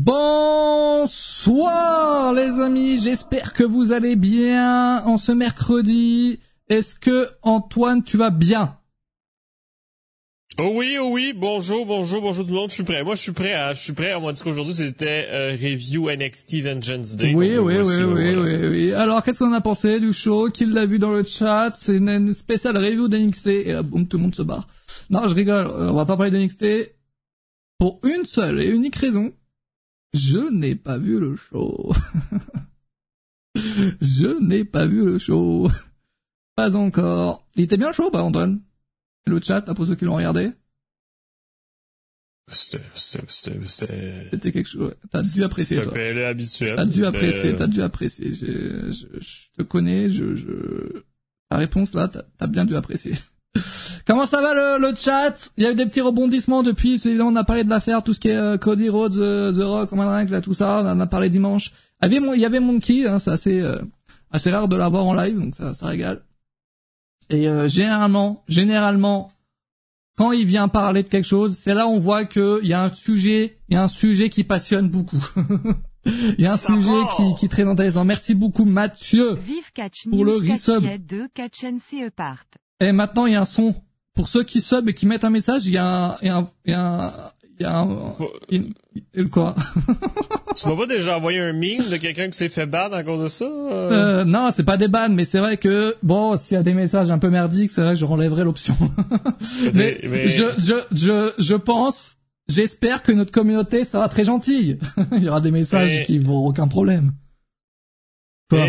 Bonsoir les amis, j'espère que vous allez bien en ce mercredi. Est-ce que Antoine, tu vas bien? Oh oui, oh oui, bonjour, bonjour, bonjour tout le monde, je suis prêt. Moi, je suis prêt à, je suis prêt. On m'a dit qu'aujourd'hui, c'était euh, review NXT Vengeance Day. Oui, oui, oui, oui, oui, oui. Alors, qu'est-ce qu'on a pensé du show? Qui l'a vu dans le chat? C'est une, spéciale review d'NXT. Et là, boum, tout le monde se barre. Non, je rigole. On va pas parler d'NXT pour une seule et unique raison. Je n'ai pas vu le show. je n'ai pas vu le show. Pas encore. Il était bien show, pas Antoine? Le chat, pour ceux qui l'ont regardé? C'était quelque chose. T'as dû apprécier, toi. C'était habituel. T'as dû apprécier, t'as dû apprécier. Je, je, te connais, je, je... La réponse, là, t'as bien dû apprécier. Comment ça va le, le, chat? Il y a eu des petits rebondissements depuis. On a parlé de l'affaire, tout ce qui est euh, Cody Rhodes, euh, The Rock, Roman Reigns, là, tout ça. On en a parlé dimanche. Il y avait, il y avait Monkey, hein, c'est assez, euh, assez rare de l'avoir en live, donc ça, ça régale. Et euh, généralement, généralement, quand il vient parler de quelque chose, c'est là où on voit qu'il y a un sujet, il y a un sujet qui passionne beaucoup. Il y a un sujet qui, qui est très intéressant. Merci beaucoup Mathieu pour le resub. Et maintenant il y a un son. Pour ceux qui sub et qui mettent un message, il y a un, il y a un, il y a un, il y a un, quoi? Tu m'as pas déjà envoyé un meme de quelqu'un qui s'est fait ban à cause de ça euh? euh, Non, c'est pas des bans, mais c'est vrai que bon, s'il y a des messages un peu merdiques, c'est vrai que je renlèverai l'option. mais, Je, je, je, je pense, j'espère que notre communauté sera très gentille. Il y aura des messages qui vont aucun problème. Quoi?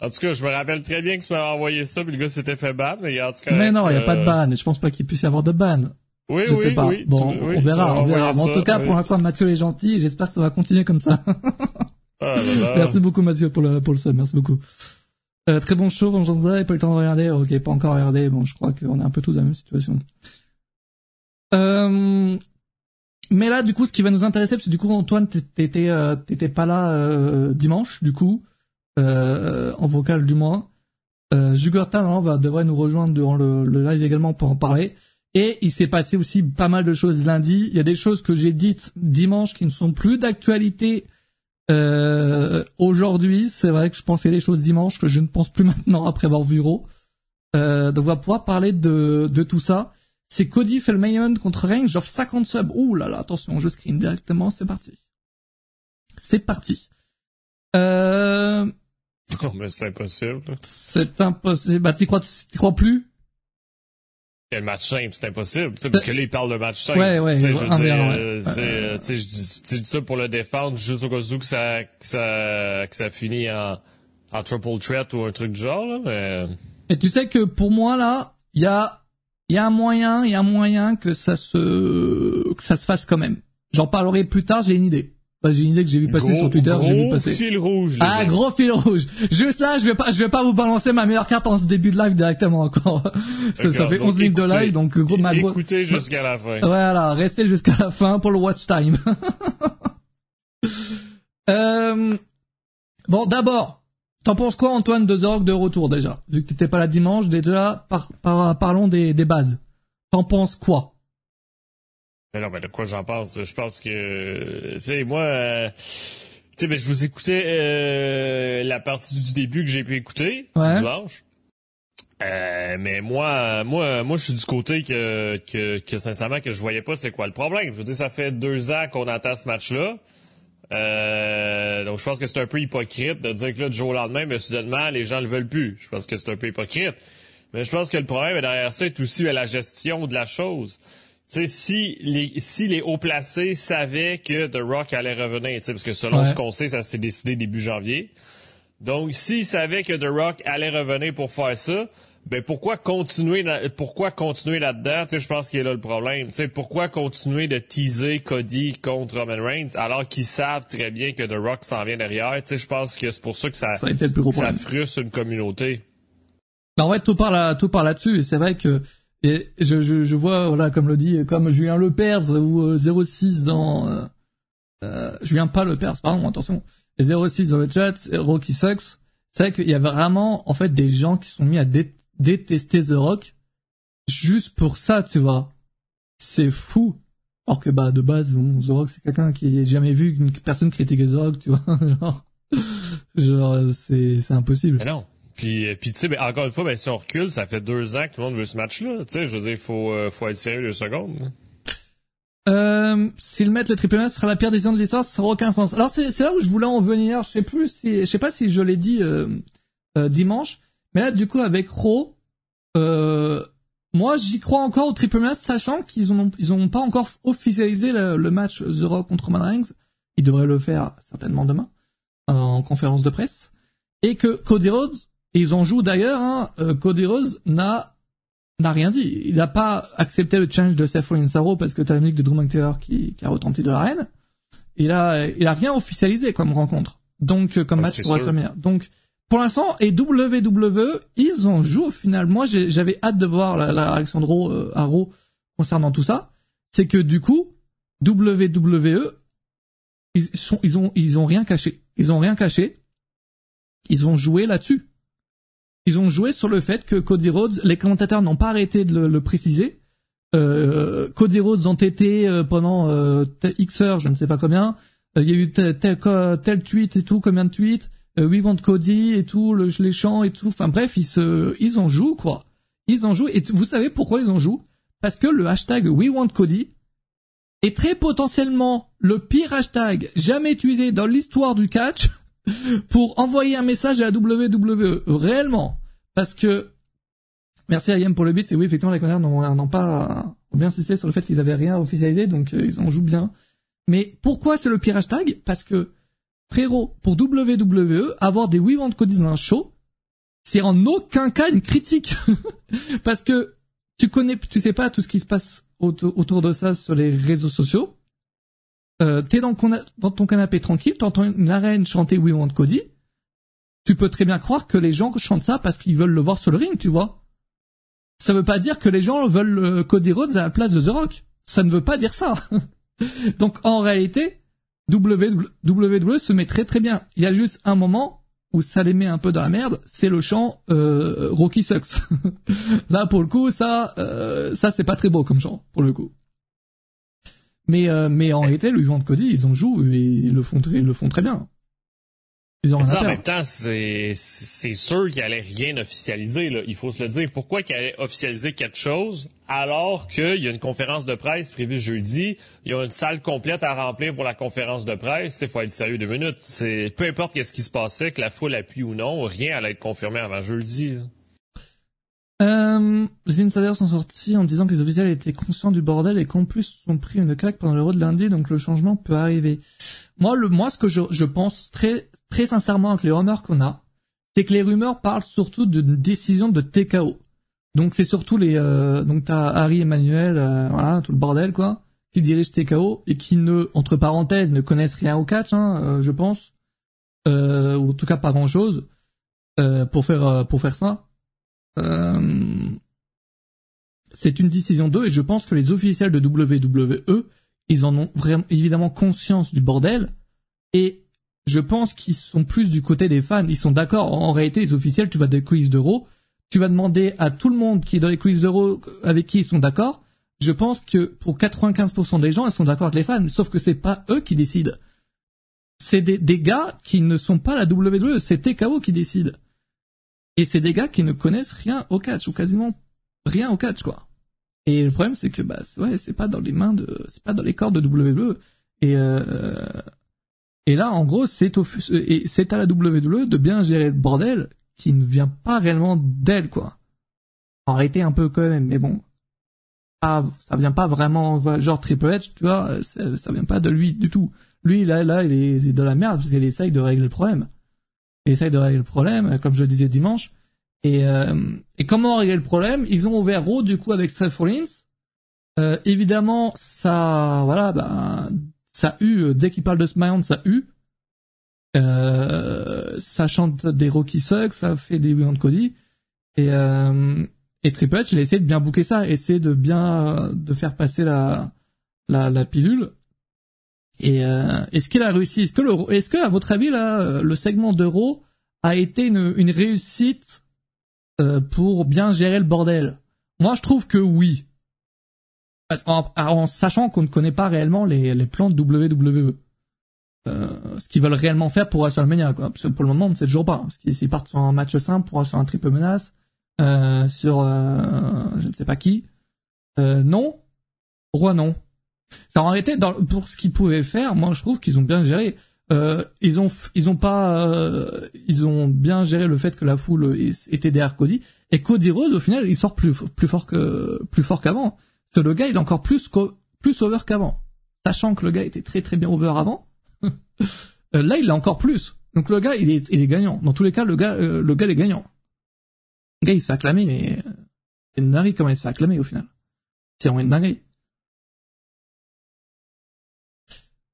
En tout cas, je me rappelle très bien que tu m'avais envoyé ça, puis le gars s'était fait ban, mais en tout cas. Mais non, il y a pas de ban. Je pense pas qu'il puisse y avoir de ban. Oui, je oui, sais pas. Oui, bon, on verra, on verra. en tout cas, pour l'instant, Mathieu est gentil et j'espère que ça va continuer comme ça. ah, là, là. Merci beaucoup, Mathieu, pour le, pour le sub. Merci beaucoup. Euh, très bon show, Vengeance pas eu le temps de regarder. Ok, pas encore regardé. Bon, je crois qu'on est un peu tous dans la même situation. Euh, mais là, du coup, ce qui va nous intéresser, parce que du coup, Antoine, t'étais, euh, t'étais pas là euh, dimanche, du coup, euh, en vocal du moins. Euh, Jugurta, va devrait nous rejoindre durant le, live également pour en parler. Et il s'est passé aussi pas mal de choses lundi. Il y a des choses que j'ai dites dimanche qui ne sont plus d'actualité euh, aujourd'hui. C'est vrai que je pensais des choses dimanche que je ne pense plus maintenant après avoir vu Raw. Euh, donc on va pouvoir parler de, tout ça. C'est Cody main contre Reigns, j'offre 50 subs. Ouh là là, attention, je screen directement, c'est parti. C'est parti. Euh... Non mais c'est impossible. C'est impossible. Bah t'y crois, t'y crois plus? Le match simple, c'est impossible, parce que là, il parle de match simple. Ouais, ouais, je dis ça pour le défendre, juste au cas où que ça, que ça, que ça finit en, en triple threat ou un truc du genre, là, mais... Et tu sais que pour moi, là, il y a, il y a un moyen, il y a un moyen que ça se, que ça se fasse quand même. J'en parlerai plus tard, j'ai une idée. Bah, j'ai une idée que j'ai vu passer sur Twitter, j'ai vu passer. fil rouge. Ah, gros fil rouge. Juste là, je vais pas, je vais pas vous balancer ma meilleure carte en ce début de live directement encore. ça, ça, fait 11 minutes de live, donc gros, ma Écoutez jusqu'à la fin. Voilà, restez jusqu'à la fin pour le watch time. euh... Bon, d'abord, t'en penses quoi Antoine de Zorg de retour déjà? Vu que t'étais pas là dimanche, déjà, par, par, parlons des, des bases. T'en penses quoi? Non, mais de quoi j'en pense? Je pense que, tu sais, moi, euh, tu sais, ben, je vous écoutais euh, la partie du début que j'ai pu écouter ouais. dimanche. Euh, mais moi, moi, moi, je suis du côté que, que, que sincèrement, que je voyais pas c'est quoi le problème. Je veux dire, ça fait deux ans qu'on attend ce match-là. Euh, donc, je pense que c'est un peu hypocrite de dire que là, du jour au lendemain, mais soudainement, les gens le veulent plus. Je pense que c'est un peu hypocrite. Mais je pense que le problème derrière ça est aussi la gestion de la chose sais, si les si les hauts placés savaient que The Rock allait revenir, parce que selon ce qu'on sait, ça s'est décidé début janvier. Donc, s'ils savaient que The Rock allait revenir pour faire ça, ben pourquoi continuer pourquoi continuer là-dedans? Tu je pense qu'il est là le problème. Tu sais, pourquoi continuer de teaser Cody contre Roman Reigns alors qu'ils savent très bien que The Rock s'en vient derrière? Je pense que c'est pour ça que ça ça, a ça frustre une communauté. Ben ouais, tout par là, tout par là-dessus. Et c'est vrai que et je, je, je, vois, voilà, comme le dit, comme Julien Lepers ou 06 euh, dans... Euh, euh, Julien pas Lepers, pardon, attention. 06 dans le chat, Rocky Sucks. C'est vrai qu'il y a vraiment, en fait, des gens qui sont mis à détester The Rock juste pour ça, tu vois. C'est fou. Alors que bah de base, bon, The Rock c'est quelqu'un qui est jamais vu une personne critiquer The Rock, tu vois. genre, genre c'est impossible. Non. Puis, puis tu sais, ben, encore une fois, ben, si on recule, ça fait deux ans que tout le monde veut ce match-là. Tu sais, je veux dire, faut, euh, faut être sérieux deux secondes. Euh, s'ils mettent le triple match, ce sera la pire décision de l'histoire, ça n'aura aucun sens. Alors c'est, là où je voulais en venir, je sais plus si, je sais pas si je l'ai dit euh, euh, dimanche, mais là du coup avec Raw, euh, moi j'y crois encore au triple match, sachant qu'ils ont ils ont pas encore officialisé le, match The Rock contre Man Reigns, ils devraient le faire certainement demain en conférence de presse, et que Cody Rhodes, et ils en jouent d'ailleurs, hein, euh, Cody Rhodes n'a n'a rien dit. Il n'a pas accepté le challenge de Seth Rollins Raw parce que t'as la musique de Drew McIntyre qui, qui a retenti de l'arène. Il a, il a rien officialisé comme rencontre. Donc, euh, comme Ah, match pour. WrestleMania. Donc, pour l'instant, et WWE, ils en jouent au final. Moi, j'avais hâte de voir la, la réaction de Raw, euh, à Raw concernant tout ça. C'est que du coup, WWE, ils sont, ils ont, ils ont rien caché. Ils ont rien caché. Ils ont joué là-dessus. Ils ont joué sur le fait que Cody Rhodes, les commentateurs n'ont pas arrêté de le, le préciser. Euh, Cody Rhodes entêté euh, pendant euh, X heures, je ne sais pas combien. Euh, Il y a eu tel, tel, tel tweet et tout, combien de tweets. Euh, We want Cody et tout, le, les chants et tout. Enfin bref, ils se, ils en jouent quoi. Ils en jouent. Et vous savez pourquoi ils en jouent? Parce que le hashtag We want Cody est très potentiellement le pire hashtag jamais utilisé dans l'histoire du catch pour envoyer un message à la WWE réellement. Parce que merci à pour le beat et oui effectivement les connards n'ont pas bien insisté sur le fait qu'ils avaient rien officialisé donc euh, ils en jouent bien. Mais pourquoi c'est le pire hashtag? Parce que frérot pour WWE avoir des We Want Cody dans un show c'est en aucun cas une critique. Parce que tu connais tu sais pas tout ce qui se passe auto- autour de ça sur les réseaux sociaux euh, t'es dans, ton- dans ton canapé tranquille, t'entends une arène chanter We Want Cody, tu peux très bien croire que les gens chantent ça parce qu'ils veulent le voir sur le ring, tu vois. Ça veut pas dire que les gens veulent Cody Rhodes à la place de The Rock. Ça ne veut pas dire ça. Donc en réalité, WWE se met très très bien. Il y a juste un moment où ça les met un peu dans la merde, c'est le chant euh, Rocky Sucks. Là pour le coup, ça, euh, ça c'est pas très beau comme chant pour le coup. Mais euh, mais en réalité, le vivant de Cody, ils en jouent et ils le font très, ils le font très bien. Ils ont ça, en même temps, c'est, c'est sûr qu'il allait rien officialiser, là. Il faut se le dire. Pourquoi qu'il allait officialiser quelque chose alors qu'il y a une conférence de presse prévue jeudi, il y a une salle complète à remplir pour la conférence de presse, il faut être sérieux deux minutes. C'est, peu importe qu'est-ce qui se passait, que la foule appuie ou non, rien allait être confirmé avant jeudi, là. Euh, les insiders sont sortis en disant que les officiels étaient conscients du bordel et qu'en plus se sont pris une claque pendant l'euro de lundi, donc le changement peut arriver. Moi, le, moi, ce que je, je pense très, très sincèrement avec les rumeurs qu'on a, c'est que les rumeurs parlent surtout d'une décision de TKO. Donc c'est surtout les, euh, donc t'as Harry Emmanuel, euh, voilà, tout le bordel quoi, qui dirige TKO et qui ne, entre parenthèses, ne connaissent rien au catch, hein, euh, je pense, euh, ou en tout cas pas grand chose, pour faire, pour faire ça. Euh, c'est une décision d'eux et je pense que les officiels de WWE, ils en ont vraiment évidemment conscience du bordel et je pense qu'ils sont plus du côté des fans. Ils sont d'accord. En, réalité, les officiels, tu vas des quiz d'euros, tu vas demander à tout le monde qui est dans les quiz d'euros avec qui ils sont d'accord. Je pense que pour 95% des gens, ils sont d'accord avec les fans, sauf que c'est pas eux qui décident. C'est des, des gars qui ne sont pas la WWE, c'est TKO qui décide. Et c'est des gars qui ne connaissent rien au catch, ou quasiment rien au catch, quoi. Et le problème, c'est que, bah, ouais, c'est pas dans les mains de, c'est pas dans les corps de WWE. Et, euh, et là, en gros, c'est au, et c'est à la WWE de bien gérer le bordel qui ne vient pas réellement d'elle, quoi. En réalité, un peu quand même, mais bon. Ah, ça vient pas vraiment, genre Triple H, tu vois, ça, ça vient pas de lui du tout. Lui, là, là, il est, il est dans la merde parce qu'il essaye de régler le problème. Il essaye de régler le problème, comme je le disais dimanche. Et, euh, comment régler le problème? Ils ont ouvert Raw, du coup, avec Seth Rollins. Euh, évidemment, ça, voilà, bah, ça eu, euh, dès qu'il parle de SmackDown, ça eu. Euh, ça chante des Rocky Sucks, ça fait des Want Cody. Et, euh, Triple H, il a essayé de bien bouquer ça, essayer de bien, de faire passer la, la pilule. Et euh, est-ce qu'il a réussi Est-ce que, le, est-ce que, à votre avis, là, le segment d'Euro a été une, une réussite euh, pour bien gérer le bordel? Moi, je trouve que oui. en, sachant qu'on ne connaît pas réellement les, les plans de WWE. Euh, ce qu'ils veulent réellement faire pour WrestleMania, quoi. Parce que pour le moment, on ne sait toujours pas. Parce qu'ils partent sur un match simple, pour sur un triple menace, euh, sur euh, je ne sais pas qui. Euh, non. Pourquoi non Ça en été dans, pour ce qu'ils pouvaient faire. Moi, je trouve qu'ils ont bien géré. Euh, ils ont ils ont pas euh, ils ont bien géré le fait que la foule était derrière Cody et Cody Rhodes au final il sort plus plus fort que plus fort qu'avant. Que le gars il est encore plus plus over qu'avant. Sachant que le gars était très très bien over avant. Euh, là il est encore plus. Donc le gars il est il est gagnant. Dans tous les cas le gars le gars il est gagnant. Le gars il se fait acclamer mais c'est une dinguerie comment il se fait acclamer au final. C'est une dinguerie.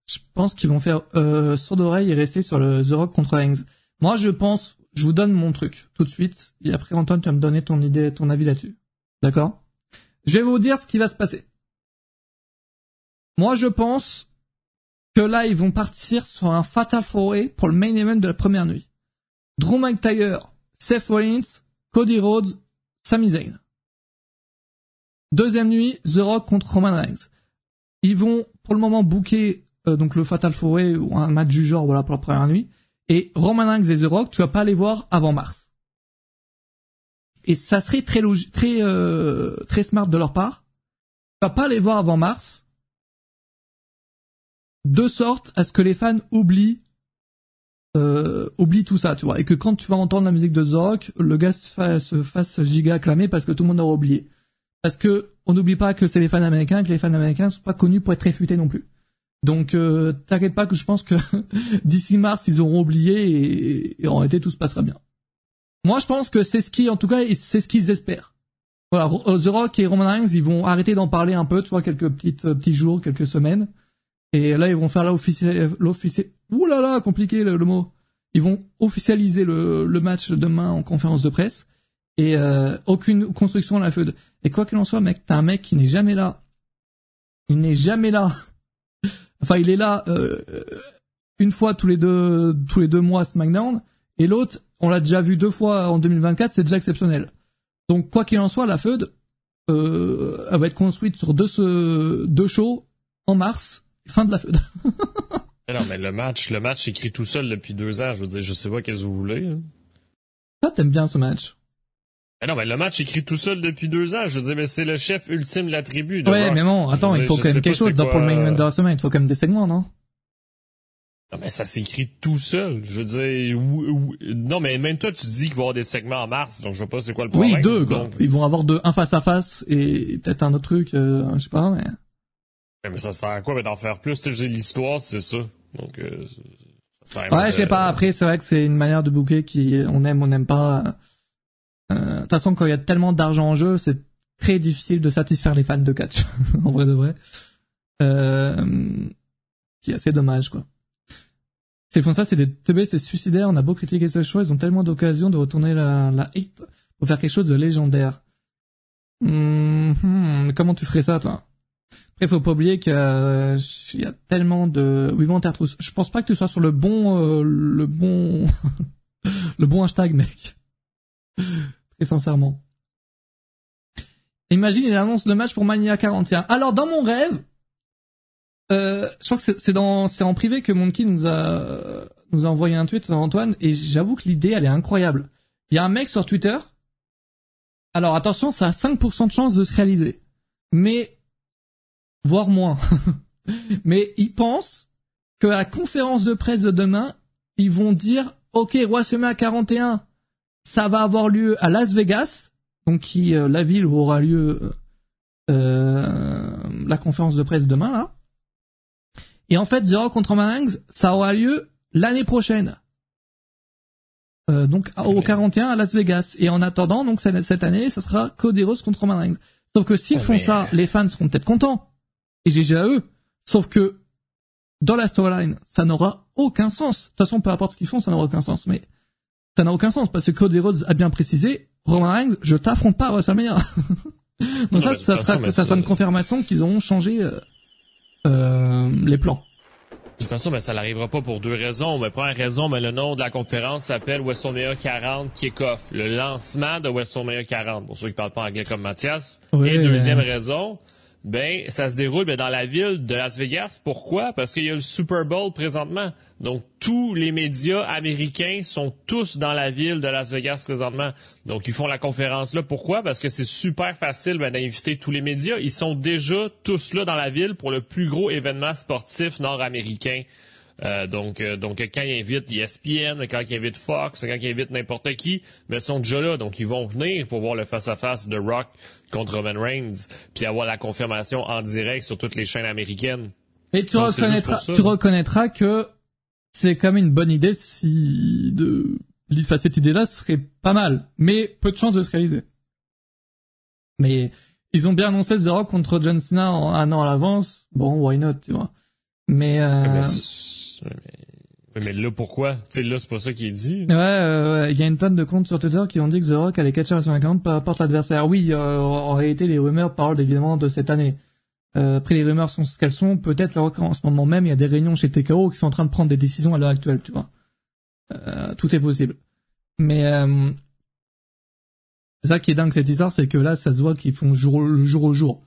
Je pense qu'ils vont faire euh, sourd d'oreille et rester sur le The Rock contre Hanks. Moi, je pense, je vous donne mon truc tout de suite, et après Antoine, tu vas me donner ton idée, ton avis là-dessus. D'accord? Je vais vous dire ce qui va se passer. Moi, je pense que là, ils vont partir sur un Fatal four pour le main event de la première nuit. Drew McIntyre, Seth Rollins, Cody Rhodes, Sami Zayn. Deuxième nuit, The Rock contre Roman Reigns. Ils vont pour le moment booker euh, donc le Fatal Four ou un match du genre voilà pour la première nuit. Et Roman Reigns et The Rock, tu vas pas les voir avant mars. Et ça serait très logique, très euh, très smart de leur part. Tu vas pas les voir avant mars, de sorte à ce que les fans oublient euh, tout ça, tu vois, et que quand tu vas entendre la musique de Rock, le gars se fasse, se fasse giga acclamer parce que tout le monde aura oublié. Parce que on n'oublie pas que c'est les fans américains, que les fans américains sont pas connus pour être réfutés non plus. Donc euh, t'inquiète pas que je pense que d'ici mars ils auront oublié et, en réalité tout se passera bien. Moi je pense que c'est ce qui en tout cas c'est ce qu'ils espèrent. Voilà, euh, The Rock et Roman Reigns ils vont arrêter d'en parler un peu, tu vois quelques petites euh, petits jours, quelques semaines. Et là ils vont faire l'officiel l'officiel Ouh là là, compliqué le, mot. Ils vont officialiser le, match demain en conférence de presse et euh, aucune construction à la feuille. Et quoi qu'il en soit, mec, t'as un mec qui n'est jamais là. Il n'est jamais là Enfin, il est là euh, une fois tous les deux tous les deux mois à SmackDown, et l'autre, on l'a déjà vu deux fois en 2024, c'est déjà exceptionnel. Donc quoi qu'il en soit, la feud, euh, elle va être construite sur deux ce, deux shows en mars, fin de la feud. non, mais le match, le match écrit tout seul depuis deux ans. Je veux dire, je sais pas qu'est-ce que vous voulez. Hein. T'aimes bien ce match. Mais non, mais le match écrit tout seul depuis deux ans. Je veux dire, mais c'est le chef ultime de la tribu. ouais, mais bon, attends, il faut quand même quelque chose pour le main event de la semaine. Il faut quand même des segments, non? Non, mais ça s'écrit tout seul. Je veux dire, non, mais même toi, tu dis qu'il va y avoir des segments en mars, donc je sais pas c'est quoi le problème. Oui, deux, quoi. Ils vont avoir deux, un face à face et peut-être un autre truc, euh, je sais pas, mais. mais ça sert à quoi, d'en faire plus? Tu sais, l'histoire, c'est ça. Donc, euh, ouais, je sais pas. Après, c'est vrai que c'est une manière de bouquer qui, on aime, on n'aime pas. Euh, de toute façon, quand il y a tellement d'argent en jeu, c'est très difficile de satisfaire les fans de catch, en vrai de vrai. Euh, qui est assez dommage, quoi. C'est font ça, c'est des TB, c'est suicidaire. On a beau critiquer ce choix, ils ont tellement d'occasions de retourner la, la hate pour faire quelque chose de légendaire. Hum, comment tu ferais ça, toi? Après, faut pas oublier qu'il y, a tellement de. Oui, bon, Je pense pas que tu sois sur le bon, euh, le bon, le bon hashtag, mec. Sincèrement. Imagine, il annonce le match pour Mania 41. Alors, dans mon rêve, euh, je crois que c'est en privé que Monkey nous a, nous a envoyé un tweet, Antoine, et j'avoue que l'idée, elle est incroyable. Il y a un mec sur Twitter. Alors, attention, ça a 5% de chance de se réaliser. Mais, voire moins. Mais il pense que à la conférence de presse de demain, ils vont dire, OK, Roi se met à 41 ça va avoir lieu à Las Vegas, donc qui euh, la ville où aura lieu euh, euh, la conférence de presse demain là. Et en fait, The Rock contre Manangs, ça aura lieu l'année prochaine. donc au 41 à Las Vegas. Et en attendant, donc cette année, ça sera Cody Rhodes contre Roman Sauf que s'ils font ça, les fans seront peut-être contents. Et GG à eux. Sauf que dans la storyline, ça n'aura aucun sens. De toute façon, peu importe ce qu'ils font, ça n'aura aucun sens. Mais ça n'a aucun sens parce que Cody Rhodes a bien précisé, Roman Reigns, je t'affronte pas à WrestleMania. Donc ça, ça sera, ça sera une confirmation qu'ils auront changé euh, euh, les plans. De toute façon, ben, ça n'arrivera pas pour deux raisons. Mais première raison, mais le nom de la conférence s'appelle WrestleMania 40 Kick-Off, le lancement de WrestleMania 40, pour ceux qui parlent pas anglais comme Mathias. Et deuxième raison, ben ça se déroule ben, dans la ville de Las Vegas. Pourquoi? Parce qu'il y a le Super Bowl présentement. Donc tous les médias américains sont tous dans la ville de Las Vegas présentement. Donc ils font la conférence là. Pourquoi? Parce que c'est super facile ben, d'inviter tous les médias. Ils sont déjà tous là dans la ville pour le plus gros événement sportif nord-américain. Euh, donc, euh, donc quand ils invitent ESPN, quand ils invitent Fox, quand ils invitent n'importe qui, ben, ils sont déjà là. Donc, ils vont venir pour voir le face-à-face de Rock contre Roman Reigns, puis avoir la confirmation en direct sur toutes les chaînes américaines. Et tu reconnaîtras, tu reconnaîtras que c'est quand même une bonne idée si de cette idée-là serait pas mal, mais peu de chances de se réaliser. Mais ils ont bien annoncé The Rock contre John Cena en un an à l'avance. Bon, why not, tu vois. Mais, euh... mais, mais, là, pourquoi? Tu sais, là, c'est pas ça qui est dit. Ouais, il y a une tonne de comptes sur Twitter qui ont dit que The Rock allait catcher à son account peu importe l'adversaire. Oui, euh, en réalité, les rumeurs parlent évidemment de cette année. Euh, après, les rumeurs sont ce qu'elles sont. Peut-être, en ce moment même, il y a des réunions chez TKO qui sont en train de prendre des décisions à l'heure actuelle, tu vois. Euh, tout est possible. Mais euh, ça qui est dingue cette histoire, c'est que là, ça se voit qu'ils font jour, le jour au jour,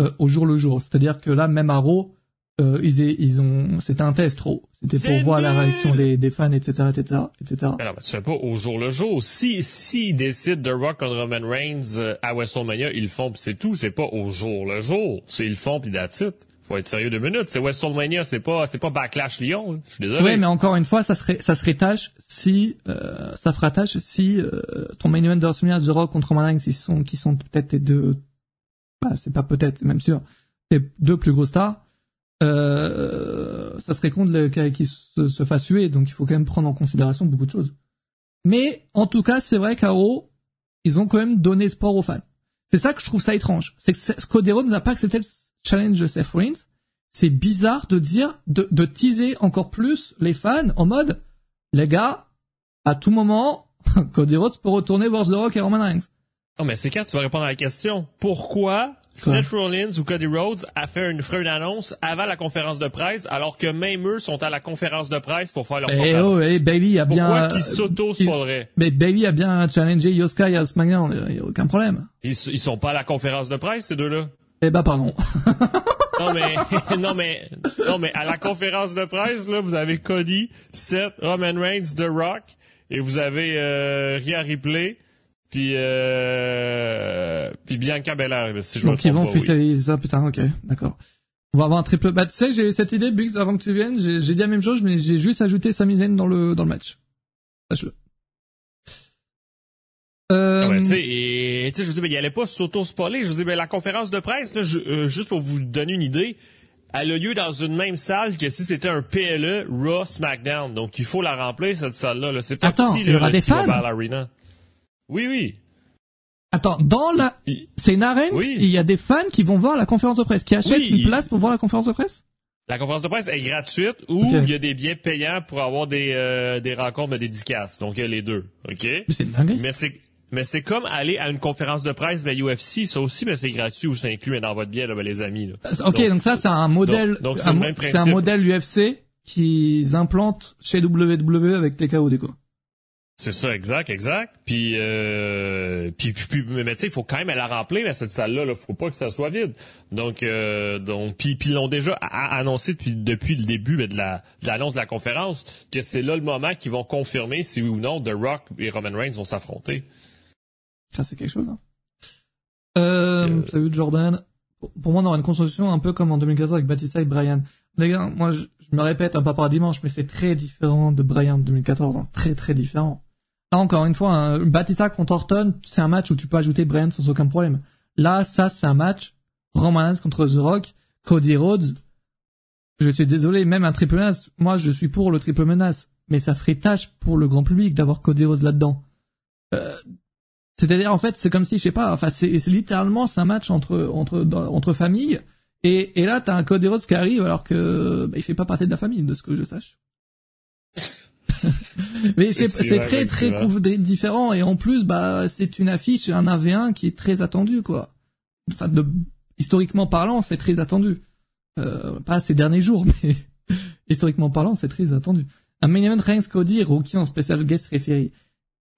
euh, au jour le jour. C'est-à-dire que là, même à Raw, euh, ils, ils ont, c'était un test trop. C'était pour voir la réaction des, des fans, etc., etc., etc. Alors, tu fais pas au jour le jour. Si, s'ils décident de rock contre Roman Reigns euh, à WrestleMania, ils le font pis c'est tout. C'est pas au jour le jour. C'est ils le font pis that's it. Faut être sérieux deux minutes. C'est WrestleMania, c'est pas, c'est pas Backlash Lyon. Je suis désolé. Oui, mais encore une fois, ça serait, ça serait tâche si, euh, ça fera tâche si euh, ton main event de WrestleMania, The Rock contre Roman Reigns, ils sont, qui sont peut-être tes deux, bah, c'est pas peut-être, c'est même sûr, tes deux plus gros stars euh, ça serait con qu'il se, se fasse tuer, donc il faut quand même prendre en considération beaucoup de choses. Mais en tout cas, c'est vrai qu'à ils ont quand même donné espoir aux fans. C'est ça que je trouve ça étrange. C'est que Rhodes n'a pas accepté le challenge de Seth Rollins. C'est bizarre de dire, de, de teaser encore plus les fans en mode, les gars, à tout moment, Cody Rhodes peut retourner voir The Rock et Roman Reigns. Oh, mais c'est quand tu vas répondre à la question. Pourquoi Seth Rollins ou Cody Rhodes a fait une, une annonce avant la conférence de presse, alors que même eux sont à la conférence de presse pour faire leur eh oh, eh, Bailey a bien. Pourquoi qu'ils sauto spoileraient Mais Bailey a bien challengé Yoska et SmackDown, il y a aucun problème. Ils, ils sont pas à la conférence de presse, ces deux-là? Eh ben, pardon. non mais non mais non mais à la conférence de presse là, vous avez Cody, Seth, Roman Reigns, The Rock et vous avez euh, Rhea Ripley puis, euh, puis Bianca Belair, si je Donc ils vont officialiser ça, putain, ok, d'accord. On va avoir un triple. Bah tu sais, j'ai cette idée, Biggs, avant que tu viennes, j'ai dit la même chose, mais j'ai juste ajouté Sami Zayn dans le dans le match. Sache-le. Euh... Ah ouais, tu sais, je vous dis, mais il allait pas s'auto-spoiler. Je vous dis, mais la conférence de presse, là, euh, juste pour vous donner une idée, elle a lieu dans une même salle que si c'était un PLE Raw SmackDown. Donc il faut la remplir cette salle-là. -là, C'est pas Attends, il y aura des fans. Oui, oui. Attends, dans la, c'est une arène. Oui. Il y a des fans qui vont voir la conférence de presse, qui achètent une place pour voir la conférence de presse? La conférence de presse est gratuite ou il y a des billets payants pour avoir des euh, des rencontres de dédicaces. Donc il y a les deux, ok? Mais c'est dingue. Mais c'est mais c'est comme aller à une conférence de presse de UFC, ça aussi, mais c'est gratuit ou c'est inclus dans votre billet, là, ben, les amis. Là. Ok, donc, ça c'est un modèle. Donc c'est un modèle UFC qu'ils implantent chez WWE avec les KO du coup. C'est ça, exact, exact. Puis, euh, puis, puis, mais tu sais, il faut quand même la remplir, mais cette salle-là, il faut pas que ça soit vide. Donc, euh, donc, puis, puis ils l'ont déjà annoncé depuis, depuis le début de la de l'annonce de la conférence que c'est là le moment qu'ils vont confirmer si oui ou non The Rock et Roman Reigns vont s'affronter. Ça c'est quelque chose. Hein. Euh, euh, salut Jordan. Pour moi, on aura une construction un peu comme en 2014 avec Batista et Brian. Les gars, moi, je, me répète, un pas par dimanche, mais c'est très différent de Brian 2014, hein. très très différent. Là, encore une fois, un Batista contre Orton, c'est un match où tu peux ajouter Bryan sans aucun problème. Là, ça, c'est un match Roman Reigns contre The Rock, Cody Rhodes. Je suis désolé, même un triple menace. Moi, je suis pour le triple menace, mais ça ferait tâche pour le grand public d'avoir Cody Rhodes là-dedans. Euh, c'est-à-dire, en fait, c'est comme si, je sais pas, enfin, c'est littéralement, c'est un match entre entre entre familles. Et, et là, t'as un Cody Rhodes qui arrive alors que bah, il fait pas partie de la famille, de ce que je sache. Mais c'est très très différent et en plus bah c'est une affiche un AV1 qui est très attendu quoi. Enfin de historiquement parlant c'est très attendu. Euh, pas ces derniers jours mais historiquement parlant c'est très attendu. Un main event Reigns Cody Rocky en spécial guest référé.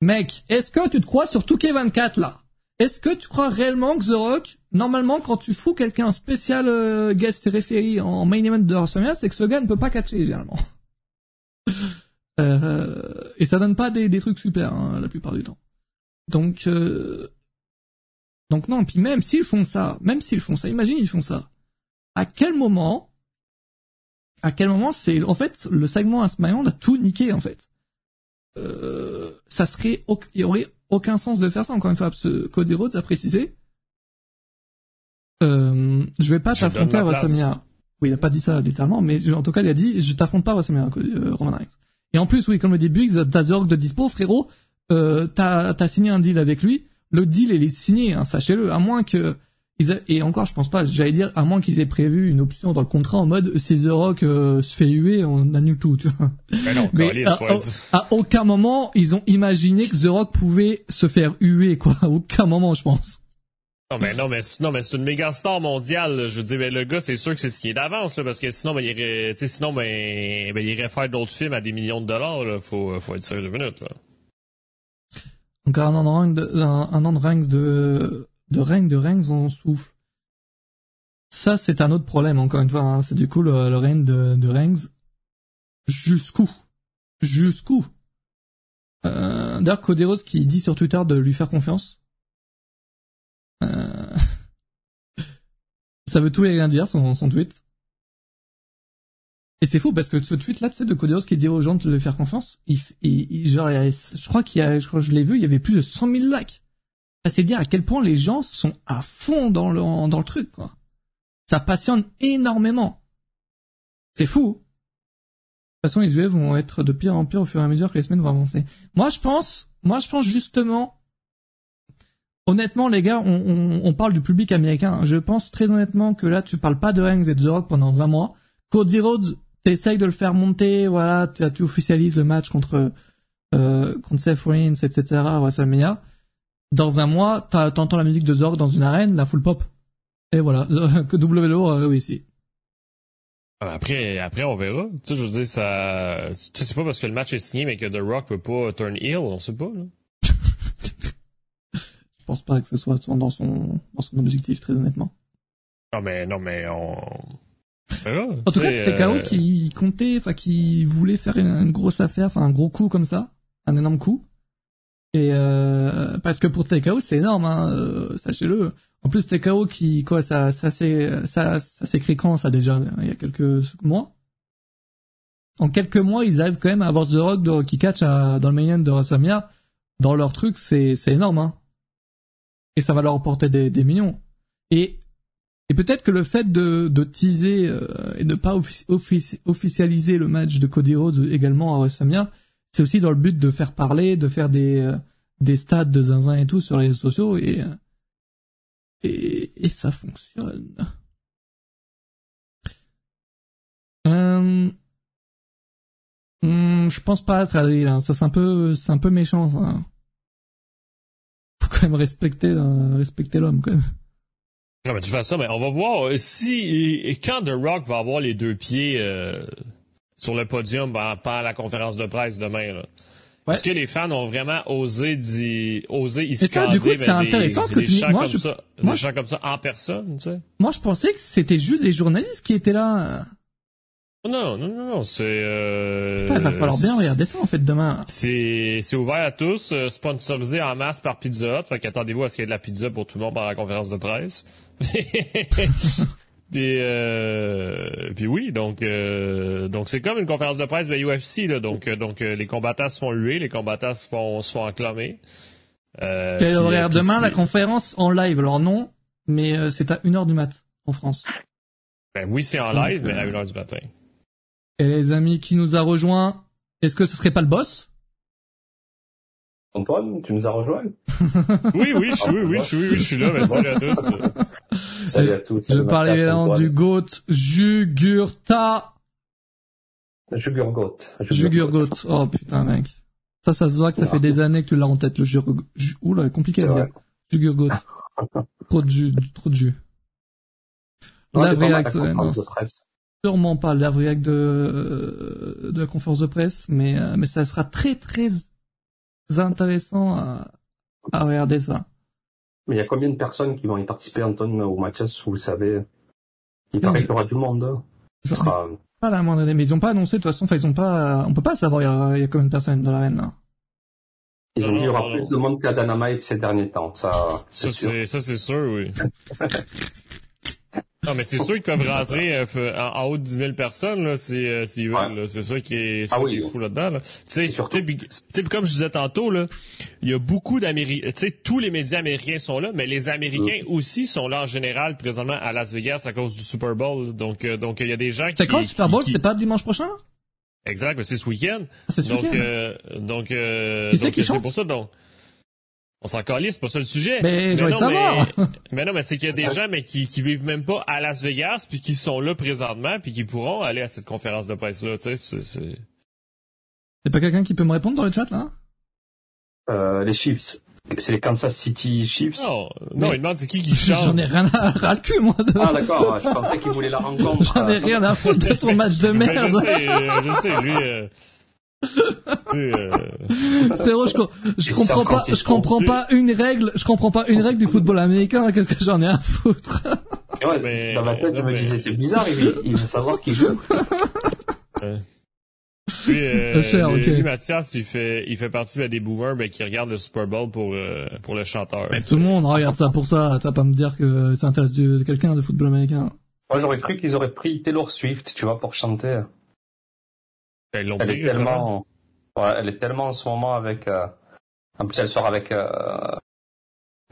Mec, est-ce que tu te crois sur 2K24 là? Est-ce que tu crois réellement que The Rock normalement, quand tu fous quelqu'un spécial euh, guest référé en main event de WrestleMania, c'est que ce gars ne peut pas catcher généralement? euh, et ça donne pas des, des trucs super hein, la plupart du temps. Donc, euh, donc non. Puis même s'ils font ça, même s'ils font ça, imagine ils font ça. À quel moment, à quel moment c'est en fait le segment SmackDown a tout niqué en fait. Euh, ça serait, il y aurait aucun sens de faire ça encore une fois parce que Cody Rhodes a précisé euh, je vais pas t'affronter à WrestleMania. Oui, il a pas dit ça littéralement, mais en tout cas, il a dit, je t'affronte pas à WrestleMania, euh, Roman Reigns. Et en plus, oui, comme le dit Biggs, t'as Zorg de dispo, frérot, euh, t'as, t'as signé un deal avec lui. Le deal, il est signé, hein, sachez-le, à moins que, ils et encore, je pense pas, j'allais dire, à moins qu'ils aient prévu une option dans le contrat en mode, si The Rock euh, se fait huer, on annule tout, tu vois. Mais, non, mais à, à, aucun moment, ils ont imaginé que The Rock pouvait se faire huer, quoi. À aucun moment, je pense. Non mais non mais non mais c'est une méga star mondiale. Je veux dire, ben, le gars c'est sûr que c'est ce qui est d'avance là, parce que sinon ben, il irait, sinon ben, ben, il irait faire d'autres films à des millions de dollars. Là. Faut faut être sérieux de minutes là. Encore un an de un, un an de règne de de règne de règne on souffle. Ça c'est un autre problème encore une fois. Hein. C'est du coup le, le règne de de Reigns. Jusqu'où? Jusqu'où? Euh, D'ailleurs Cody Rhodes qui dit sur Twitter de lui faire confiance euh, ça veut tout et rien dire, son, son tweet. Et c'est fou parce que ce tweet là, tu sais, de Cody qui dit aux gens de lui faire confiance, il, il, genre, je crois qu'il y a, je crois que je l'ai vu, il y avait plus de 100 000 likes. C'est dire à quel point les gens sont à fond dans le, dans le truc, quoi. Ça passionne énormément. C'est fou. De toute façon, les UE vont être de pire en pire au fur et à mesure que les semaines vont avancer. Moi, je pense, moi, je pense justement honnêtement, les gars, on, on, parle du public américain. Je pense très honnêtement que là, tu parles pas de Reigns et de The Rock pendant un mois. Cody Rhodes, t'essayes de le faire monter, voilà, tu, officialises le match contre euh, contre Seth Rollins, etc. WrestleMania. Dans un mois, t'entends la musique de Zorg dans une arène, la full pop. Et voilà, que WWE a réussi. Après, après, on verra. Tu sais, je veux dire, ça, tu sais, c'est pas parce que le match est signé, mais que The Rock peut pas turn heel, on sait pas, là. Je pense pas que ce soit dans son, dans son objectif, très honnêtement. Non, mais, non, mais on... en tout cas, TKO euh... qui comptait, enfin, qui voulait faire une, grosse affaire, enfin, un gros coup comme ça, un énorme coup. Et euh, parce que pour TKO, c'est énorme, hein, euh, sachez-le. En plus, TKO qui, quoi, ça, ça s'est, ça, ça s'écrit quand, ça déjà, il y a quelques mois? En quelques mois, ils arrivent quand même à avoir The Rock de, qui catch à, dans le main de WrestleMania. Dans leur truc, c'est, c'est énorme, hein et ça va leur apporter des, millions. Et, peut-être que le fait de, teaser euh, et de pas officialiser le match de Cody Rhodes également à WrestleMania, c'est aussi dans le but de faire parler, de faire des, euh, stats de zinzin et tout sur les réseaux sociaux et, euh, ça fonctionne. Euh, hmm, je pense pas, hein. ça c'est un peu, c'est un peu méchant. Ça faut quand même respecter, euh, respecter l'homme quand même. Non, mais de toute façon, mais on va voir euh, si et, quand The Rock va avoir les deux pieds euh, sur le podium pendant la conférence de presse demain. Là. Ouais. Est-ce que les fans ont vraiment osé dire, osé ici Et ça, du coup, c'est intéressant ce que tu dis. Moi, je, ça, moi, des comme ça en personne, tu sais? Moi, je pensais que c'était juste des journalistes qui étaient là. Non, non, non, non, c'est... Euh, Putain, il va falloir bien regarder ça, en fait, demain. C'est, c'est ouvert à tous, euh, sponsorisé en masse par Pizza Hut, fait qu'attendez-vous à ce qu'il y ait de la pizza pour tout le monde pendant la conférence de presse. puis, euh, puis oui, donc euh, donc c'est comme une conférence de presse de UFC, là, donc, euh, donc les combattants se font huer, les combattants se font, se font acclamer. Euh, Quel horaire demain, la conférence en live Alors non, mais c'est à 1h du mat, en France. Ben oui, c'est en live, mais à 1h du matin. Et les amis qui nous a rejoint, est-ce que ce serait pas le boss? Antoine, tu nous as rejoint? Oui, oui, je, oui, oui, je, oui, je suis là. Mais salut à tous. Salut à tous. Je parlais évidemment du GOAT Jugurta. Jugurgot. Jugurgot. Oh putain, mec. Ça, ça se voit que ça fait des années que tu l'as en tête, le Jugurgot. Oula, compliqué à dire. Jugurgot. trop de jus, trop de jus. La vraie sûrement pas la de, euh, de la conférence de presse, mais, euh, mais ça sera très très intéressant à, à regarder ça. Mais il y a combien de personnes qui vont y participer, Anton, au match Vous le savez? Il paraît qu'il y aura du monde. hein. J'en ai sera- pas la moindre idée, mais ils ont pas annoncé de toute façon. Enfin, ils ont pas. On peut pas savoir il y a, il y a combien de personnes dans l'arène. là. Ils ont Non, dit qu'il y aura plus de monde qu'à Dynamite ces derniers temps. Ça, c'est Ça, sûr. c'est, ça, c'est sûr, oui. non, mais c'est sûr qu'ils peuvent rentrer euh, en, en haut de 10 000 personnes, là, si, euh, s'ils veulent, Ouais. là. C'est ça qui est, Ah oui. fou là-dedans, là. Tu sais, comme je disais tantôt, là, il y a beaucoup d'Américains, tu sais, tous les médias américains sont là, mais les Américains aussi sont là en général, présentement, à Las Vegas à cause du Super Bowl. Donc, euh, donc, il y a des gens qui... C'est quand le Super Bowl? qui- C'est pas dimanche prochain? Là Exact, mais c'est ce week-end. C'est ce Donc, week-end. euh, donc, euh, c'est pour ça, donc. On s'en calisse, c'est pas ça le sujet. Mais je veux non, savoir. Mais, mais non, mais c'est qu'il y a des gens, mais qui, qui vivent même pas à Las Vegas, puis qui sont là présentement, puis qui pourront aller à cette conférence de presse-là, tu sais, c'est, c'est... C'est pas quelqu'un qui peut me répondre dans le chat là? Euh, les Chiefs. C'est les Kansas City Chiefs. Non, non, Mais- il demande c'est qui qui chante? J'en ai rien à ras le cul moi. De... Ah d'accord, je pensais qu'ils voulaient la rencontre. J'en ai rien à foutre de ton match de Mais merde. je sais, euh, je sais, lui, euh, lui, euh, Frérot, je, co- je Et comprends pas, je Francisco. comprends pas une règle, je comprends pas une règle du football américain. Qu'est-ce que j'en ai à foutre? Ouais, Mais- dans ma tête, je me mais- disais, c'est bizarre, il, il veut savoir qui joue. euh, Cher, lui, ok. lui, Mathias, il fait, il fait partie ben, des boomers, ben, qui regardent le Super Bowl pour, euh, pour le chanteur. Tout le monde regarde ça pour ça. Tu vas pas me dire que ça intéresse du- quelqu'un de football américain. Moi, j'aurais cru qu'ils auraient pris Taylor Swift, tu vois, pour chanter. Elle est tellement, ouais, elle est tellement en ce moment avec, euh, en plus elle sort avec euh,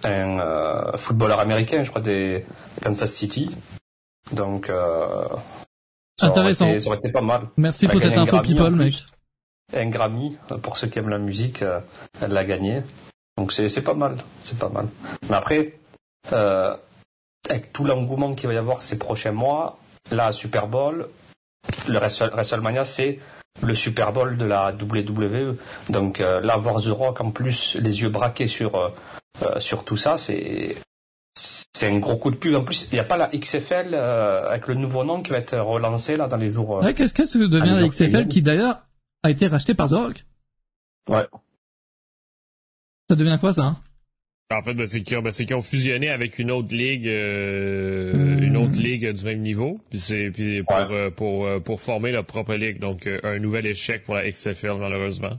un euh, footballeur américain, je crois des Kansas City. Donc, euh, ça aurait Intéressant. été- ça aurait été pas mal. Merci Elle pour cette info Grammy, people, mec. Un Grammy, pour ceux qui aiment la musique, euh, elle l'a gagné. Donc c'est c'est pas mal, c'est pas mal. Mais après, euh, avec tout l'engouement qu'il va y avoir ces prochains mois, là, Super Bowl, le Wrestle- WrestleMania, c'est le Super Bowl de la WWE. Donc euh, là, voir The Rock en plus, les yeux braqués sur euh, euh, sur tout ça, c'est c'est un gros coup de pub. En plus, il n'y a pas la XFL euh, avec le nouveau nom qui va être relancé là dans les jours. Ouais, qu'est-ce que devient la XFL qui d'ailleurs a été racheté par The Rock? Ouais. Ça devient quoi ça? hein En fait, ben, c'est qu'ils ont, ben, c'est qu'ils ont fusionné avec une autre ligue, euh, Hmm. une autre ligue du même niveau, puis c'est puis pour, Ouais. euh, pour euh, pour former leur propre ligue. Donc euh, un nouvel échec pour la XFL malheureusement.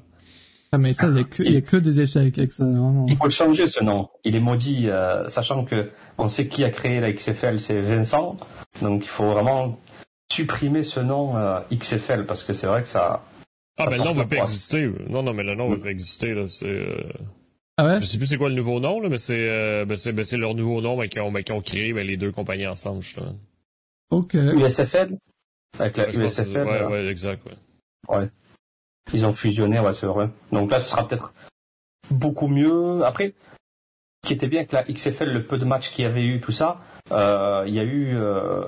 Ah mais ça, il y a que, il y a que des échecs avec ça, vraiment. Il faut le changer ce nom. Il est maudit, euh, sachant que on sait qui a créé la XFL, c'est Vincent. Donc il faut vraiment supprimer ce nom euh, XFL parce que c'est vrai que ça. Ah Ça ben le nom va pas exister. Non non mais le nom va pas exister là. C'est euh, Ah ouais? Je sais plus c'est quoi le nouveau nom là, mais c'est euh, ben, c'est ben, leur nouveau nom ben, qu'ils ont ben, ont créé ben, les deux compagnies ensemble justement. Ok. USFL avec la Ouais, USFL, ouais ouais exact ouais. ouais. Ils ont fusionné, ouais, c'est vrai. Donc là, ce sera peut-être beaucoup mieux. Après, ce qui était bien avec la XFL, le peu de matchs qu'il y avait eu, tout ça, euh, il y a eu. Euh,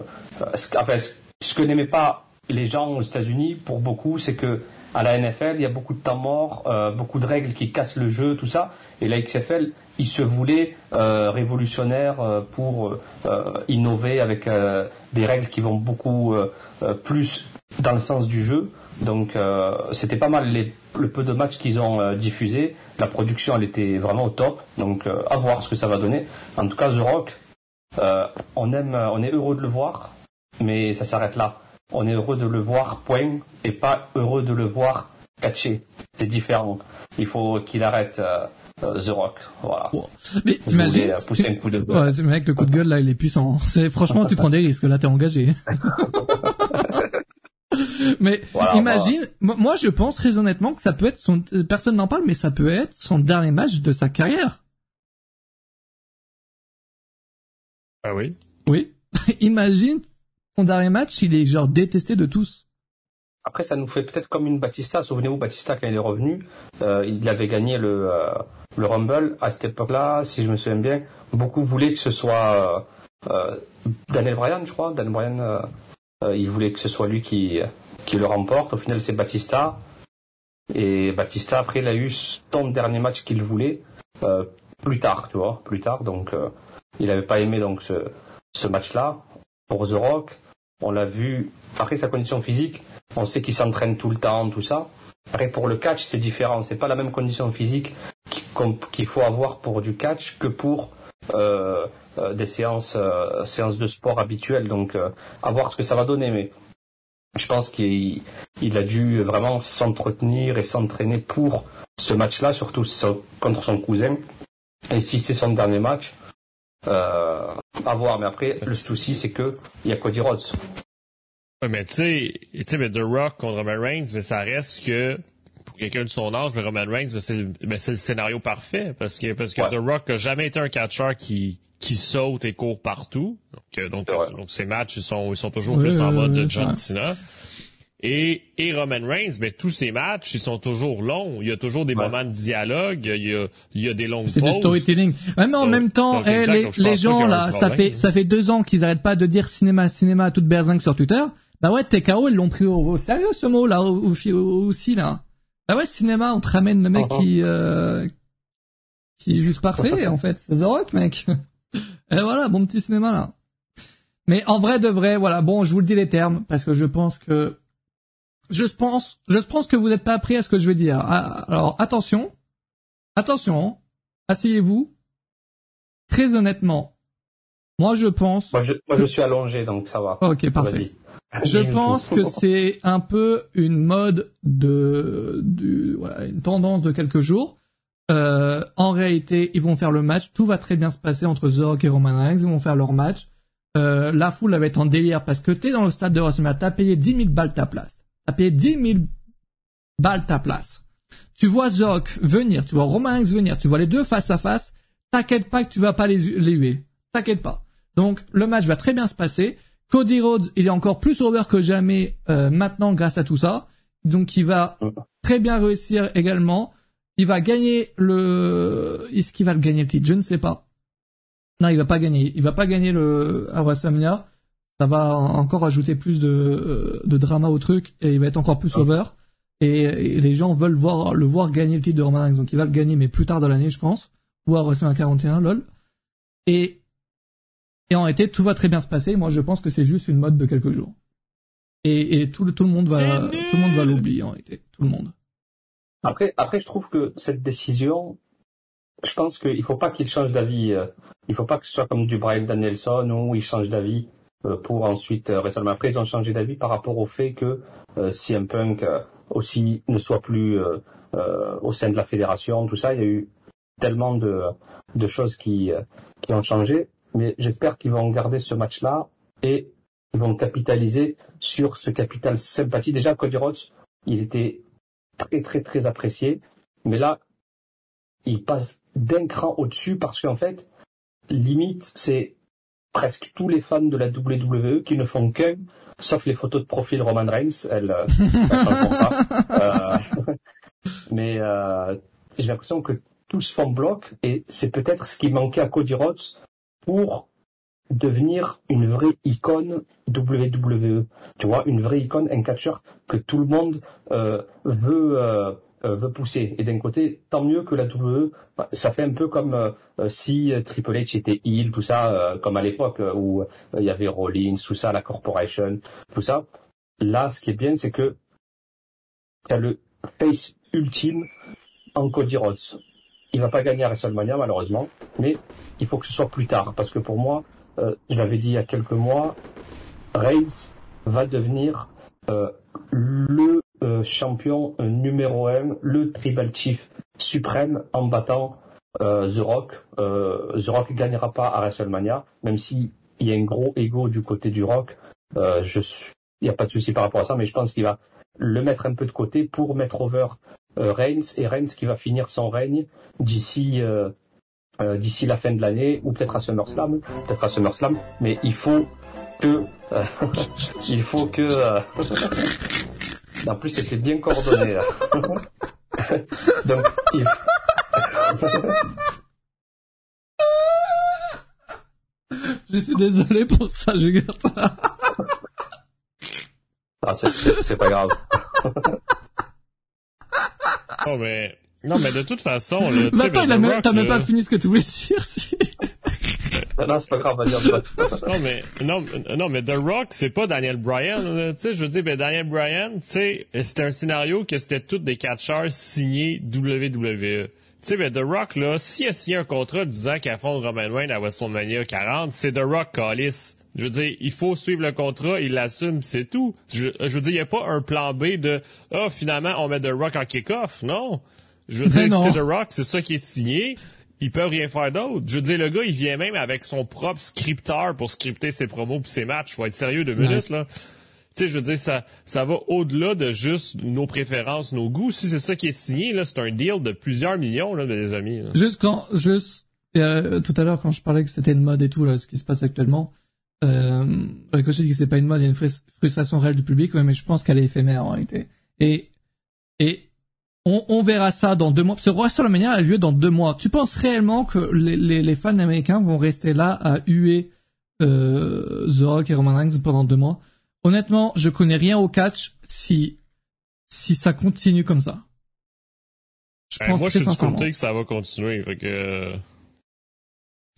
ce, enfin, ce- ce que n'aimaient pas les gens aux États-Unis, pour beaucoup, c'est que à la NFL, il y a beaucoup de temps mort, euh, beaucoup de règles qui cassent le jeu, tout ça. Et la XFL, ils se voulaient euh, révolutionnaires euh, pour euh, innover avec euh, des règles qui vont beaucoup plus dans le sens du jeu. Donc c'était pas mal les, le peu de matchs qu'ils ont diffusés. La production elle était vraiment au top. Donc à voir ce que ça va donner. En tout cas The Rock, on aime, on est heureux de le voir, mais ça s'arrête là. On est heureux de le voir point et pas heureux de le voir catché. C'est différent. Il faut qu'il arrête euh, euh, The Rock. Voilà. Mais t'imagines euh, pousser un coup de gueule. Ouais, c'est mec, le coup de gueule là, il est puissant. C'est franchement, tu prends des risques. Là, t'es engagé. mais Voilà, imagine, mo- moi je pense très honnêtement que ça peut être son, euh, personne n'en parle, mais ça peut être son dernier match de sa carrière. Ah oui? Oui. imagine son dernier match, il est genre détesté de tous. Après, ça nous fait peut-être comme une Batista. Souvenez-vous, Batista, quand il est revenu, euh, il avait gagné le, euh, le Rumble. À cette époque-là, si je me souviens bien, beaucoup voulaient que ce soit euh, Daniel Bryan, je crois. Daniel Bryan, il voulait que ce soit lui qui, qui le remporte. Au final, c'est Batista. Et Batista, après, il a eu son dernier match qu'il voulait plus tard, tu vois, plus tard. Donc, il n'avait pas aimé donc ce, ce match-là. Pour The Rock, on l'a vu. Après sa condition physique, on sait qu'il s'entraîne tout le temps, tout ça. Après, pour le catch, c'est différent. C'est pas la même condition physique qu'il faut avoir pour du catch que pour euh, euh, des séances, euh, séances de sport habituelles. Donc, à voir ce que ça va donner. Mais je pense qu'il il a dû vraiment s'entretenir et s'entraîner pour ce match-là, surtout contre son cousin. Et si c'est son dernier match, euh, à voir. Mais après, le souci, c'est que il y a Cody Rhodes. Oui, mais tu sais, mais The Rock contre Roman Reigns, mais ça reste que pour quelqu'un de son âge, mais Roman Reigns, c'est le, le, scénario parfait parce que parce que The Rock n'a jamais été un catcheur qui qui saute et court partout. Donc, donc, donc, ces matchs, ils sont, ils sont toujours plus en mode de John Cena. Et, et Roman Reigns, ben, tous ces matchs, ils sont toujours longs. Il y a toujours des moments de dialogue. Il y a, il y a des longues pauses. C'est du storytelling. Ouais, mais en même temps, eh, les, les gens, là, ça fait, ça fait deux ans qu'ils arrêtent pas de dire cinéma, cinéma à toute berzingue sur Twitter. Bah ouais, TKO, ils l'ont pris au, sérieux, ce mot-là, aussi, là. Bah ouais, cinéma, on te ramène le mec uh-huh. qui, euh, qui est juste parfait, en fait. C'est The Rock, mec. Et voilà, bon petit cinéma, là. Mais en vrai de vrai, voilà, bon, je vous le dis les termes, parce que je pense que je pense, je pense que vous n'êtes pas appris à ce que je vais dire. Ah, alors attention, attention, asseyez-vous. Très honnêtement, moi je pense. Moi je, moi, je suis allongé donc ça va. Ok parfait. Je pense que c'est un peu une mode de, de voilà, une tendance de quelques jours. Euh, en réalité, ils vont faire le match, tout va très bien se passer entre Zork et Roman Reigns, ils vont faire leur match. Euh, la foule va être en délire parce que t'es dans le stade de WrestleMania, t'as payé 10 000 balles ta place t'as payé 10 000 balles ta place. Tu vois Zoc venir, tu vois Romain venir, tu vois les deux face à face, t'inquiète pas que tu vas pas les, les huer. T'inquiète pas. Donc le match va très bien se passer. Cody Rhodes, il est encore plus over que jamais euh, maintenant grâce à tout ça. Donc il va très bien réussir également. Il va gagner le... Est-ce qu'il va le gagner le titre? Je ne sais pas. Non, il va pas gagner. Il va pas gagner le à WrestleMania ça va encore ajouter plus de, de drama au truc et il va être encore plus over. Et, les gens veulent voir le voir gagner le titre de Roman Reigns, donc il va le gagner mais plus tard dans l'année, je pense, ou à WrestleMania 41, lol. Et et en été, tout va très bien se passer. Moi, je pense que c'est juste une mode de quelques jours. Et, et tout, le, tout le monde va tout le monde va l'oublier en été, tout le monde. Après, après, je trouve que cette décision, je pense qu'il faut pas qu'il change d'avis. Euh, il faut pas que ce soit comme du Brian Danielson où il change d'avis euh, pour ensuite euh, récemment après ils ont changé d'avis par rapport au fait que euh, CM Punk aussi ne soit plus au sein de la fédération, tout ça. Il y a eu tellement de, choses qui, qui ont changé, mais j'espère qu'ils vont garder ce match-là et ils vont capitaliser sur ce capital sympathie. Déjà, Cody Rhodes, il était très très très apprécié, mais là, il passe d'un cran au-dessus parce qu'en fait, limite, c'est presque tous les fans de la WWE qui ne font qu'un, sauf les photos de profil Roman Reigns, elles, euh, pas. Euh, mais euh, j'ai l'impression que tous font bloc et c'est peut-être ce qui manquait à Cody Rhodes pour devenir une vraie icône WWE. Tu vois, une vraie icône, un catcheur que tout le monde veut euh, veut pousser. Et d'un côté, tant mieux que la WWE, ça fait un peu comme euh, euh, si Triple H était heel, tout ça, comme à l'époque où il y avait Rollins, tout ça, la Corporation, tout ça. Là, ce qui est bien, c'est que tu as le face ultime en Cody Rhodes. Il va pas gagner à WrestleMania, malheureusement, mais il faut que ce soit plus tard, parce que pour moi, je l'avais dit il y a quelques mois, Reigns va devenir le euh, champion euh, numéro un, le Tribal Chief suprême en battant euh, The Rock. The Rock gagnera pas à WrestleMania, même s'il y a un gros ego du côté du Rock. je il n'y a pas de souci par rapport à ça, mais je pense qu'il va le mettre un peu de côté pour mettre over Reigns et Reigns qui va finir son règne d'ici d'ici la fin de l'année ou peut-être à SummerSlam, peut-être à SummerSlam, mais il faut que il faut que En plus, c'était bien coordonné, là. Donc, il... Je suis désolé pour ça, je garde ça. Ah, c'est pas grave. non, mais... Non, mais de toute façon, là, mais attends, t'as même, pas fini ce que tu voulais dire, si. Non, c'est pas grave, dire. non, mais, non, non, mais The Rock, c'est pas Daniel Bryan, tu sais, je veux dire, ben, Daniel Bryan, tu sais, c'était un scénario que c'était tous des catcheurs signés WWE. sais, mais The Rock, là, s'il a signé un contrat disant qu'il affronte Roman Reigns à WrestleMania 40, c'est The Rock, Callis. Je veux dire, il faut suivre le contrat, il l'assume, c'est tout. Je, je, veux dire, il n'y a pas un plan B de « Ah, oh, finalement, on met The Rock en kick-off ». Non? Je veux dire, c'est The Rock, c'est ça qui est signé. Il peut rien faire d'autre. Je veux dire, le gars, il vient même avec son propre scripteur pour scripter ses promos et ses matchs. Faut être sérieux deux minutes, là. Tu sais, je veux dire, ça, ça va au-delà de juste nos préférences, nos goûts. Si c'est ça qui est signé, là, c'est un deal de plusieurs millions, là, mes amis. Juste quand, juste, euh, tout à l'heure, quand je parlais que c'était une mode et tout, là, ce qui se passe actuellement, euh, quand je dis que c'est pas une mode, il y a une frustration réelle du public, mais je pense qu'elle est éphémère, en réalité. Et, et, on, on, verra ça dans deux mois. Ce WrestleMania a lieu dans deux mois. Tu penses réellement que les, les, les fans américains vont rester là à huer euh, The Rock et Roman Reigns pendant deux mois? Honnêtement, je connais rien au catch si si ça continue comme ça. Je ben, pense moi, je suis du que ça va continuer. Fait que... Euh,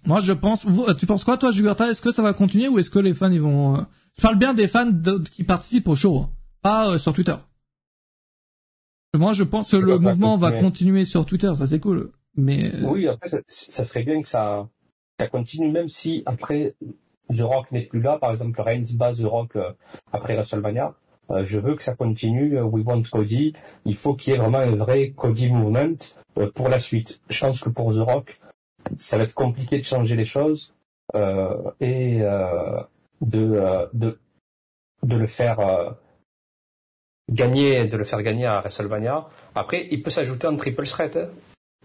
moi, je pense. tu penses quoi, toi, Jugurta Est-ce que ça va continuer ou est-ce que les fans ils vont euh... Je parle bien des fans qui participent au show, hein. pas euh, sur Twitter. Moi, je pense que le mouvement va continuer sur Twitter, ça c'est cool. Mais euh, oui, après, ça, ça, serait bien que ça ça continue, même si après The Rock n'est plus là, par exemple Reigns bat The Rock euh, après WrestleMania, euh, je veux que ça continue, We Want Cody, il faut qu'il y ait vraiment un vrai Cody movement pour la suite. Je pense que pour The Rock, ça va être compliqué de changer les choses et de, de, de le faire gagner, de le faire gagner à WrestleMania. Après, il peut s'ajouter un triple threat. Hein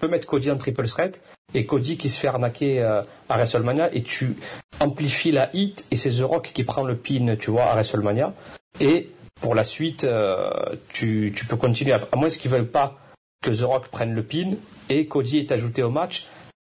peux mettre Cody en triple threat et Cody qui se fait arnaquer euh, à WrestleMania et tu amplifies la hit et c'est The Rock qui prend le pin, tu vois, à WrestleMania. Et pour la suite, euh, tu, tu, peux continuer. À, moins qu'ils veulent pas que The Rock prenne le pin et Cody est ajouté au match.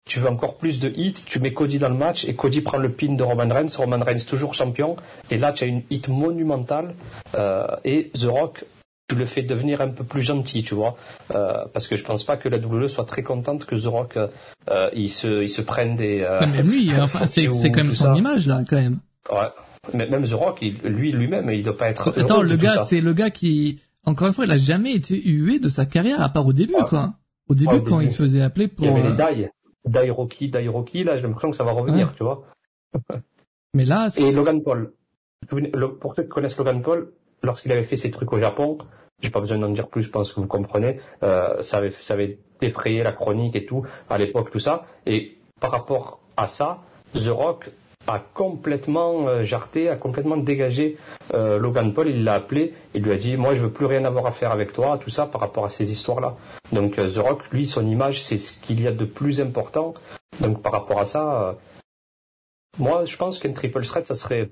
Tu veux encore plus de hit, tu mets Cody dans le match et Cody prend le pin de Roman Reigns. Roman Reigns toujours champion. Et là, tu as une hit monumentale. Euh, et The Rock tu le fais devenir un peu plus gentil, tu vois, euh, parce que je pense pas que la WWE soit très contente que The Rock euh, il se il se prenne des. Euh, mais lui, enfin, c'est c'est quand même son image là, quand même. Ouais. Mais même The Rock, lui lui-même, il doit pas être. Attends, le gars, c'est le gars qui, encore une fois, il a jamais été hué de sa carrière à part au début, quoi. Au début, quand il se faisait appeler pour. Il y avait les Die, Die Rocky. Là, j'ai l'impression que ça va revenir, tu vois. mais là. Et Logan Paul. Pour ceux qui connaissent Logan Paul, lorsqu'il avait fait ses trucs au Japon, j'ai pas besoin d'en dire plus, je pense que vous comprenez, euh, ça, avait, ça avait défrayé la chronique et tout, à l'époque, tout ça. Et par rapport à ça, The Rock a complètement euh, jarté, a complètement dégagé euh, Logan Paul, il l'a appelé, il lui a dit moi je veux plus rien avoir à faire avec toi, tout ça par rapport à ces histoires-là. Donc euh, The Rock, lui, son image, c'est ce qu'il y a de plus important. Donc par rapport à ça, euh, moi je pense qu'un triple threat, ça serait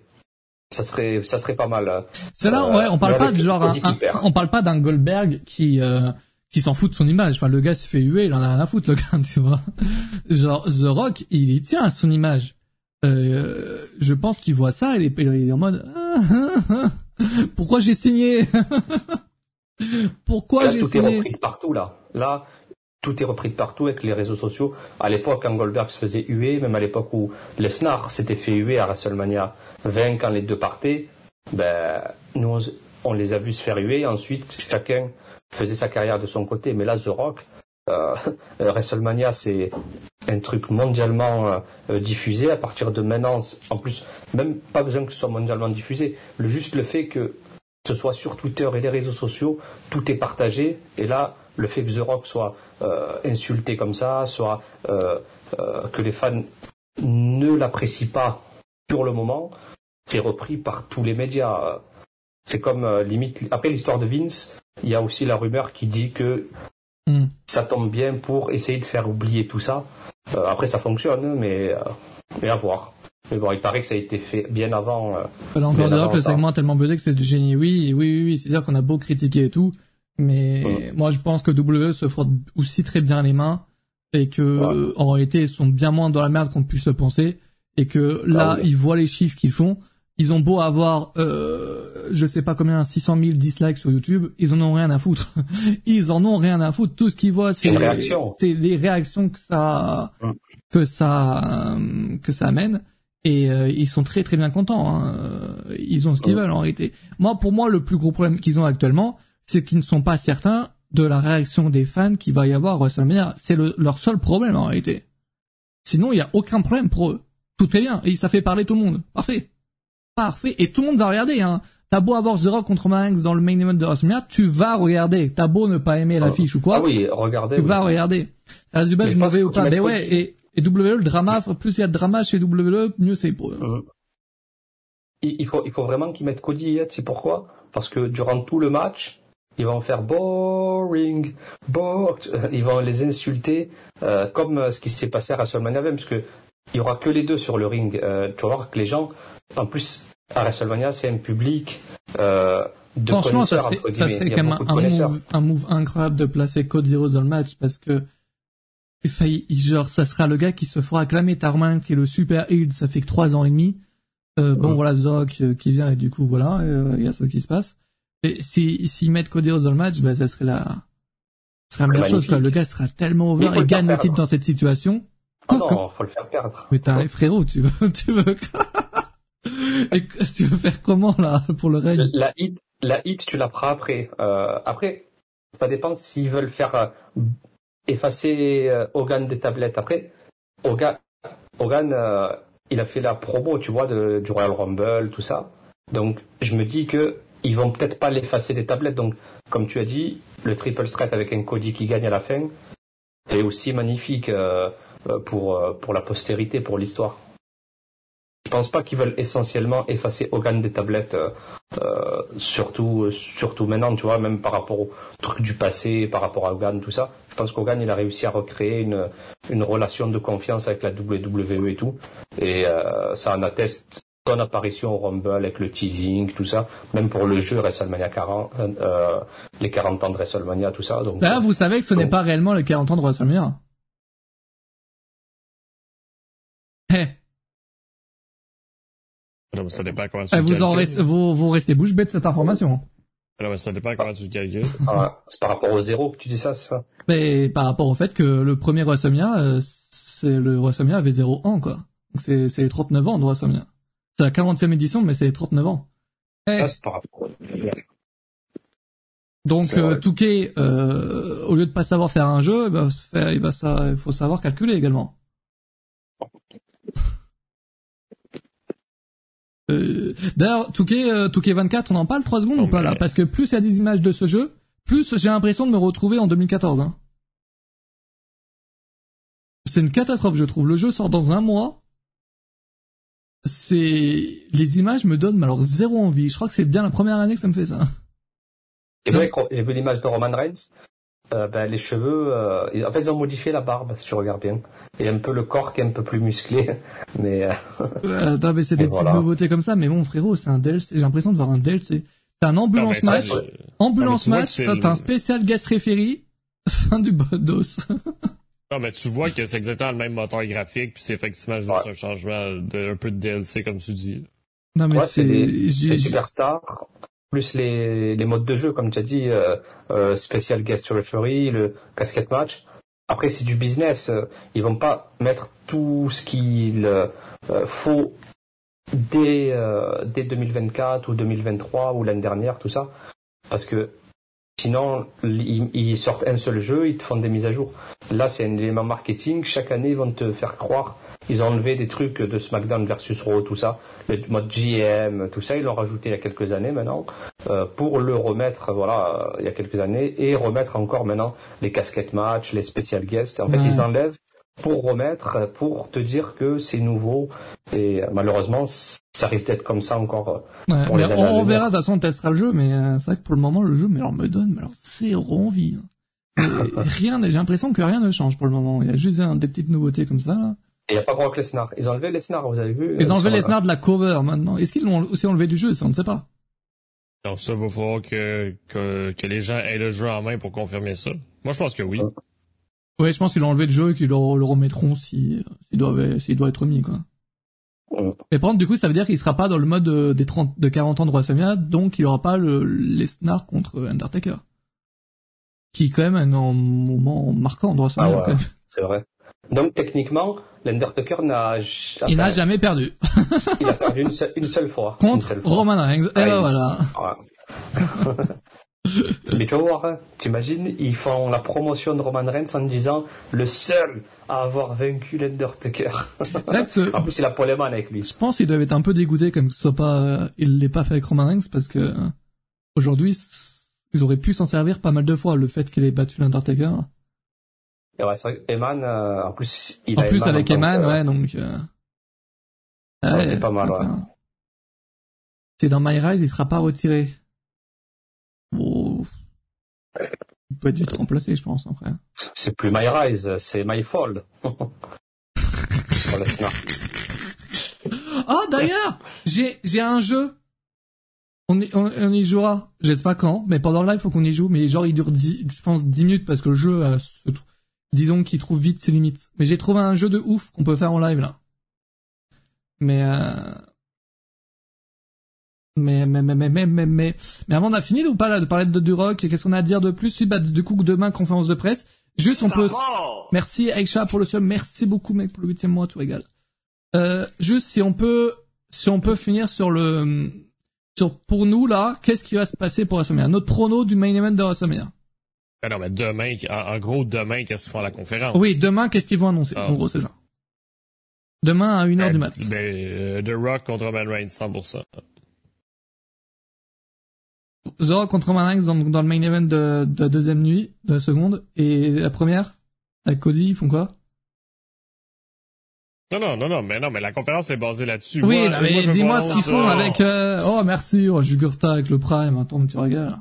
ça serait ça serait pas mal. Hein. C'est là, ouais, on parle pas de genre, on parle pas d'un Goldberg qui euh, qui s'en fout de son image. Enfin, le gars se fait huer, il en a rien à foutre, le gars, tu vois. Genre The Rock, il y tient à son image. Euh, je pense qu'il voit ça, il est, il est en mode pourquoi j'ai signé Pourquoi j'ai signé Tout est repris partout là. Là, tout est repris de partout avec les réseaux sociaux. À l'époque, quand Goldberg se faisait huer, même à l'époque où Lesnar s'était fait huer à WrestleMania 20 quand les deux partaient, ben, nous, on les a vus se faire huer. Ensuite, chacun faisait sa carrière de son côté. Mais là, The Rock, euh, WrestleMania, c'est un truc mondialement euh, diffusé. À partir de maintenant, en plus, même pas besoin que ce soit mondialement diffusé. Le, juste le fait que ce soit sur Twitter et les réseaux sociaux, tout est partagé. Et là, le fait que The Rock soit euh, insulté comme ça, soit euh, que les fans ne l'apprécient pas sur le moment, c'est repris par tous les médias. C'est comme limite. Après l'histoire de Vince, il y a aussi la rumeur qui dit que hmm. ça tombe bien pour essayer de faire oublier tout ça. après, ça fonctionne, mais, mais à voir. Mais bon, il paraît que ça a été fait bien avant. Euh, encore de le segment a tellement buzzé que c'est du génie. Oui, oui, oui, oui. C'est dire qu'on a beau critiquer et tout. Mais moi, je pense que WWE se frotte aussi très bien les mains et que en réalité, ils sont bien moins dans la merde qu'on puisse le penser et que là, ils voient les chiffres qu'ils font. Ils ont beau avoir, euh, je sais pas combien, 600 000 dislikes sur YouTube, ils en ont rien à foutre. ils en ont rien à foutre. Tout ce qu'ils voient, c'est les, les, réactions que ça, que ça, que ça amène. Et euh, ils sont très très bien contents. Hein. Ils ont ce qu'ils veulent en réalité. Moi, pour moi, le plus gros problème qu'ils ont actuellement, c'est qu'ils ne sont pas certains de la réaction des fans qu'il va y avoir à WrestleMania. C'est le, leur seul problème en réalité. Sinon, il y a aucun problème pour eux. Tout est bien et ça fait parler tout le monde. Parfait. Parfait. Et tout le monde va regarder. Hein. T'as beau avoir The Rock contre Manx dans le main event de WrestleMania, tu vas regarder. T'as beau ne pas aimer l'affiche ou quoi. Ah oui, regardez. Tu oui. vas regarder. Ça reste du pense mauvais ou pas. Mais ouais, et, et WWE, le drama, plus il y a de drama chez WWE, mieux c'est pour eux. Euh, Il il faut, il faut vraiment qu'ils mettent Cody et Ed, c'est pourquoi? Parce que durant tout le match, ils vont faire boring, boring, ils vont les insulter, euh, comme euh, ce qui s'est passé à WrestleMania même, parce que il y aura que les deux sur le ring. Euh, tu vas voir que les gens, en plus, à WrestleMania, c'est un public euh, de Franchement, ça serait, ça serait quand même un move, un move incroyable de placer Cody Rhodes dans le match parce que, genre, ça sera le gars qui se fera acclamer Tarman, qui est le super heel, ça fait que trois ans et demi. Euh, bon, Ouais. voilà, Zoc euh, qui vient et du coup, voilà, euh, il y a ça qui se passe. Et si, s'ils mettent Cody Rhodes dans le match, ben, ça serait la, ça serait la meilleure chose, quoi. Le gars sera tellement over et gagne le titre dans cette situation. Ah non, faut le faire perdre. Mais t'as un frérot, tu veux, tu veux, tu veux faire comment, là, pour le règne? La hit, la hit, tu la feras après. Euh, après, ça dépend s'ils veulent faire euh, effacer euh, Hogan des tablettes. Après, Hogan, Hogan euh, il a fait la promo, tu vois, du Royal Rumble, tout ça. Donc, je me dis que ils vont peut-être pas l'effacer des tablettes. Donc, comme tu as dit, le triple threat avec un Cody qui gagne à la fin est aussi magnifique euh, euh, pour euh, pour la postérité, pour l'histoire. Je pense pas qu'ils veulent essentiellement effacer Hogan des tablettes, euh, euh, surtout surtout maintenant, tu vois, même par rapport au truc du passé, par rapport à Hogan, tout ça. Je pense qu'Hogan il a réussi à recréer une une relation de confiance avec la WWE et tout, et euh, ça en atteste son apparition au Rumble avec le teasing, tout ça, même pour le jeu WrestleMania 40, euh, les 40 ans de WrestleMania, tout ça. Donc, D'ailleurs, vous savez que ce n'est Donc- pas réellement les 40 ans de WrestleMania. Non, mais ça dépend comment tu eh, le vous, en restez, vous, vous restez bouche bête de cette information. Non, mais ça dépend comment tu le calcules. ah, c'est par rapport au zéro que tu dis ça, c'est ça? Mais par rapport au fait que le premier WrestleMania, euh, c'est le WrestleMania avait 0 ans, quoi. Donc c'est, c'est les 39 ans de WrestleMania. C'est la 40e édition, mais c'est les 39 ans. Eh, Ah, c'est par rapport. donc, euh. Touquet, euh, au lieu de pas savoir faire un jeu, bah, se faire- il va ça, il faut savoir calculer également. Euh, D'ailleurs, Touquet, euh, Touquet 24, on en parle 3 secondes Non, ou pas mais- là Parce que plus il y a des images de ce jeu, plus j'ai l'impression de me retrouver en 2014. Hein. C'est une catastrophe, je trouve. Le jeu sort dans un mois. C'est les images me donnent mais alors zéro envie. Je crois que c'est bien la première année que ça me fait ça. Et j'ai vu l'image de Roman Reigns, euh, ben, les cheveux, euh, ils- en fait, ils ont modifié la barbe, si tu regardes bien. Et un peu le corps qui est un peu plus musclé. Mais, euh, Euh, attends, mais c'est des Et petites voilà. nouveautés comme ça. Mais bon, frérot, c'est un DLC. J'ai l'impression de voir un DLC. T'as un ambulance match, ambulance Non, match. T'as un spécial guest referee. Fin du bodos. Non, mais tu vois que c'est exactement le même moteur graphique, puis c'est effectivement juste Ouais. un changement de un peu de DLC, comme tu dis. non mais ouais, c'est, c'est des, superstars, plus les, modes de jeu, comme tu as dit, euh, euh, spécial guest referee, le casquette match. Après, c'est du business. Ils vont pas mettre tout ce qu'il euh, faut dès, dès 2024 ou 2023 ou l'année dernière, tout ça. Parce que sinon, ils, sortent un seul jeu, ils te font des mises à jour. Là, c'est un élément marketing. Chaque année, ils vont te faire croire. Ils ont enlevé des trucs de SmackDown versus Raw, tout ça. Le mode GM, tout ça, ils l'ont rajouté il y a quelques années maintenant. euh, pour le remettre, voilà, euh, il y a quelques années. Et remettre encore maintenant les casquettes match, les special guests. En fait, ils enlèvent pour remettre, euh, pour te dire que c'est nouveau. Et euh, malheureusement, ça risque d'être comme ça encore. euh, Ouais, pour les années on, on verra, de toute façon, on testera le jeu, mais euh, c'est vrai que pour le moment, le jeu, mais alors, me donne, mais alors, zéro envie. hein. Rien, j'ai l'impression que rien ne change pour le moment. Il y a juste un- des petites nouveautés comme ça, là. Et il n'y a pas Brock Lesnar. Ils ont enlevé Lesnar, vous avez vu Ils ont euh, enlevé sur- les snars de la cover maintenant. Est-ce qu'ils l'ont aussi enlevé du jeu Ça, on ne sait pas. Donc ça, il va falloir que, que, que les gens aient le jeu en main pour confirmer ça. Moi, je pense que oui. Ouais. Je pense qu'ils l'ont enlevé du jeu et qu'ils le, le remettront si, s'il doit, s'il doit être mis, quoi. Ouais. Mais par contre, du coup, ça veut dire qu'il sera pas dans le mode euh, des 30, de 40 ans de WrestleMania, donc il aura pas le, les snars contre Undertaker. Qui, quand même, est un moment marquant de WrestleMania, Ah ouais. C'est vrai. Donc techniquement, l'Undertaker n'a Il n'a jamais perdu. il a perdu une seule, une seule fois. Contre seule fois. Roman Reigns. Et Ah, ben il- voilà. voilà. Mais tu vas voir, hein, t'imagines, ils font la promotion de Roman Reigns en disant le seul à avoir vaincu l'Undertaker. En plus, il a Poleman avec lui. je pense qu'ils doivent être un peu dégoûtés comme ce soit pas, euh, il l'ait pas fait avec Roman Reigns parce que euh, aujourd'hui, ils auraient pu s'en servir pas mal de fois. Le fait qu'il ait battu l'Undertaker. Et ouais, c'est vrai, Eman, euh, en plus, il En a plus Eman avec en Eman, que- ouais, donc. Euh... Ça ouais, pas mal, ouais. C'est dans My Rise, il sera pas retiré. Oh. Il peut être vite remplacé, je pense, après. C'est plus My Rise, c'est My Fall. Oh, d'ailleurs, j'ai, j'ai un jeu. On y, on, on y jouera. Je sais pas quand, mais pendant le live, faut qu'on y joue. Mais genre, il dure 10, je pense 10 minutes parce que le jeu, euh, se disons qu'il trouve vite ses limites. Mais j'ai trouvé un jeu de ouf qu'on peut faire en live, là. Mais, euh... Mais, mais, mais, mais, mais, mais, mais, mais avant, on a fini ou pas, là, de parler de, du rock? Qu'est-ce qu'on a à dire de plus? Oui, bah, du coup, demain, conférence de presse. Juste, on peut, Merci Aïcha pour le sub, merci beaucoup mec pour le huitième mois, tout égal. Euh, juste si on peut, si on peut finir sur le, sur pour nous là, qu'est-ce qui va se passer pour WrestleMania? Notre prono du main event de WrestleMania. Ah non, mais demain, en, en gros, demain, qu'est-ce qu'ils font à la conférence? Oui, demain qu'est-ce qu'ils vont annoncer? Ah. En gros c'est ça. Demain à 1h Euh, du mat. Ben, euh, The Rock contre Roman Reigns, 100%. Zoro contre Roman Reigns dans, dans le main event de, de la deuxième nuit, de la seconde, et la première avec Cody, ils font quoi? Non, non, non, non, mais non, mais la conférence est basée là-dessus. Oui, Moi- mais dis-moi ce qu'ils font avec. euh, Oh merci, oh Jugurta avec le Prime, attends, tu regardes.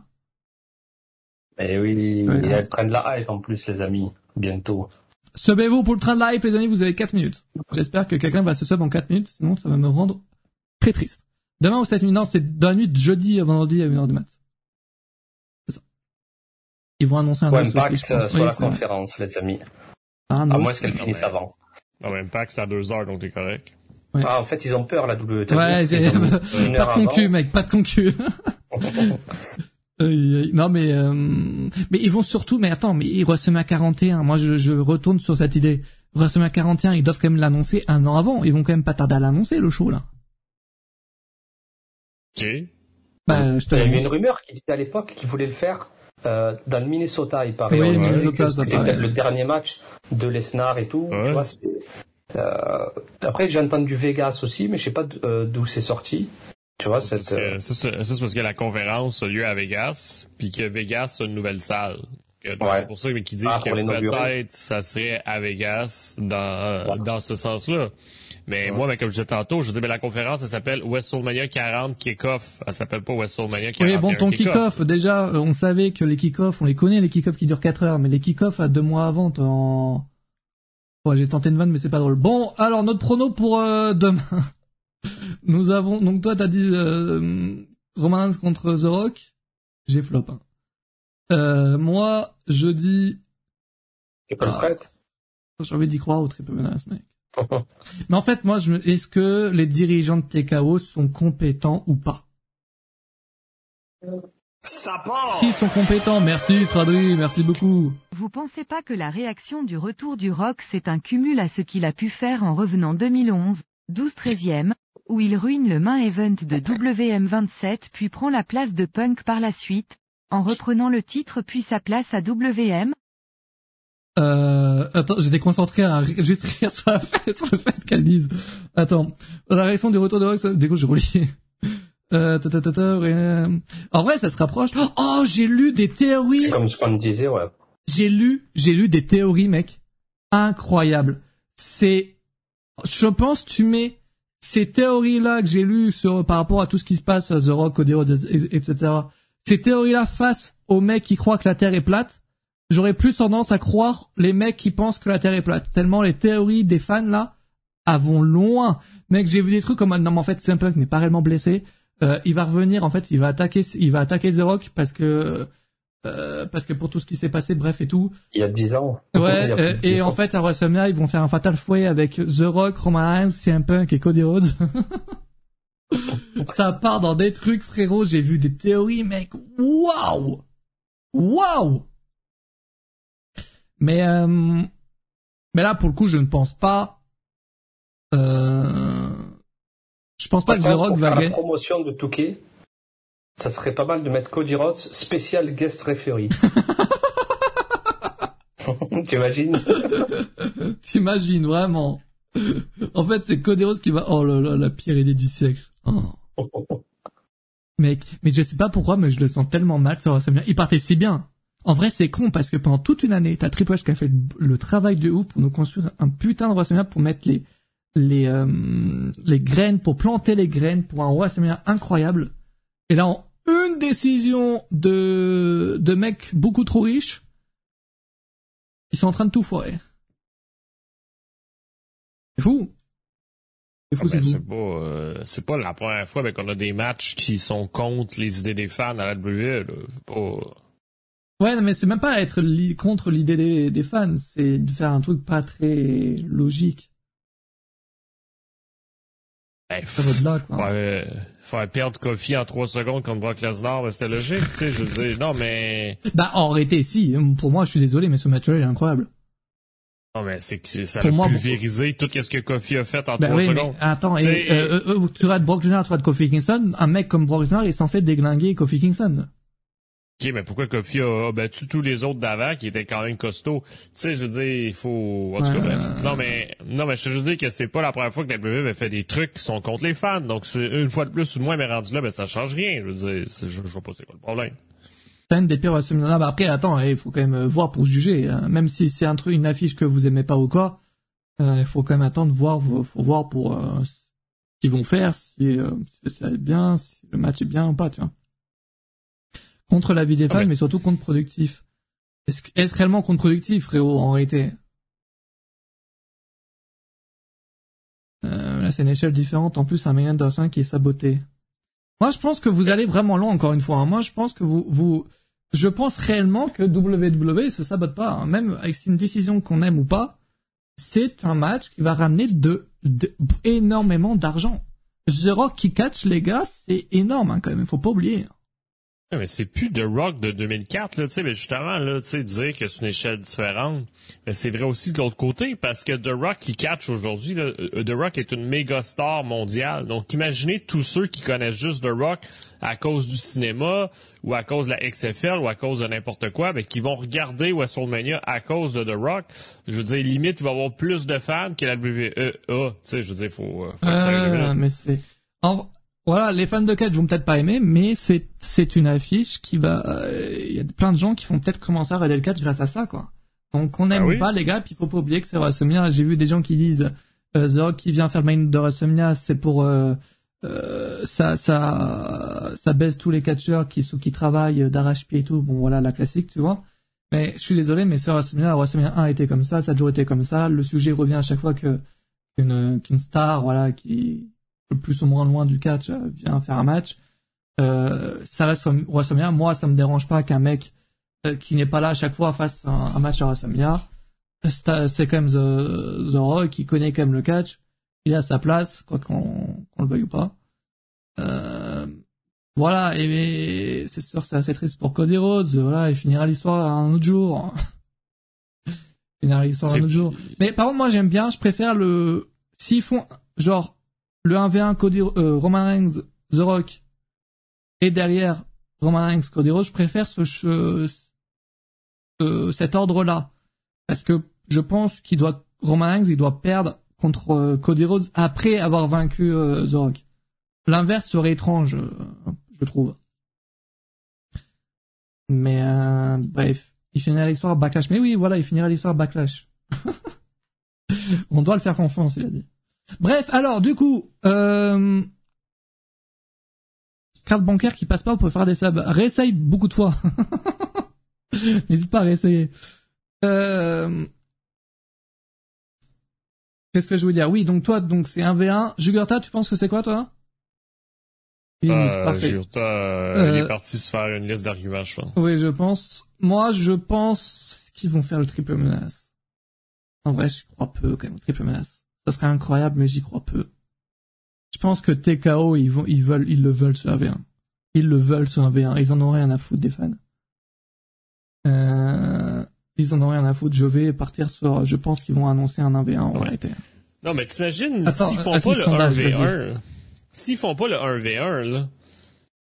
Et oui, Ouais. il y a le train de la hype en plus, les amis. Bientôt. Subez-vous pour le train de live, les amis, vous avez 4 minutes. J'espère que quelqu'un va se sub en 4 minutes, sinon ça va me rendre très triste. Demain ou cette nuit, non, c'est dans la nuit de jeudi à vendredi à 1h du mat. C'est ça. Ils vont annoncer un Ou aussi, Impact je pense. euh, sur Oui, la vrai. conférence, les amis. Ah, À non, moins c'est- qu'elle non, finisse mais- avant. Temps que c'est à deux heures, donc t'es correct. Ouais. Ah, en fait, ils ont peur, la WWE. Ouais, ont pas de concu, mec, pas de concu. Non mais euh, mais ils vont surtout mais attends mais ils WrestleMania 41 moi je, je retourne sur cette idée WrestleMania 41 ils doivent quand même l'annoncer un an avant ils vont quand même pas tarder à l'annoncer le show là Je te Il y a eu une rumeur qui disait à l'époque qu'ils voulaient le faire euh, dans le Minnesota, il paraît. Oui, Minnesota, ça paraît. le dernier match de Lesnar et tout. Ouais. Tu vois, c'est- euh, après, j'ai entendu Vegas aussi, mais je sais pas euh, d'où c'est sorti. Tu vois, cette, euh, ça, c'est parce que la conférence a lieu à Vegas, puis que Vegas a une nouvelle salle. Ouais. C'est pour ça qu'ils disent Ah, que peut-être ça serait à Vegas dans, Ouais. dans ce sens-là. Mais Ouais. moi, ben, comme je disais tantôt, je dis, ben, la conférence, elle s'appelle WrestleMania 40 Kickoff. Elle s'appelle pas WrestleMania 41 oui bon ton Kickoff. kick-off déjà on savait que les kick-off on les connaît les kick-off qui durent 4 heures mais les kick-off à deux mois avant en ouais j'ai tenté une vanne mais c'est pas drôle bon alors notre prono pour euh, demain nous avons donc toi t'as dit euh, Roman Reigns contre The Rock j'ai flop hein. euh, moi je dis Triple Ah. threat. j'ai envie d'y croire au triple menace mec mais en fait moi je me est-ce que les dirigeants de TKO sont compétents ou pas? S'ils sont compétents, merci Stradri, merci beaucoup. Vous pensez pas que la réaction du retour du rock c'est un cumul à ce qu'il a pu faire en revenant 2011, 12-13e, où il ruine le main event de WM27 puis prend la place de Punk par la suite, en reprenant le titre puis sa place à WM Euh, attends, j'étais concentré à juste rire sur, la fait- sur le fait qu'elle dise. Attends, la réaction du retour de Rock, ça- du coup je relis. Euh, ta, ta, ta, ta, En vrai, ça se rapproche. Oh, j'ai lu des théories. Comme ce qu'on disait, ouais. J'ai lu, j'ai lu des théories, mec. Incroyable. C'est, je pense, tu mets ces théories-là que j'ai lues sur, par rapport à tout ce qui se passe à The Rock, Cody Rhodes, et- etc. Ces théories-là face aux mecs qui croient que la Terre est plate, j'aurais plus tendance à croire les mecs qui pensent que la Terre est plate. Tellement les théories des fans, là, vont loin. Mec, j'ai vu des trucs comme, non, mais en fait, CM Punk n'est pas réellement blessé. Euh, il va revenir, en fait, il va attaquer, il va attaquer The Rock parce que, euh, parce que pour tout ce qui s'est passé, bref et tout. Il y a 10 ans. Ouais, euh, et 10 en fait, à WrestleMania, ils vont faire un fatal fouet avec The Rock, Roman Reigns, CM Punk et Cody Rhodes. Ça part dans des trucs, frérot. J'ai vu des théories, mec. Waouh! Waouh! Mais, euh, mais là, pour le coup, je ne pense pas, euh, je pense pas que The Rock va faire la gagner. promotion de Touquet, ça serait pas mal de mettre Cody Rhodes spécial guest referee. tu imagines T'imagines vraiment En fait, c'est Cody Rhodes qui va. Oh là là, la pire idée du siècle. Oh. Mec, mais je sais pas pourquoi, mais je le sens tellement mal sur WrestleMania. Il partait si bien. En vrai, c'est con parce que pendant toute une année, t'as Triple H qui a fait le, travail de ouf pour nous construire un putain de WrestleMania pour mettre les les euh, les graines, pour planter les graines pour un WrestleMania incroyable. Et là, en une décision de de mecs beaucoup trop riches, ils sont en train de tout foirer. C'est fou. Ah ben, c'est pas, euh, c'est pas la première fois ben, qu'on a des matchs qui sont contre les idées des fans à la WWE. Pas... Ouais, mais c'est même pas être contre l'idée des, des fans, c'est de faire un truc pas très logique. Ben, ça va de là, quoi. Faire, faire perdre Kofi en trois secondes contre Brock Lesnar, ben, c'était logique, tu sais, je veux dire, non, mais... Bah, en réalité, si. Pour moi, je suis désolé, mais ce match-là est incroyable. Non, mais c'est que ça a pulvérisé tout ce que Kofi a fait en ben oui, secondes. Mais attends, et, euh, euh, euh, tu rates Brock Lesnar, tu rates Kofi Kingston, un mec comme Brock Lesnar est censé déglinguer Kofi Kingston. OK, mais pourquoi Kofi a, battu tous les autres d'avant qui étaient quand même costauds? Tu sais, je veux dire, il faut... En tout cas, Non, mais, non, mais je veux dire que c'est pas la première fois que la WWE fait des trucs qui sont contre les fans. Donc, c'est une fois de plus ou de moins, mais rendu là, ben, ça change rien. Je veux dire, je, je vois pas c'est quoi le problème. C'est une des pires WrestleMania. bah après, attends, il faut quand même voir pour juger. Hein. Même si c'est un truc, une affiche que vous aimez pas ou quoi, euh, il faut quand même attendre, voir, faut voir pour euh, ce qu'ils vont faire, si, euh, si ça est bien, si le match est bien ou pas, tu vois. Contre la vie des ah fans, mais surtout contre-productif. Est-ce est réellement contre-productif, frérot, en réalité? Euh, Là, c'est une échelle différente. En plus, un Mayan Dawson qui est saboté. Moi, je pense que vous allez vraiment loin, encore une fois. Hein. Moi, je pense que vous... vous je pense réellement que WWE se sabote pas. Hein. Même avec une décision qu'on aime ou pas, c'est un match qui va ramener de, énormément d'argent. The Rock qui catch, les gars, c'est énorme hein, quand même. Il faut pas oublier mais c'est plus The Rock de 2004, là, tu sais, mais justement, là, tu sais, dire que c'est une échelle différente, mais c'est vrai aussi de l'autre côté, parce que The Rock qui catch aujourd'hui, euh, The Rock est une méga star mondiale. Donc, imaginez tous ceux qui connaissent juste The Rock à cause du cinéma, ou à cause de la XFL, ou à cause de n'importe quoi, mais qui vont regarder WrestleMania à cause de The Rock. Je veux dire, limite, il va y avoir plus de fans que la WWE. Tu sais, je veux dire, faut, euh, faut euh, mais c'est... Voilà, les fans de catch vont peut-être pas aimer, mais c'est c'est une affiche qui va. Il euh, y a plein de gens qui vont peut-être commencer à regarder le catch grâce à ça, quoi. Donc on n'aime ah pas les gars, puis il faut pas oublier que c'est WrestleMania. J'ai vu des gens qui disent euh, The Rock qui vient faire main de WrestleMania, c'est pour euh, euh, ça ça ça baisse tous les catcheurs qui qui travaillent d'arrache-pied et tout. Bon voilà la classique, tu vois. Mais je suis désolé, mais c'est WrestleMania. WrestleMania 1 était comme ça, ça a toujours été comme ça. Le sujet revient à chaque fois que qu'une qu'une star, voilà, qui plus ou moins loin du catch euh, vient faire un match. Euh, ça reste WrestleMania. Moi, ça me dérange pas qu'un mec euh, qui n'est pas là à chaque fois fasse un, match à WrestleMania. C'est quand même The, Rock qui connaît quand même le catch. Il a sa place, quoi qu'on le veuille ou pas. voilà, et, c'est sûr c'est assez triste pour Cody Rhodes. Voilà, il finira l'histoire un autre jour. il finira l'histoire un autre jour. Mais par contre, moi j'aime bien, je préfère le... S'ils font genre le 1v1 Cody, euh, Roman Reigns, The Rock, et derrière Roman Reigns, Cody Rhodes, je préfère ce, ce cet ordre-là. Parce que je pense qu'il doit, Roman Reigns, il doit perdre contre euh, Cody Rhodes après avoir vaincu euh, The Rock. L'inverse serait étrange, je trouve. Mais bref, il finira l'histoire Backlash. Mais oui, voilà, il finira l'histoire Backlash. On doit le faire confiance, il a dit. Bref, alors du coup, euh, carte bancaire qui passe pas pour faire des subs. Réessaye beaucoup de fois. N'hésite pas à réessayer. Euh... Qu'est-ce que je voulais dire? Oui, donc toi, donc c'est un V1. Jugurta, tu penses que c'est quoi toi? Euh, Jugurta, euh, il est euh, parti se faire une liste d'arguments, je pense. Oui, je pense. Moi, je pense qu'ils vont faire le triple menace. En vrai, je crois peu quand même, triple menace. Ça serait incroyable, mais j'y crois peu. Je pense que TKO, ils vont, ils veulent, ils le veulent sur un V1. Ils le veulent sur un V1. Ils en ont rien à foutre des fans. Euh, ils en ont rien à foutre. Je vais partir sur, je pense qu'ils vont annoncer un 1v1 en réalité. Non, mais t'imagines, s'ils font pas le 1v1, s'ils font pas le 1v1, là,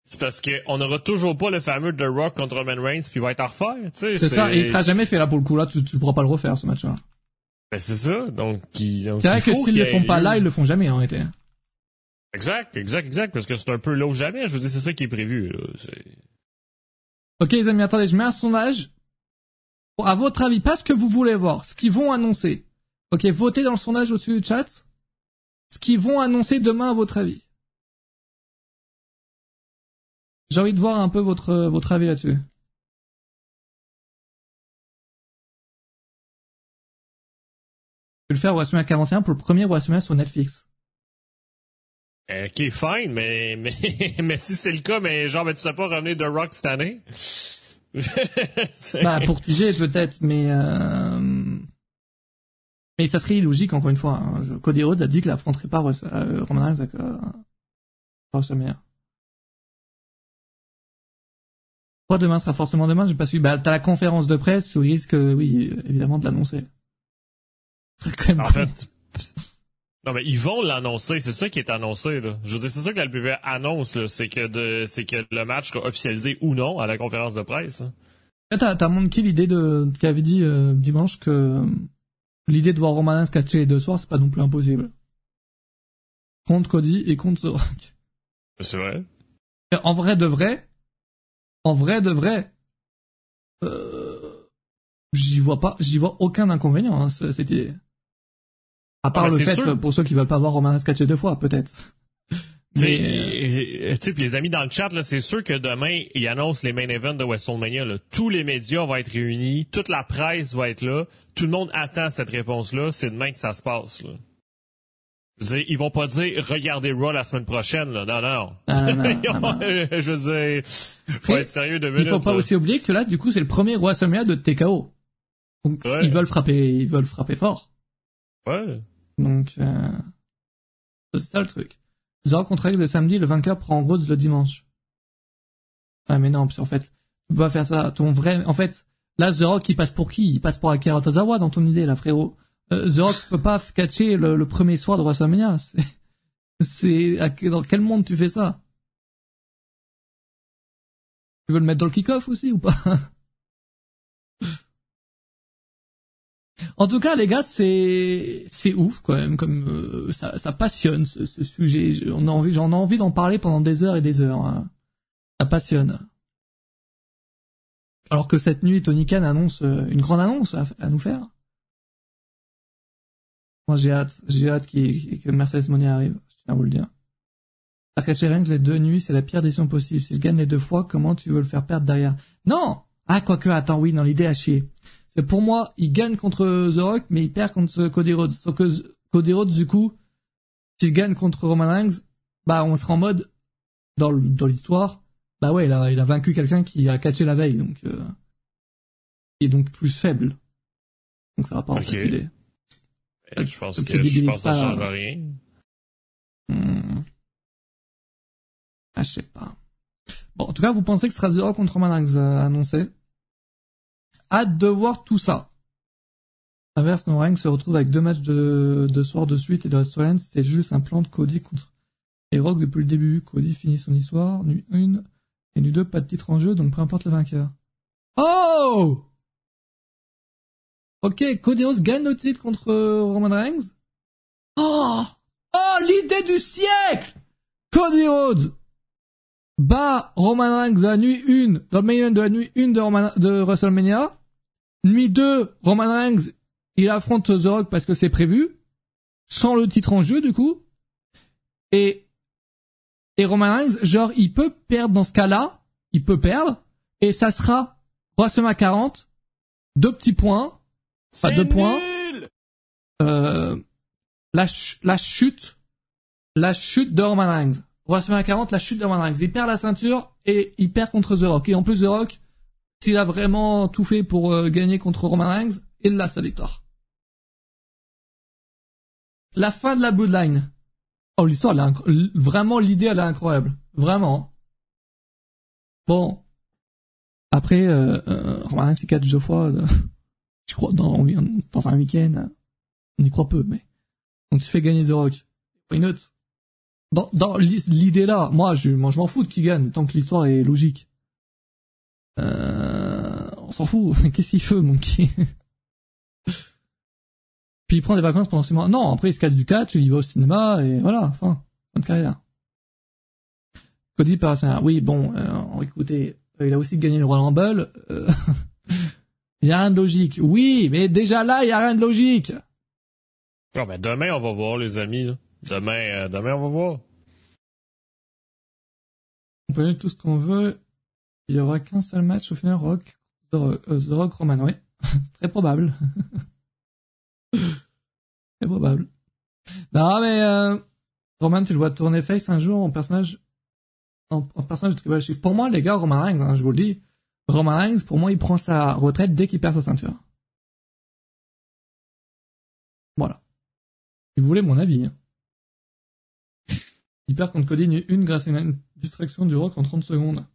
C'est parce qu'on n'aura toujours pas le fameux The Rock contre Roman Reigns puis il va être à refaire. C'est ça, et il sera jamais fait là pour le coup. Là, tu, tu pourras pas le refaire ce match-là. Ben c'est ça. Donc, c'est vrai que s'ils le font pas là, ils le font jamais en réalité. Exact, exact, exact, parce que c'est un peu là ou jamais. Je veux dire, c'est ça qui est prévu. ok, les amis, attendez, je mets un sondage. À votre avis, pas ce que vous voulez voir, ce qu'ils vont annoncer. Ok, votez dans le sondage au-dessus du chat. Ce qu'ils vont annoncer demain à votre avis. J'ai envie de voir un peu votre, votre avis là-dessus. Je vais le faire WrestleMania 41 pour le premier WrestleMania sur Netflix. Euh, ok, fine, mais, mais, mais si c'est le cas, mais genre, mais tu sais pas revenir de Rock cette année? bah, pour TJ, peut-être, mais, euh... mais ça serait illogique, encore une fois. Hein. Cody Rhodes a dit qu'il affronterait pas euh, Roman Reigns avec euh, WrestleMania. demain sera forcément demain J'ai pas su. Bah, t'as la conférence de presse au risque, oui, évidemment, de l'annoncer. En fait, non mais ils vont l'annoncer, c'est ça qui est annoncé là. Je veux dire, c'est ça que la LPV annonce là, c'est que de, c'est que le match sera officialisé ou non à la conférence de presse. T'as, t'as montré l'idée de, qu'avait dit euh, dimanche que euh, l'idée de voir Roman se catcher les deux soirs, c'est pas non plus impossible. Contre Cody et contre The Rock. C'est vrai. En vrai de vrai, en vrai de vrai, euh, j'y vois pas, j'y vois aucun inconvénient, hein, cette idée. À part ah, le fait, pour ceux qui veulent pas voir Roman Reigns deux fois, peut-être. Mais... Tu sais, les amis dans le chat, là, c'est sûr que demain, ils annoncent les main events de WrestleMania. Là. Tous les médias vont être réunis, toute la presse va être là. Tout le monde attend cette réponse-là. C'est demain que ça se passe. Là. Dire, ils vont pas dire regardez Raw la semaine prochaine. Là. Non, non. Ah, non, je veux dire, faut être sérieux de minutes. Il faut pas aussi oublier que là, du coup, c'est le premier WrestleMania de TKO. Donc, ils veulent frapper, ils veulent frapper fort. Ouais. Donc, euh, c'est ça le truc. The contre X le samedi, le vainqueur prend Rhodes le dimanche. Ah mais non, parce qu'en fait, tu peux pas faire ça. Ton vrai, en fait, là The Rock il passe pour qui? Il passe pour Akira Tozawa dans ton idée là, frérot. Euh, The Rock peut pas catcher le, premier soir de WrestleMania. C'est, dans quel monde tu fais ça? Tu veux le mettre dans le kick-off aussi ou pas? En tout cas, les gars, c'est c'est ouf quand même, comme euh, ça, ça passionne ce, ce sujet. J'en ai envie, j'en ai envie d'en parler pendant des heures et des heures. Hein. Ça passionne. Alors que cette nuit, Tony Khan annonce euh, une grande annonce à, nous faire. Moi, j'ai hâte, j'ai hâte que Mercedes Monet arrive. Je tiens à vous le dire. Reigns, les deux nuits, c'est la pire décision possible. S'il gagne les deux fois, comment tu veux le faire perdre derrière? Non Ah, quoique, attends, oui, dans l'idée à chier. C'est pour moi, il gagne contre The Rock, mais il perd contre Cody Rhodes. Sauf que Cody Rhodes, du coup, s'il gagne contre Roman Reigns, bah on sera en mode dans l'histoire, bah ouais, il a, il a vaincu quelqu'un qui a catché la veille, donc euh, est donc plus faible. Donc ça va pas en fait idée. Je pense que, je pense que ça change rien. Hmm. Ah, je sais pas. Bon, en tout cas, vous pensez que ce sera The Rock contre Roman Reigns euh, annoncé? Hâte de voir tout ça. Inverse, No Rank se retrouve avec deux matchs de, de soir de suite et de restaurant. C'est juste un plan de Cody contre et Rock depuis le début. Cody finit son histoire. Nu 1 et nu 2, pas de titre en jeu, donc peu importe le vainqueur. Oh! Ok, Cody Rhodes gagne le titre contre Roman Reigns. Oh! Oh, l'idée du siècle! Cody Rhodes bat Roman Reigns la nuit 1, dans le main de la nuit 1 de, de WrestleMania. Nuit 2, Roman Reigns, il affronte The Rock parce que c'est prévu, sans le titre en jeu du coup. Et et Roman Reigns, genre, il peut perdre dans ce cas-là, il peut perdre, et ça sera WrestleMania 40, deux petits points, pas deux points. Euh, la, la chute, la chute de Roman Reigns. WrestleMania 40, la chute de Roman Reigns. Il perd la ceinture et il perd contre The Rock. Et en plus, The Rock, s'il a vraiment tout fait pour euh, gagner contre Roman Reigns, il a sa victoire. La fin de la Bloodline. Oh, l'histoire, vraiment, l'idée, elle est incroyable. Vraiment. Bon. Après, euh, euh, Roman Reigns, c'est quatre deux fois, je crois, dans, un week-end. On y croit peu, mais. Donc tu fais gagner The Rock. Why not? dans, dans l'idée là, moi, je m'en fous de qui gagne tant que l'histoire est logique. Euh, on s'en fout. Qu'est-ce qu'il fait, Monkey Puis il prend des vacances pendant six mois. Non, après il se casse du catch, il va au cinéma et voilà, fin, fin de carrière. Cody Parasana, oui, bon, euh, écoutez, euh, il a aussi gagné le Royal Rumble. Euh, il y a rien de logique. Oui, mais déjà là, il y a rien de logique. Non, mais demain, on va voir, les amis. Demain, euh, demain, on va voir. On peut dire tout ce qu'on veut. Il y aura qu'un seul match au final, Rock, The, The Rock Roman, oui. C'est très probable. très probable. Non, mais euh, Roman, tu le vois tourner face un jour en personnage en, personnage de Tribal Chief. Pour moi, les gars, Roman Reigns, hein, je vous le dis, Roman Reigns, pour moi, il prend sa retraite dès qu'il perd sa ceinture. Voilà. Si vous voulez mon avis. Hein. Il perd contre Cody une grâce à une distraction du rock en 30 secondes.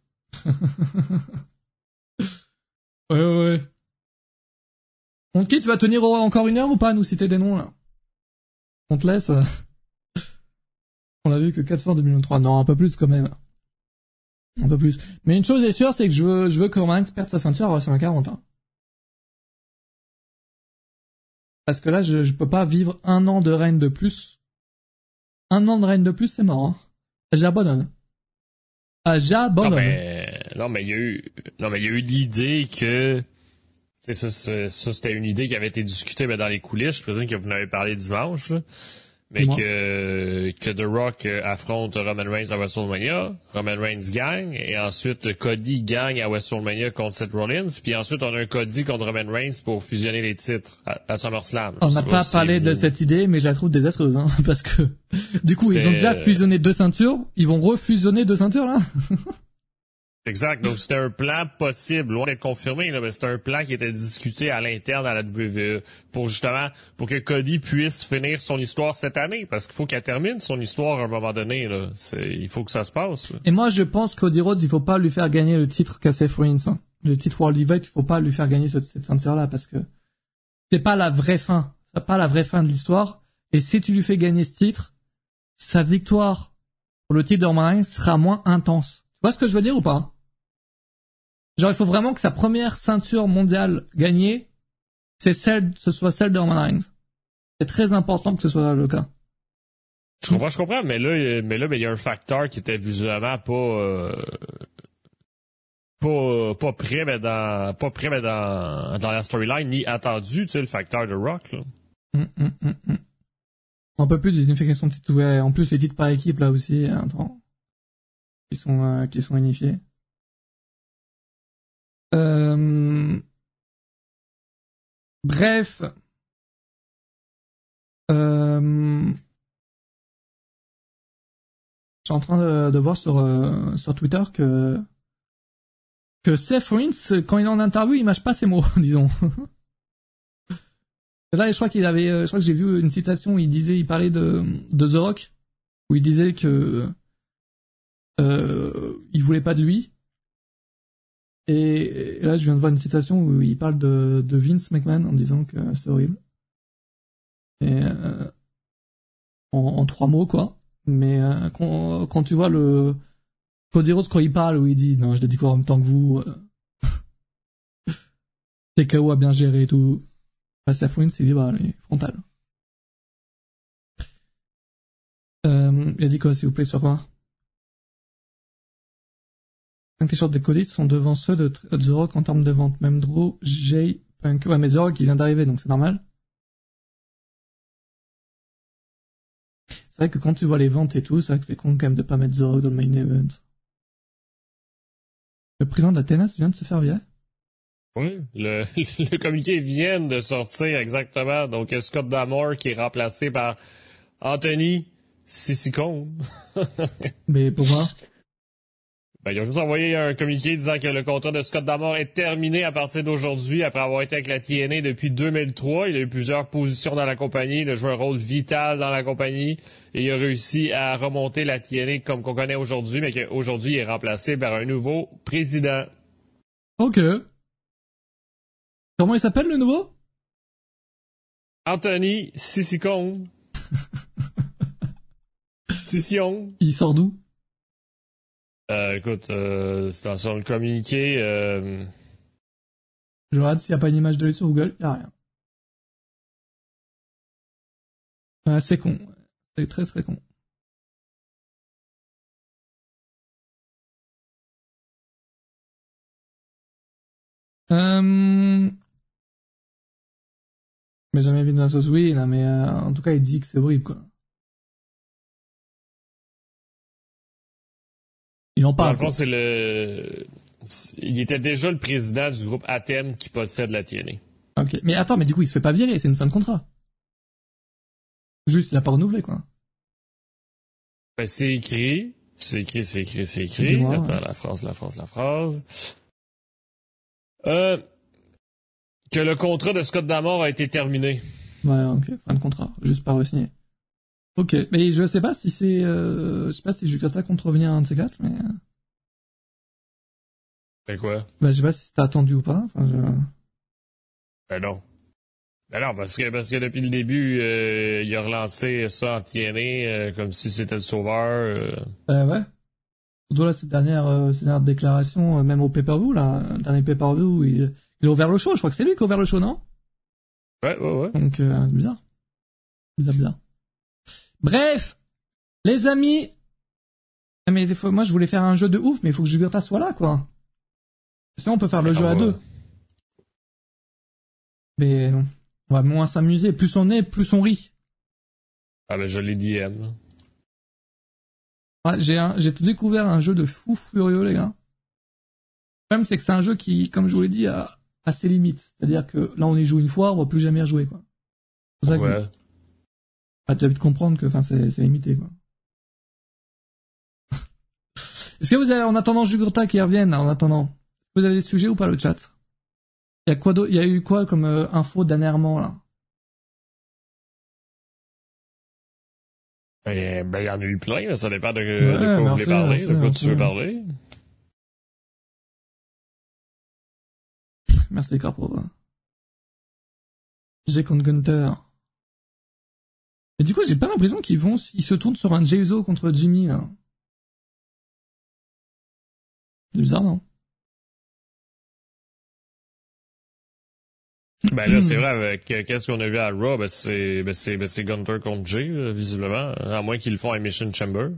ouais, ouais, ouais. On te quitte, tu vas tenir encore une heure ou pas à nous citer des noms, là? On te laisse On a vu que 4 fois en 2023. Non, un peu plus quand même. Un peu plus. Mais une chose est sûre, c'est que je veux, je veux que Roman perde sa ceinture à WrestleMania 40 ans. Parce que là, je, je peux pas vivre un an de règne de plus. Un an de règne de plus, c'est mort. Hein. J'abandonne. Ah, j'abandonne. Non, mais, il y a eu, non, mais il y a eu l'idée que, c'est ça, ça, ça c'était une idée qui avait été discutée ben, dans les coulisses. Je présume que vous en avez parlé dimanche. Là. Mais que, que The Rock affronte Roman Reigns à WrestleMania, Roman Reigns gagne, et ensuite Cody gagne à WrestleMania contre Seth Rollins, puis ensuite on a un Cody contre Roman Reigns pour fusionner les titres à, à SummerSlam. On n'a pas, parlé de cette idée, mais je la trouve désastreuse, hein, parce que du coup ils ont déjà fusionné deux ceintures, ils vont refusionner deux ceintures là Exact. Donc, c'était un plan possible, loin d'être confirmé, là, mais c'était un plan qui était discuté à l'interne à la WWE pour justement, pour que Cody puisse finir son histoire cette année, parce qu'il faut qu'elle termine son histoire à un moment donné, là. il faut que ça se passe. Et moi, je pense Cody Rhodes, il faut pas lui faire gagner le titre Seth Hein. Le titre World Heavyweight, il faut pas lui faire gagner cette ceinture-là, parce que c'est pas la vraie fin. C'est pas la vraie fin de l'histoire. Et si tu lui fais gagner ce titre, sa victoire pour le titre de Roman sera moins intense. Tu vois ce que je veux dire ou pas? Genre, il faut vraiment que sa première ceinture mondiale gagnée, c'est celle, ce soit celle de Roman Reigns. C'est très important que ce soit le cas. Je comprends, je comprends, mais là, mais là, il y a un facteur qui était visuellement pas, euh, pas, pas prêt, mais dans, pas prêt, mais dans, dans la storyline, ni attendu, tu sais, le facteur de Rock, là. Hum, hum, hum, Un peu plus de unification de titres, ouais. En plus, les titres par équipe, là aussi, attends, qui sont, euh, qui sont unifiés. Euh... Bref. Euh... Je suis en train de, voir sur, euh, sur Twitter que que Seth Rollins, quand il est en interview, il mâche pas ses mots, disons. Là, je crois qu'il avait, que j'ai vu une citation où il disait, il parlait de, de The Rock, où il disait que euh, il voulait pas de lui, et, là, je viens de voir une citation où il parle de, de Vince McMahon en disant que c'est horrible. Et euh, en, en, trois mots, quoi. Mais euh, quand, quand, tu vois le Cody Rhodes quand il parle, où il dit non, je l'ai quoi en même temps que vous. Euh... TKO a bien géré et tout. Bah, Seth Rollins, il dit bah, frontal. Euh, il a dit quoi, s'il vous plaît, sur quoi? 5 t-shirts de Cody sont devant ceux de The Rock en termes de vente. Même Drew, Jay, Punk. Ouais, mais The Rock, il vient d'arriver, donc c'est normal. C'est vrai que quand tu vois les ventes et tout, c'est vrai que c'est con quand même de pas mettre The Rock dans le main event. Le président TNS vient de se faire virer. Oui, le, le communiqué vient de sortir exactement. Donc, Scott Damore qui est remplacé par Anthony Sissicone. Mais pourquoi? Ben, ils ont juste envoyé un communiqué disant que le contrat de Scott Damore est terminé à partir d'aujourd'hui après avoir été avec la TNA depuis 2003. Il a eu plusieurs positions dans la compagnie, il a joué un rôle vital dans la compagnie et il a réussi à remonter la TNA comme qu'on connaît aujourd'hui, mais qu'aujourd'hui il est remplacé par un nouveau président. Ok. Comment il s'appelle le nouveau? Anthony Sissicone. Scission. Il sort d'où? Euh, écoute, euh, c'est sur le communiqué. Euh... Je regarde s'il n'y a pas une image de lui sur Google. Il n'y a rien. Ouais, c'est con. C'est très très con. Euh... Mais jamais vu dans la sauce, oui, non, mais euh, en tout cas, il dit que c'est horrible, quoi. Il en Dans parle. le c'est le. Il était déjà le président du groupe Athènes qui possède la TNA. Ok. Mais attends, mais du coup, il se fait pas virer, c'est une fin de contrat. Juste, il a pas renouvelé, quoi. Ben, c'est écrit. C'est écrit, c'est écrit, c'est écrit. Attends, ouais. la phrase, la phrase, la phrase. Euh, que le contrat de Scott Damore a été terminé. Ouais, ok, fin de contrat, juste pas re-signé. Ok, mais je sais pas si c'est, euh, je sais pas si Jukata compte revenir à un de ces quatre, mais, euh, Ben quoi? bah, je sais pas si t'as attendu ou pas, enfin, je... Ben non. Ben non, parce que, parce que depuis le début, euh, il a relancé ça en TNA euh, comme si c'était le sauveur. euh. Euh, ouais. Surtout là, cette dernière, euh, cette dernière déclaration, euh, même au pay-per-view, là, le dernier pay-per-view, il, il a ouvert le show, je crois que c'est lui qui a ouvert le show, non? Ouais, ouais, ouais. Donc, euh, bizarre. Bizarre, bizarre. Bref, les amis. Ah, Mais des fois, moi, je voulais faire un jeu de ouf, mais il faut que Jugurta soit là, quoi. Sinon, on peut faire le jeu Ah, à ouais. deux. Mais non. On va moins s'amuser. Plus on est, plus on rit. Ah je l'ai DM. Ouais, j'ai tout découvert un jeu de fou furieux, les gars. Le problème, c'est que c'est un jeu qui, comme je vous l'ai dit, a, a ses limites. C'est-à-dire que là, on y joue une fois, on va plus jamais y rejouer, quoi. Que Ah, tu as vite comprendre que, enfin, c'est, c'est limité, quoi. Est-ce que vous avez, en attendant Jugurta qui revienne, en attendant, vous avez des sujets ou pas le chat? Il y a quoi d'autre Il y a eu quoi comme euh, info dernièrement là? Eh, ben, il y en a eu plein, là. ça dépend de, de quoi vous voulez parler, merci, de quoi tu veux parler. Merci Corpo. J'ai contre Gunter. Et du coup, j'ai pas l'impression qu'ils vont, ils se tournent sur un Jey Uso contre Jimmy. Là. C'est bizarre, non? Ben là, Hmm. c'est vrai, avec euh, qu'est-ce qu'on a vu à Raw, ben c'est ben c'est ben c'est Gunter contre Jay, visiblement, à moins qu'ils le font à Mission Chamber.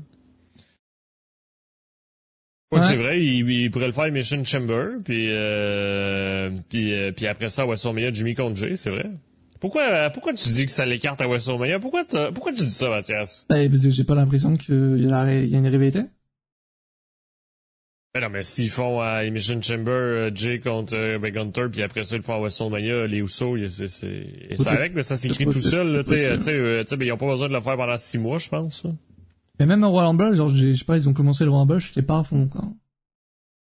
Ouais, Ouais. c'est vrai, il, il pourrait le faire à Mission Chamber, puis euh, puis euh, puis après ça, WrestleMania, Jimmy contre Jay, c'est vrai. Pourquoi euh, pourquoi tu dis que ça l'écarte à WrestleMania? Pourquoi pourquoi tu dis ça, Mathias? Eh, parce que j'ai pas l'impression qu'il y, a une rivalité. Ben non, mais s'ils font à Mission Chamber euh, Jay contre euh, ben, Gunter, puis après ça, ils le font à WrestleMania, les Usos, c'est c'est avec, mais ça s'écrit tout seul, là, tu sais, tu sais, euh, ben, ils ont pas besoin de le faire pendant six mois, je pense. Mais même au Royal Rumble, genre, je sais pas, ils ont commencé le Royal Rumble, j'étais pas à fond, quoi.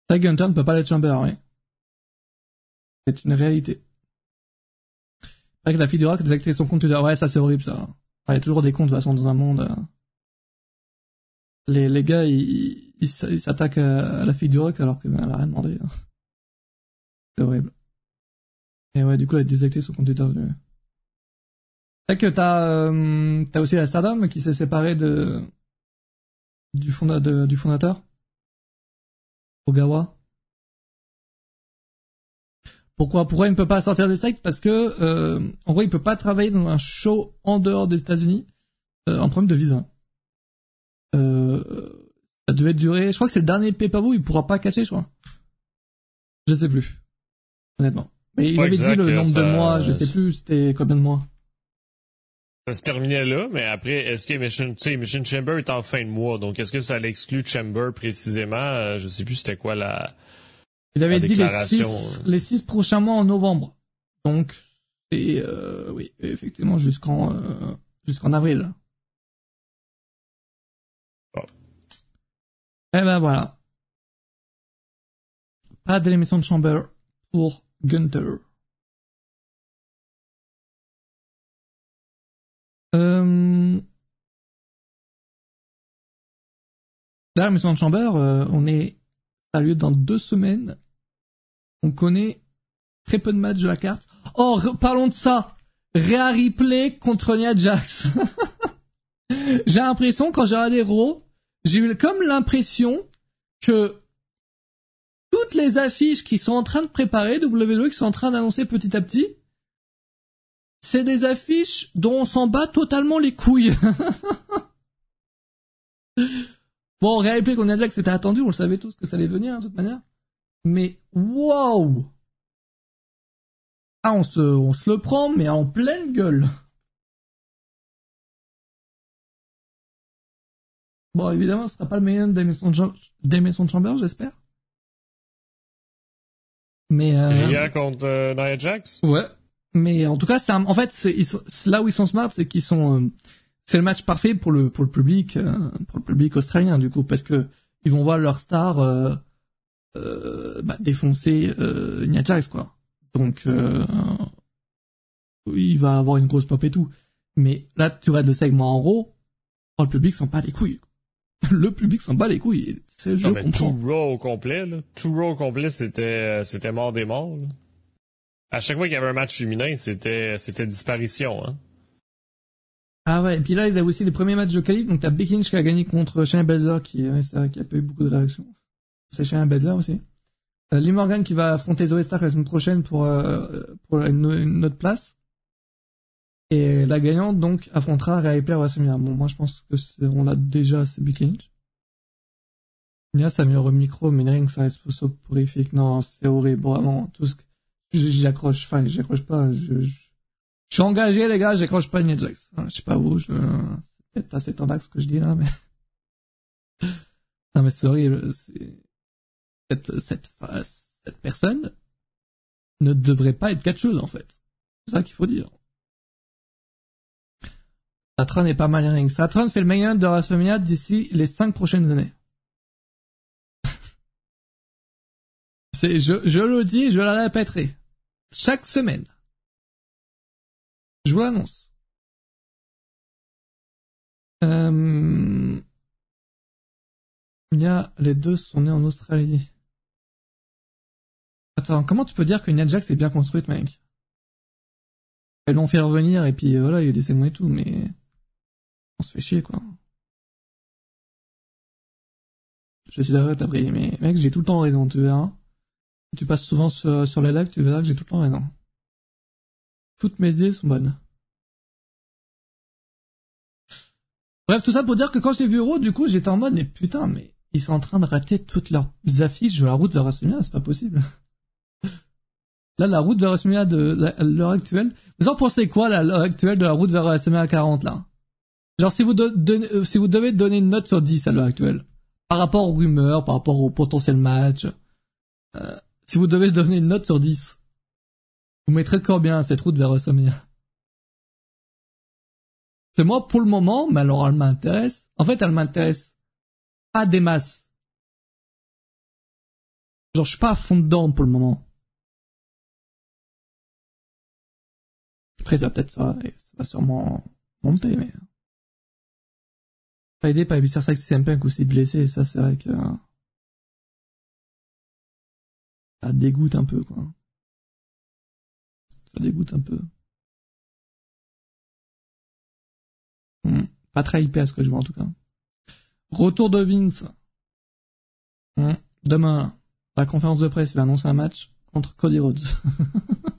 Ça, Gunter ne peut pas l'être Chamber, oui. C'est une réalité. Que la fille du rock a désactivé son compte Twitter. Ouais, ça c'est horrible, ça. Il y a toujours des comptes, de toute façon, dans un monde. euh. Les, les gars, ils, ils, s'attaquent à, la fille du rock alors qu'elle a rien demandé. hein. C'est horrible. Et ouais, du coup, elle a désactivé son compte Twitter. ouais. Vrai que t'as, euh, t'as aussi la Stardom qui s'est séparée de, du, fonda, de- du fondateur. Ogawa. Pourquoi, pourquoi il ne peut pas sortir des sites Parce que, euh, en gros, il peut pas travailler dans un show en dehors des États-Unis, euh, en problème de visa. Euh, ça devait durer, je crois que c'est le dernier pay-per-view, il pourra pas cacher, je crois. Je sais plus. Honnêtement. Mais il avait exact, dit le nombre ça- de mois, je sais plus, c'était combien de mois. Ça se terminait là, mais après, est-ce que Mission, Chamber est en fin de mois, donc est-ce que ça l'exclut Chamber précisément? Euh, je sais plus c'était quoi la... Il avait dit les six, euh. les six prochains mois en novembre. Donc, et euh, oui, effectivement, jusqu'en euh, jusqu'en avril. Bon. Eh ben voilà. Pas d'émission de Chamber pour Gunter. Euh... D'ailleurs, l'émission de Chamber, euh, on est a lieu dans deux semaines. On connaît très peu de matchs de la carte. Oh, parlons de ça. Rhea Ripley contre Nia Jax. j'ai l'impression, quand j'ai regardé Raw, j'ai eu comme l'impression que toutes les affiches qui sont en train de préparer, WWE qui sont en train d'annoncer petit à petit, c'est des affiches dont on s'en bat totalement les couilles. bon, réalité qu'on a déjà que c'était attendu, on le savait tous que ça allait venir, hein, de toute manière. Mais, waouh! Ah, on se, on se le prend, mais en pleine gueule. Bon, évidemment, ce sera pas le meilleur d'Emerson Chambers, j'espère. Mais euh... contre euh, Nia Jax? Ouais. Mais en tout cas, c'est en fait, c'est là où ils sont smart, c'est qu'ils sont, euh, c'est le match parfait pour le pour le public, euh, pour le public australien du coup, parce que ils vont voir leur star euh, bah, défoncer Nia Jax quoi. Donc il va avoir une grosse pop et tout. Mais là, tu vois le segment en gros, oh, le public s'en bat les couilles. le public s'en bat les couilles. C'est je comprends. Tout Raw au complet, là. Tout Raw au complet, c'était, c'était mort des morts. À chaque fois qu'il y avait un match féminin, c'était, c'était disparition, hein. Ah ouais, et puis là, il y a aussi les premiers matchs de qualif, donc t'as Becky Lynch qui a gagné contre Shayna Baszler, qui, ouais, qui a pas eu beaucoup de réactions. C'est Shayna Baszler aussi. Euh, Lee Morgan qui va affronter Zoe Stark la semaine prochaine pour, euh, pour une, autre place. Et la gagnante, donc, affrontera Rhea Ripley à WrestleMania. Bon, moi, je pense que on a déjà, c'est Becky Lynch. Nia s'améliore au micro, mais rien que ça reste soporifique. Non, c'est horrible, vraiment. Tout ce que, j'y accroche, enfin, j'y accroche pas, je, suis engagé, les gars, j'accroche pas Nia Jax. Je sais pas vous, je, c'est peut-être assez tendax ce que je dis là, mais, non, mais c'est horrible, c'est, cette, cette, cette personne ne devrait pas être catcheuse, en fait. C'est ça qu'il faut dire. Satron est pas mal ring. Satron fait le meilleur de WrestleMania d'ici les 5 prochaines années. C'est, je, je le dis, je la répéterai. Chaque semaine. Je vous l'annonce. Euh... Il y a, les deux sont nés en Australie. Attends, comment tu peux dire que Nia Jax est bien construite, mec? Elles l'ont fait revenir et puis voilà, il y a des segments et tout, mais on se fait chier, quoi. Je suis d'accord, t'as pris, mais mec, j'ai tout le temps raison, tu verras. Tu passes souvent sur, sur les lives, tu verras que j'ai tout le temps raison. Toutes mes idées sont bonnes. Bref, tout ça pour dire que quand j'ai vu Euro, du coup, j'étais en mode, mais putain, mais ils sont en train de rater toutes leurs affiches de la route vers WrestleMania, c'est pas possible. Là, la route vers WrestleMania de l'heure actuelle. Vous en pensez quoi, l'heure actuelle de la route vers WrestleMania 40, là? Genre, si vous, donnez, euh, si vous devez donner une note sur 10 à l'heure actuelle, par rapport aux rumeurs, par rapport au potentiel match, euh, si vous devez donner une note sur 10, vous mettrez de combien cette route vers WrestleMania C'est moi, pour le moment, mais alors elle m'intéresse. En fait, elle m'intéresse pas des masses. Genre, je suis pas à fond dedans pour le moment. Après, ça peut-être ça, ça va sûrement monter, mais pas aidé par ça que c'est un peu aussi blessé, ça c'est vrai que ça dégoûte un peu quoi. Ça dégoûte un peu. Hmm. Pas très hyper à ce que je vois en tout cas. Retour de Vince. Hmm. Demain, la conférence de presse, va annoncer un match contre Cody Rhodes.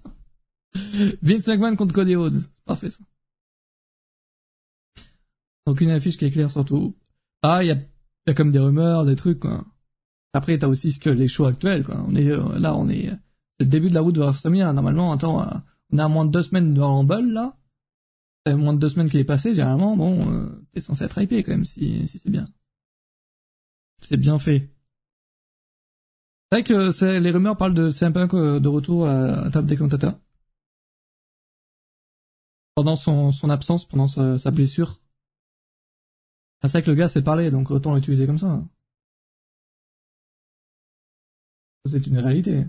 Vince McMahon contre Cody Rhodes. C'est parfait ça. Aucune affiche qui est claire surtout. Ah, il y a, y a comme des rumeurs, des trucs, quoi. Après, t'as aussi ce que les shows actuels, quoi. On est, euh, là, on est, le début de la route de WrestleMania. Normalement, attends, euh, on a moins de deux semaines de Rumble, là. moins de deux semaines qui est passé, généralement, bon, euh, t'es censé être hypé, quand même, si, si c'est bien. C'est bien fait. C'est vrai que les rumeurs parlent de un peu de retour à table des commentateurs. Pendant son, son absence, pendant sa, sa blessure, c'est vrai que le gars sait parler, donc autant l'utiliser comme ça. C'est une réalité.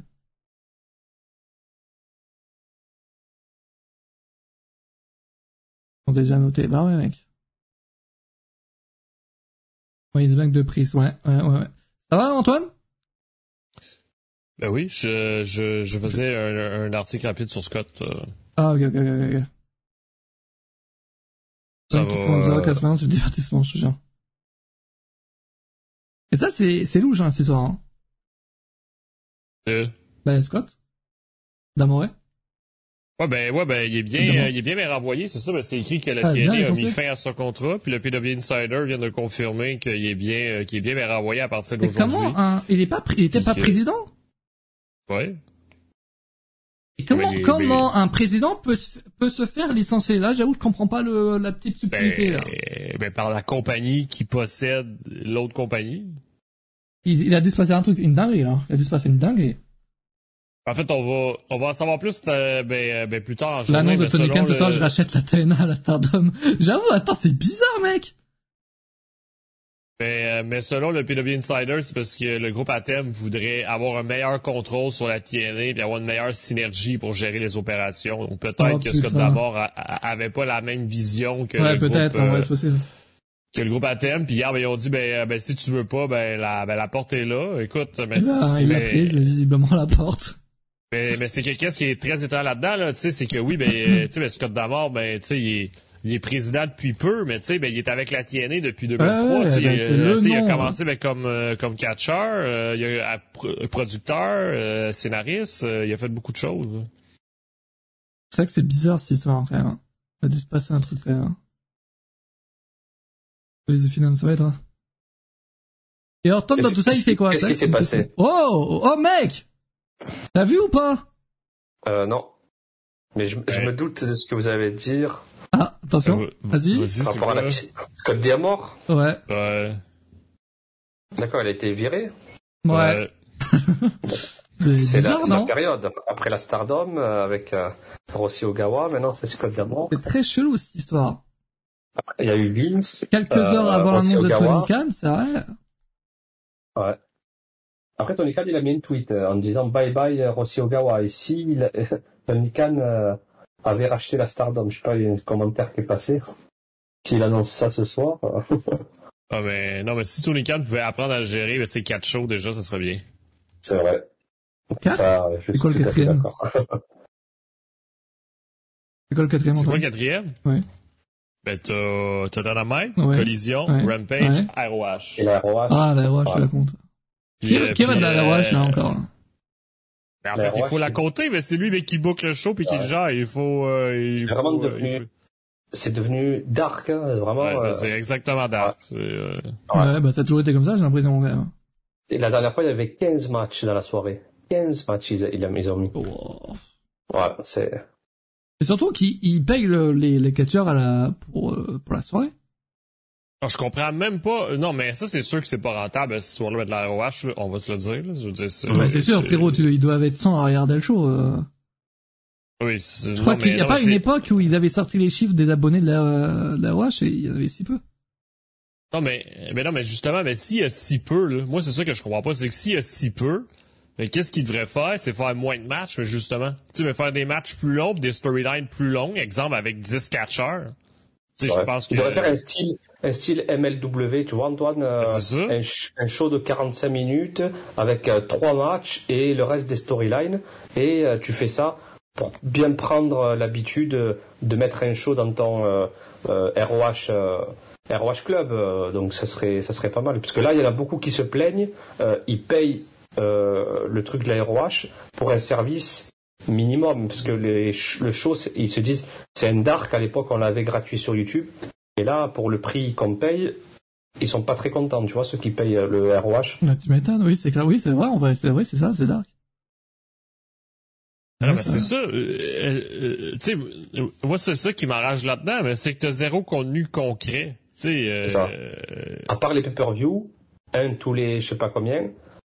On a déjà noté. Bah ouais, mec. Oui, bank de prise, ouais, ouais, ouais. Ça va, Antoine? Ben oui, je, je, je faisais un, un, article rapide sur Scott. Euh. Ah, ok, ok, ok. Ça 5,90 va. 80 sur le divertissement, je te jure. Et ça, c'est, c'est louche, hein, cette histoire, hein. Euh, Bah, Scott? Damoret. Ouais, ben, ouais, ben, il est bien, euh, il est bien bien renvoyé, c'est ça, ben, c'est écrit que la Ah, TNA ils a mis fin à son contrat, puis le PW Insider vient de confirmer qu'il est bien, euh, qu'il est bien bien renvoyé à partir Mais d'aujourd'hui. comment un, il est pas, il était pas que- président? Ouais. Et comment, Mais- comment un président peut se, peut se faire licencier? Là, j'avoue, je comprends pas le, la petite subtilité, là. Ben, ben, par la compagnie qui possède l'autre compagnie. Il, il a dû se passer un truc, une dinguerie, là. Il a dû se passer une dinguerie. En fait, on va, on va en savoir plus, euh, ben, euh, ben, plus tard. L'annonce de mais Tony Khan ce soir, je rachète la TNA à la Stardom. J'avoue, attends, c'est bizarre, mec. Mais, euh, mais selon le PW Insider, c'est parce que le groupe Atem voudrait avoir un meilleur contrôle sur la TNA et avoir une meilleure synergie pour gérer les opérations. Donc peut-être Oh, que Scott. D'Amore a- a- avait pas la même vision que, Ouais, le, groupe, peut-être, en euh, vrai, c'est possible. que le groupe Atem. Puis hier, ben, ils ont dit, ben, euh, ben, si tu veux pas, ben, la, ben, la porte est là. Écoute, mais, ben, il mais- prise, visiblement, la porte. mais, mais c'est que qu'est-ce qui est très étonnant là-dedans, là, tu sais, c'est que oui, ben, euh, tu sais, ben, Scott D'Amore, ben, tu sais, il est, il est président depuis peu, mais tu sais, ben, il est avec la TNA depuis 2003. Ouais, tu sais, ben, euh, il a commencé ben, comme euh, comme catcheur, euh, il a pro- producteur, euh, scénariste, euh, il a fait beaucoup de choses. C'est vrai que c'est bizarre, cette histoire, quand même. hein. Il a dû se passer un truc, quand même. Les finales, ça va être, hein. Et alors, Tom, dans tout ça, il fait quoi qu'est-ce ça? qui s'est passé? Oh, oh, mec! T'as vu ou pas? Euh, non. Mais je, je Ouais. me doute de ce que vous allez dire Ah, attention. Euh, Vas-y. C'est rapport à la? Scott Diamore. Ouais. Ouais. D'accord, elle a été virée. Ouais. Ouais. C'est la, la période. Après la Stardom, euh, avec euh, Rossi Ogawa, maintenant c'est Scott Diamore. C'est très chelou, cette histoire. Il y a eu Vince. Quelques Euh, heures avant Rossi l'annonce de. Tony Khan, c'est vrai. Ouais. Après, Tony Khan, il a mis une tweet euh, en disant bye bye euh, Rossi Ogawa. Et si il- Tony Khan euh, avait racheté la Stardom, je sais pas, il y a un commentaire qui est passé. S'il annonce ça ce soir. Ah, mais, non, mais si Tony Khan pouvait apprendre à gérer, ben, ces quatre shows, déjà, ça serait bien. c'est vrai. Quatre? Ça, je suis quoi tout quatrième d'accord. C'est quoi le quatrième C'est quoi le quatrième? Ouais. Ben, t'as, t'as Dynamite, Ouais. Collision, Ouais. Rampage, Ouais. ROH. Et la ROH, Ah, la ROH, je la compte. Qui, qui va de la ROH, là, encore? Mais en La fait, il faut la compter, mais c'est lui mais qui book le show puis qui Ouais. le gère. Il faut. Euh, il C'est faut, vraiment euh, devenu- faut- c'est devenu dark, hein, vraiment. Ouais, ben, euh, c'est exactement dark. C'est, euh, Ouais. Ouais, bah, ça a toujours été comme ça, j'ai l'impression, quand même. Et la dernière fois, il y avait 15 matchs dans la soirée. 15 matchs, ils, ils, ont mis. Oh. Ouais, c'est, Et surtout qu'ils ils payent le- les, les catcheurs à la, pour, euh, pour la soirée. Non, je comprends même pas. euh, Non, mais ça, c'est sûr que c'est pas rentable ce soir-là mettre la ROH. là, on va se le dire. Là. Je veux dire, c'est, c'est sûr, frérot, tu, ils doivent être 100 à regarder le show. euh. Oui, c'est, Je crois non, qu'il n'y a non, pas une c'est- époque où ils avaient sorti les chiffres des abonnés de la, de la ROH et il y en avait si peu. Non, mais, mais non, mais justement, mais s'il y a si peu, là, moi, c'est ça que je comprends pas, c'est que s'il y a si peu, mais qu'est-ce qu'il devrait faire? C'est faire moins de matchs, mais justement. Tu sais, mais faire des matchs plus longs, pis des storylines plus longues, exemple avec 10 catcheurs. Tu sais, ouais. je pense que. Il devrait faire un style, un style MLW, tu vois, Antoine, euh, un, un show de 45 minutes avec euh, trois matchs et le reste des storylines. Et euh, tu fais ça pour bien prendre euh, l'habitude de mettre un show dans ton ROH, ROH Club. euh, donc ça serait, ça serait pas mal. Parce que là, il y en a beaucoup qui se plaignent. euh, ils payent euh, le truc de la ROH pour un service minimum. Parce que les, le show, ils se disent, c'est un dark. À l'époque, on l'avait gratuit sur YouTube. Et là, pour le prix qu'on paye, ils sont pas très contents, tu vois, ceux qui payent le ROH. Bah, tu m'étonnes, oui, c'est clair, oui, c'est vrai, vrai, c'est vrai, c'est ça, c'est dark. Ah, Ouais, ben, c'est ça. euh, euh, tu sais, euh, moi, c'est ça qui m'arrange là-dedans, mais c'est que t'as zéro contenu concret. Tu sais, euh, euh, À part les pay-per-view, un tous les je sais pas combien,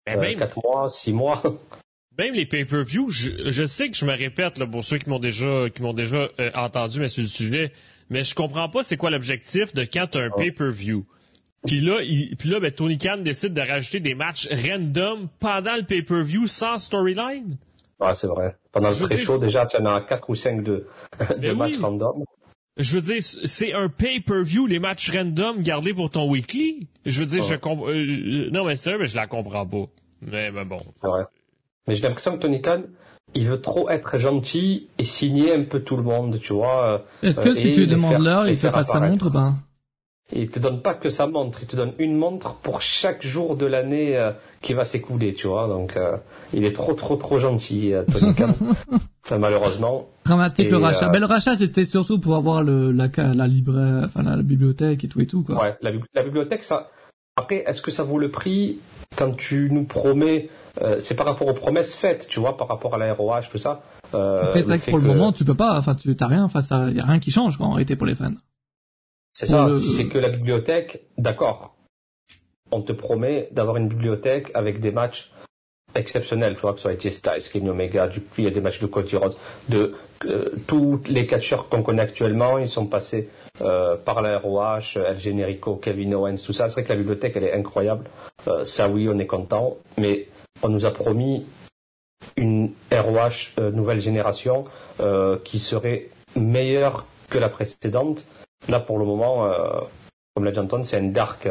ben, euh, même, 4 mois, 6 mois. même les pay-per-view, je, je sais que je me répète, là, pour ceux qui m'ont déjà, qui m'ont déjà euh, entendu, mais sur le sujet, mais je comprends pas c'est quoi l'objectif de quand t'as un Ouais. pay-per-view. Puis là, il, puis là, ben, Tony Khan décide de rajouter des matchs random pendant le pay-per-view sans storyline. Ouais, c'est vrai. Pendant le Je pré-show, déjà, tu en as 4 ou 5 de, de Ben matchs random. Je veux dire, c'est un pay-per-view, les matchs random gardés pour ton weekly. Je veux dire, Ouais. je comprends. non, mais sérieux, mais je la comprends pas. Mais, mais bon. C'est vrai. Mais j'ai l'impression que Tony Khan, il veut trop être gentil et signer un peu tout le monde, tu vois. Est-ce que euh, si tu demandes l'heure, il te faire passe sa montre pas Et il te donne pas que sa montre, il te donne une montre pour chaque jour de l'année euh, qui va s'écouler, tu vois. Donc, euh, il est trop, trop, trop gentil, euh, Tony Khan. Enfin, malheureusement. Dramatique Et, le rachat. euh, Ben, le rachat, c'était surtout pour avoir le, la, la libraire, enfin, la, la bibliothèque et tout et tout, quoi. Ouais, la, la bibliothèque, ça. Après, est-ce que ça vaut le prix quand tu nous promets euh, C'est par rapport aux promesses faites, tu vois, par rapport à la ROH, tout ça. Euh, Après, c'est vrai que pour le moment, tu peux pas, enfin, tu t'as rien, enfin, ça, y a rien qui change, quoi, en réalité, pour les fans. C'est ça, le- si c'est que la bibliothèque, d'accord. On te promet d'avoir une bibliothèque avec des matchs exceptionnels, tu vois, que ce soit AJ Styles, Kenny Omega, du il y a des matchs de Cody Rhodes, de euh, tous les catcheurs qu'on connaît actuellement, ils sont passés euh, par la ROH, El Generico, Kevin Owens, tout ça. C'est vrai que la bibliothèque, elle est incroyable. Euh, ça, oui, on est content, mais on nous a promis une ROH euh, nouvelle génération euh, qui serait meilleure que la précédente. Là, pour le moment, euh, comme l'a dit Antoine, c'est un dark,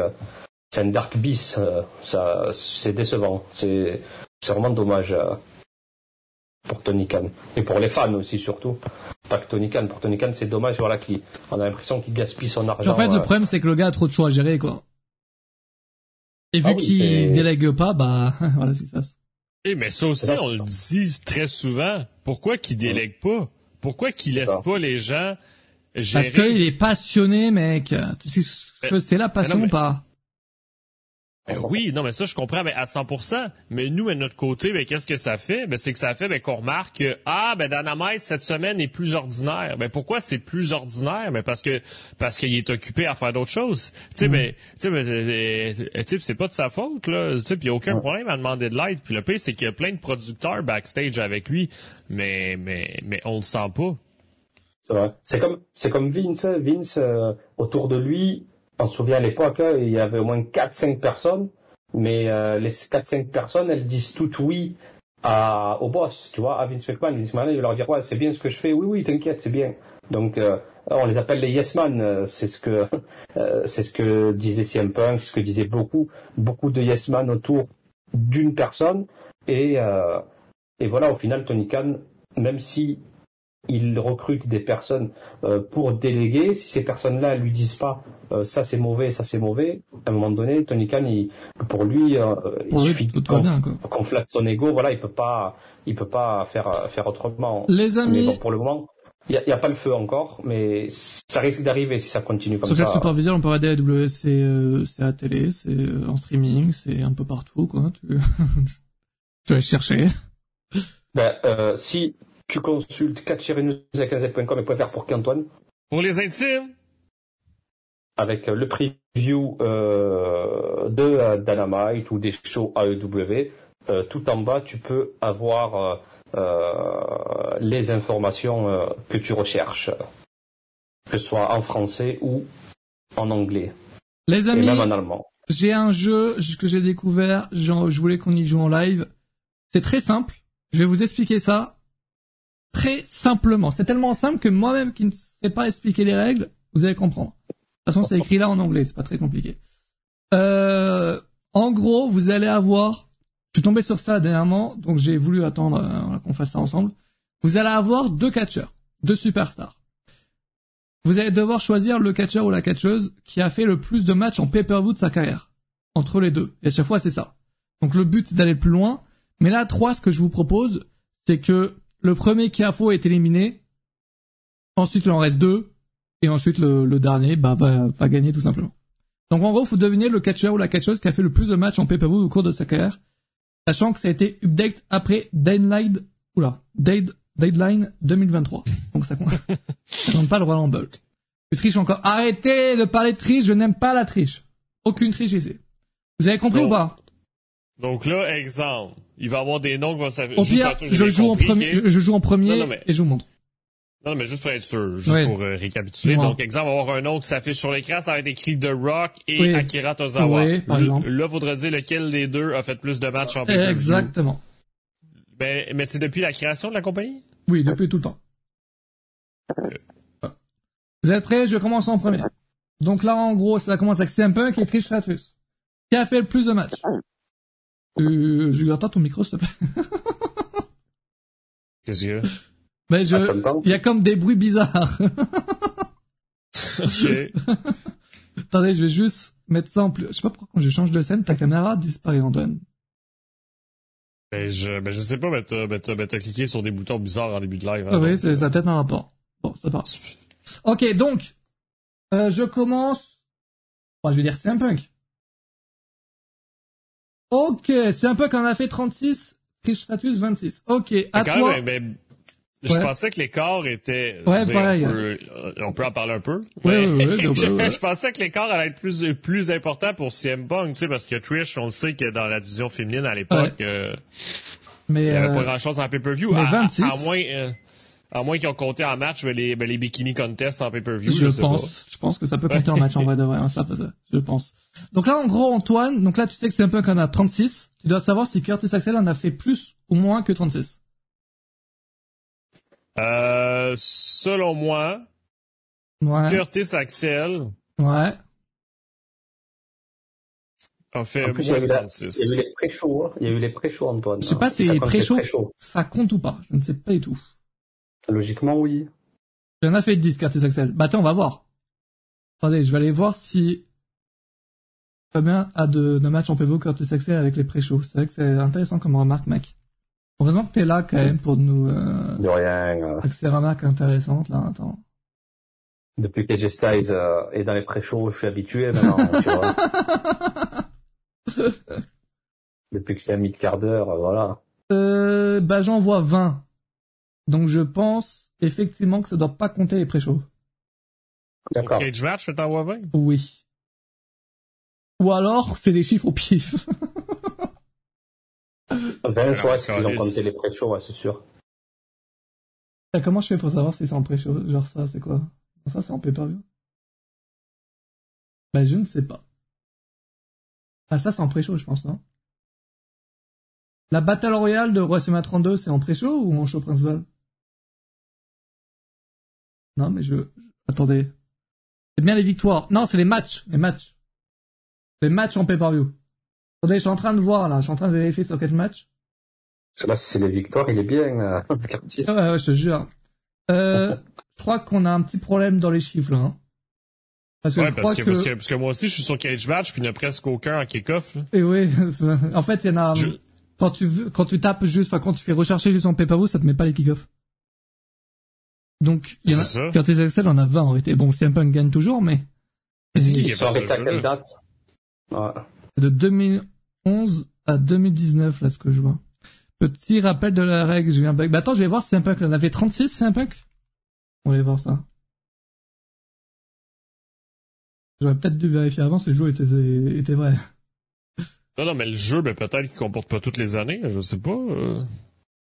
c'est un dark bis. euh, ça, c'est décevant. C'est, c'est vraiment dommage euh, pour Tony Khan et pour les fans aussi surtout. Pas que Tony Khan. Pour Tony Khan, c'est dommage. Voilà, qui, on a l'impression qu'il gaspille son argent. en fait, le euh, problème, c'est que le gars a trop de choix à gérer, quoi. Et vu Ah oui, qu'il délègue pas, bah, voilà, c'est ça. Eh, mais ça aussi, on le dit très souvent. Pourquoi qu'il délègue pas? Pourquoi qu'il laisse ça. pas les gens gérer? Parce qu'il est passionné, mec. Tu sais ce que c'est la passion non, mais- ou pas? Ben oui, non, mais ça, je comprends, mais à 100%. Mais nous, à notre côté, ben, qu'est-ce que ça fait? Ben, c'est que ça fait, ben, qu'on remarque que, ah, ben, Dynamite, cette semaine, est plus ordinaire. Ben, pourquoi c'est plus ordinaire? Ben, parce que, parce qu'il est occupé à faire d'autres choses. Tu sais, ben, tu sais, ben, c'est- c'est- tu sais, c'est pas de sa faute, là. Tu sais, puis il y a aucun Ouais. problème à demander de l'aide. Puis le pire, c'est qu'il y a plein de producteurs backstage avec lui. Mais, mais, mais on le sent pas. C'est vrai. C'est comme, c'est comme Vince. Vince, euh, autour de lui, on se souvient à l'époque, hein, il y avait au moins 4-5 personnes, mais euh, les 4-5 personnes, elles disent toutes oui à, au boss, tu vois, à Vince McMahon. Vince McMahon, il va leur dire, ouais, c'est bien ce que je fais, oui, oui, t'inquiète, c'est bien. Donc, euh, on les appelle les yes man, euh, c'est ce que, euh, c'est ce que disait CM Punk, ce que disaient beaucoup, beaucoup de yes man autour d'une personne, et, euh, et voilà, au final, Tony Khan, même si il recrute des personnes euh, pour déléguer. Si ces personnes-là lui disent pas euh, ça c'est mauvais, ça c'est mauvais, à un moment donné, Tony Khan, il, pour lui, euh, il suffit tout va bien, quoi. qu'on flatte son ego. Voilà, il peut pas, il peut pas faire faire autrement. Les amis, bon, pour le moment, il y a, a pas le feu encore, mais ça risque d'arriver si ça continue comme sur quel ça. superviseur on peut regarder AW, c'est, euh, c'est à la télé, c'est euh, en streaming, c'est un peu partout, quoi. Tu, tu vas chercher. Ben, euh, si tu consultes catcherinewsacazette.com et .fr pour qu'Antoine, Pour les intimes, avec le preview euh, de euh, Dynamite ou des shows AEW. Euh, tout en bas, tu peux avoir euh, euh, les informations euh, que tu recherches, que ce soit en français ou en anglais, Les et amis, même en allemand. j'ai un jeu que j'ai découvert, je voulais qu'on y joue en live. C'est très simple. Je vais vous expliquer ça très simplement. C'est tellement simple que moi-même qui ne sais pas expliquer les règles, vous allez comprendre. De toute façon, c'est écrit là en anglais, c'est pas très compliqué. Euh, en gros, vous allez avoir, je suis tombé sur ça dernièrement, donc j'ai voulu attendre euh, qu'on fasse ça ensemble. Vous allez avoir deux catcheurs, deux superstars. Vous allez devoir choisir le catcheur ou la catcheuse qui a fait le plus de matchs en pay-per-view de sa carrière. Entre les deux. Et à chaque fois, c'est ça. Donc le but, c'est d'aller plus loin. Mais là, trois, ce que je vous propose, c'est que le premier qui a faux est éliminé. Ensuite, il en reste deux. Et ensuite, le, le dernier, bah, va, va gagner tout simplement. Donc en gros, faut deviner le catcheur ou la catcheuse qui a fait le plus de matchs en pay-per-view au cours de sa carrière. Sachant que ça a été update après Deadline, oula, Dead, Deadline 2023. Donc ça compte. ça compte pas le Royal Rumble. Tu triches encore. Arrêtez de parler de triche, je n'aime pas la triche. Aucune triche ici. Vous avez compris Non. ou pas? Donc là, exemple, il va y avoir des noms qui vont s'afficher. Au pire, je joue en compris, premier, je, je joue en premier et je vous montre. Non, mais juste pour être sûr, juste pour euh, récapituler. Donc, exemple, on va avoir un nom qui s'affiche sur l'écran, ça va être écrit The Rock et Oui. Akira Tozawa. Oui, par exemple. Là, faudrait dire lequel des deux a fait plus de matchs en pay-per-view. Exactement. Mais, mais c'est depuis la création de la compagnie? Oui, depuis tout le temps. Vous êtes prêts? Je commence en premier. Donc là, en gros, ça commence avec CM Punk et Trish Stratus. Qui a fait le plus de matchs Euh, je lui attends ton micro, s'il te plaît. Qu'est-ce que Ben, je, Attends, il y a comme des bruits bizarres. Ok. Attendez, je vais juste mettre ça en plus. Je sais pas pourquoi quand je change de scène, ta caméra disparaît, Antoine. Ben, je, ben, je sais pas, mais t'as, ben, t'as, ben, t'as cliqué sur des boutons bizarres en début de live. hein, Ah oui, donc, c'est, euh, ça a peut-être un rapport. Bon, pas. grave. Ok, donc, euh, je commence. Bon, je vais dire c'est un punk. Ok, c'est un punk en a fait 36, Trish Stratus 26. Ok, à quand toi. même, ben, je Ouais. pensais que l'écart était. Ouais, dire, pareil. On peut, euh, on peut en parler un peu. Ouais, mais ouais, je, je pensais que l'écart allait être plus, plus important pour CM Punk, tu sais, parce que Trish, on le sait que dans la division féminine à l'époque, euh, mais il n'y avait euh, pas grand chose en pay-per-view. À, 26. à moins, euh, à moins qu'ils ont compté en match ben, les, ben, les bikini contests en pay-per-view. je, sais pense, je pense que ça peut compter en match en vrai de vrai, hein, ça, peut- je pense. Donc là, en gros, Antoine, donc là, tu sais que c'est un punk en a 36. Tu dois savoir si Curtis Axel en a fait plus ou moins que 36. pas. Euh, selon moi, Ouais. Curtis Axel Ouais. a fait En plus, il y moins a que eu la- 36. Il y a eu les pré-shows, hein. Il y a eu les pré-shows, Antoine. Je sais pas si les pré-shows. Ça compte ou pas? Je ne sais pas du tout. Logiquement, oui. Il en a fait 10, Curtis Axel. Bah attends, on va voir. Attendez, je vais aller voir si combien a de, de matchs en PVO Curtis Axel avec les pré-shows. C'est vrai que c'est intéressant comme remarque, mec. Heureusement que t'es là quand même pour nous euh, De rien. euh, avec ces remarques intéressantes là. Attends. Depuis que AJ Styles euh, est dans les pré-shows, je suis habitué maintenant, tu vois. Depuis que c'est un mid-quart d'heure, voilà. Euh, bah j'en vois 20. Donc je pense effectivement que ça doit pas compter les pré-shows. D'accord. Cage match, 20. Oui. Ou alors c'est des chiffres au pif. 20, Alors, ouais, c'est qu'ils ont compté les pré-shows, ouais, c'est sûr. Comment je fais pour savoir si c'est en pré-show? Genre ça, c'est quoi? Ça, c'est en pay-per-view Bah, je ne sais pas. Ah, ça, c'est en pré-show, je pense, non? La Battle Royale de WrestleMania 32, c'est en pré-show ou en show principal? Non, mais je... Attendez. C'est bien les victoires. Non, c'est les matchs. Les matchs. Les matchs en pay-per-view. Attendez, je suis en train de voir, là. Je suis en train de vérifier sur quel match. Parce que là, si c'est les victoires, il est bien, euh. Ouais, ouais, je te jure. Euh, je crois qu'on a un petit problème dans les chiffres, là. hein. Parce que Ouais, je parce crois que, que... parce que, parce que moi aussi, je suis sur Cage match, puis il n'y en a presque aucun en kick-off. Et oui, en fait, il y en a... Je- Quand tu veux, quand tu tapes juste, enfin, quand tu fais rechercher juste en pay-per-view, ça te met pas les kick-offs. Donc, il y en a... C'est ça. Curtis Axel en a 20 en réalité. Bon, CM Punk gagne toujours, mais... Mais c'est qui Ils qui a sont pas ce arrêtés à jeu-là? quelle date Ouais. de 2011 à 2019, là, ce que je vois. Petit rappel de la règle, je viens bug. Bah attends, je vais voir si CM Punk en avait 36, CM Punk On va voir ça. J'aurais peut-être dû vérifier avant si le jeu était, était vrai. Non, non, mais le jeu, ben, peut-être qu'il comporte pas toutes les années, je sais pas. euh.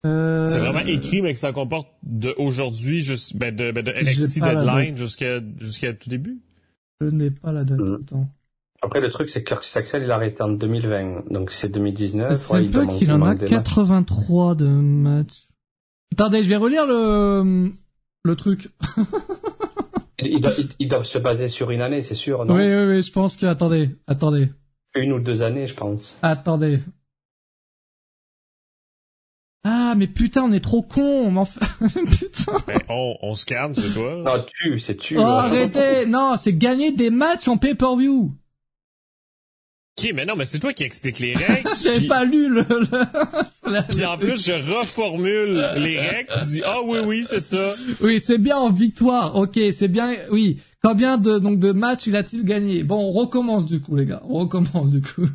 Euh... C'est vraiment écrit, mais que ça comporte de aujourd'hui, juste, ben, de, ben, de NXT Deadline date. jusqu'à, jusqu'à tout début? Je n'ai pas la date. Attends. Après, le truc, c'est que Curtis Axel, il a arrêté en 2020. Donc, c'est 2019. C'est ouais, il peu doit qu'il en a des matchs. 83 de matchs. Attendez, je vais relire le le truc. Ils doivent, ils doivent se baser sur une année, c'est sûr, non? Oui, oui, oui, je pense que attendez, attendez, Une ou deux années, je pense. attendez. Ah, mais putain, on est trop con, mais enfin, putain. Ben, on, on se calme, c'est toi. Non, tu, c'est tu. Oh, euh. arrêtez, non, c'est gagner des matchs en pay-per-view. Ok, mais non, mais c'est toi qui explique les règles. J'avais puis- pas lu le. le- Puis en plus, je reformule les règles, tu dis, ah oui, oui, c'est ça. Oui, c'est bien en victoire. Ok, c'est bien. Oui. Combien de donc de matchs il a-t-il gagné? Bon, on recommence du coup, les gars. On recommence du coup.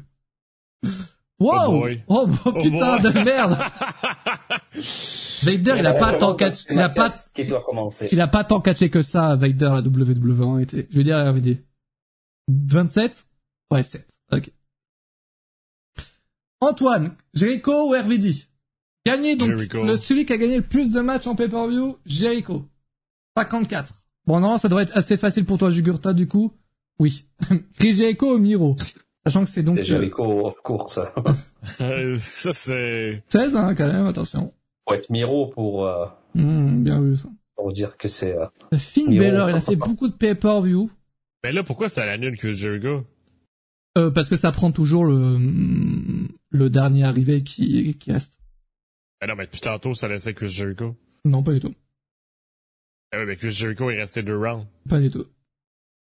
Wow Oh boy. Oh, oh, putain de merde Vader, il a On pas tant commence catché, il a pas, Mathias Qui doit commencer. il a pas tant catché que ça, Vader, la WWE en été. Je vais dire vérité. 27 Ouais, 7. Ok. Antoine, Jericho ou RVD Gagné donc, Jericho. le, celui qui a gagné le plus de matchs en pay-per-view, Jericho. 54. Bon, non, ça doit être assez facile pour toi, Jugurta, du coup. Oui. Chris Jericho ou Miro? Sachant que c'est donc C'est Jericho, of course. Ça, c'est... 16, hein, quand même, attention. Faut être Miro pour, euh, Hmm, bien vu, ça. pour dire que c'est... euh, Finn. Balor, il a fait beaucoup de pay-per-view. Mais là, pourquoi ça l'annule que Jericho? Euh, parce que ça prend toujours le, le dernier arrivé qui, qui reste. Ben non, mais depuis tantôt, ça laissait Chris Jericho. Non, pas du tout. Ah oui, mais Chris Jericho est resté deux rounds. Pas du tout.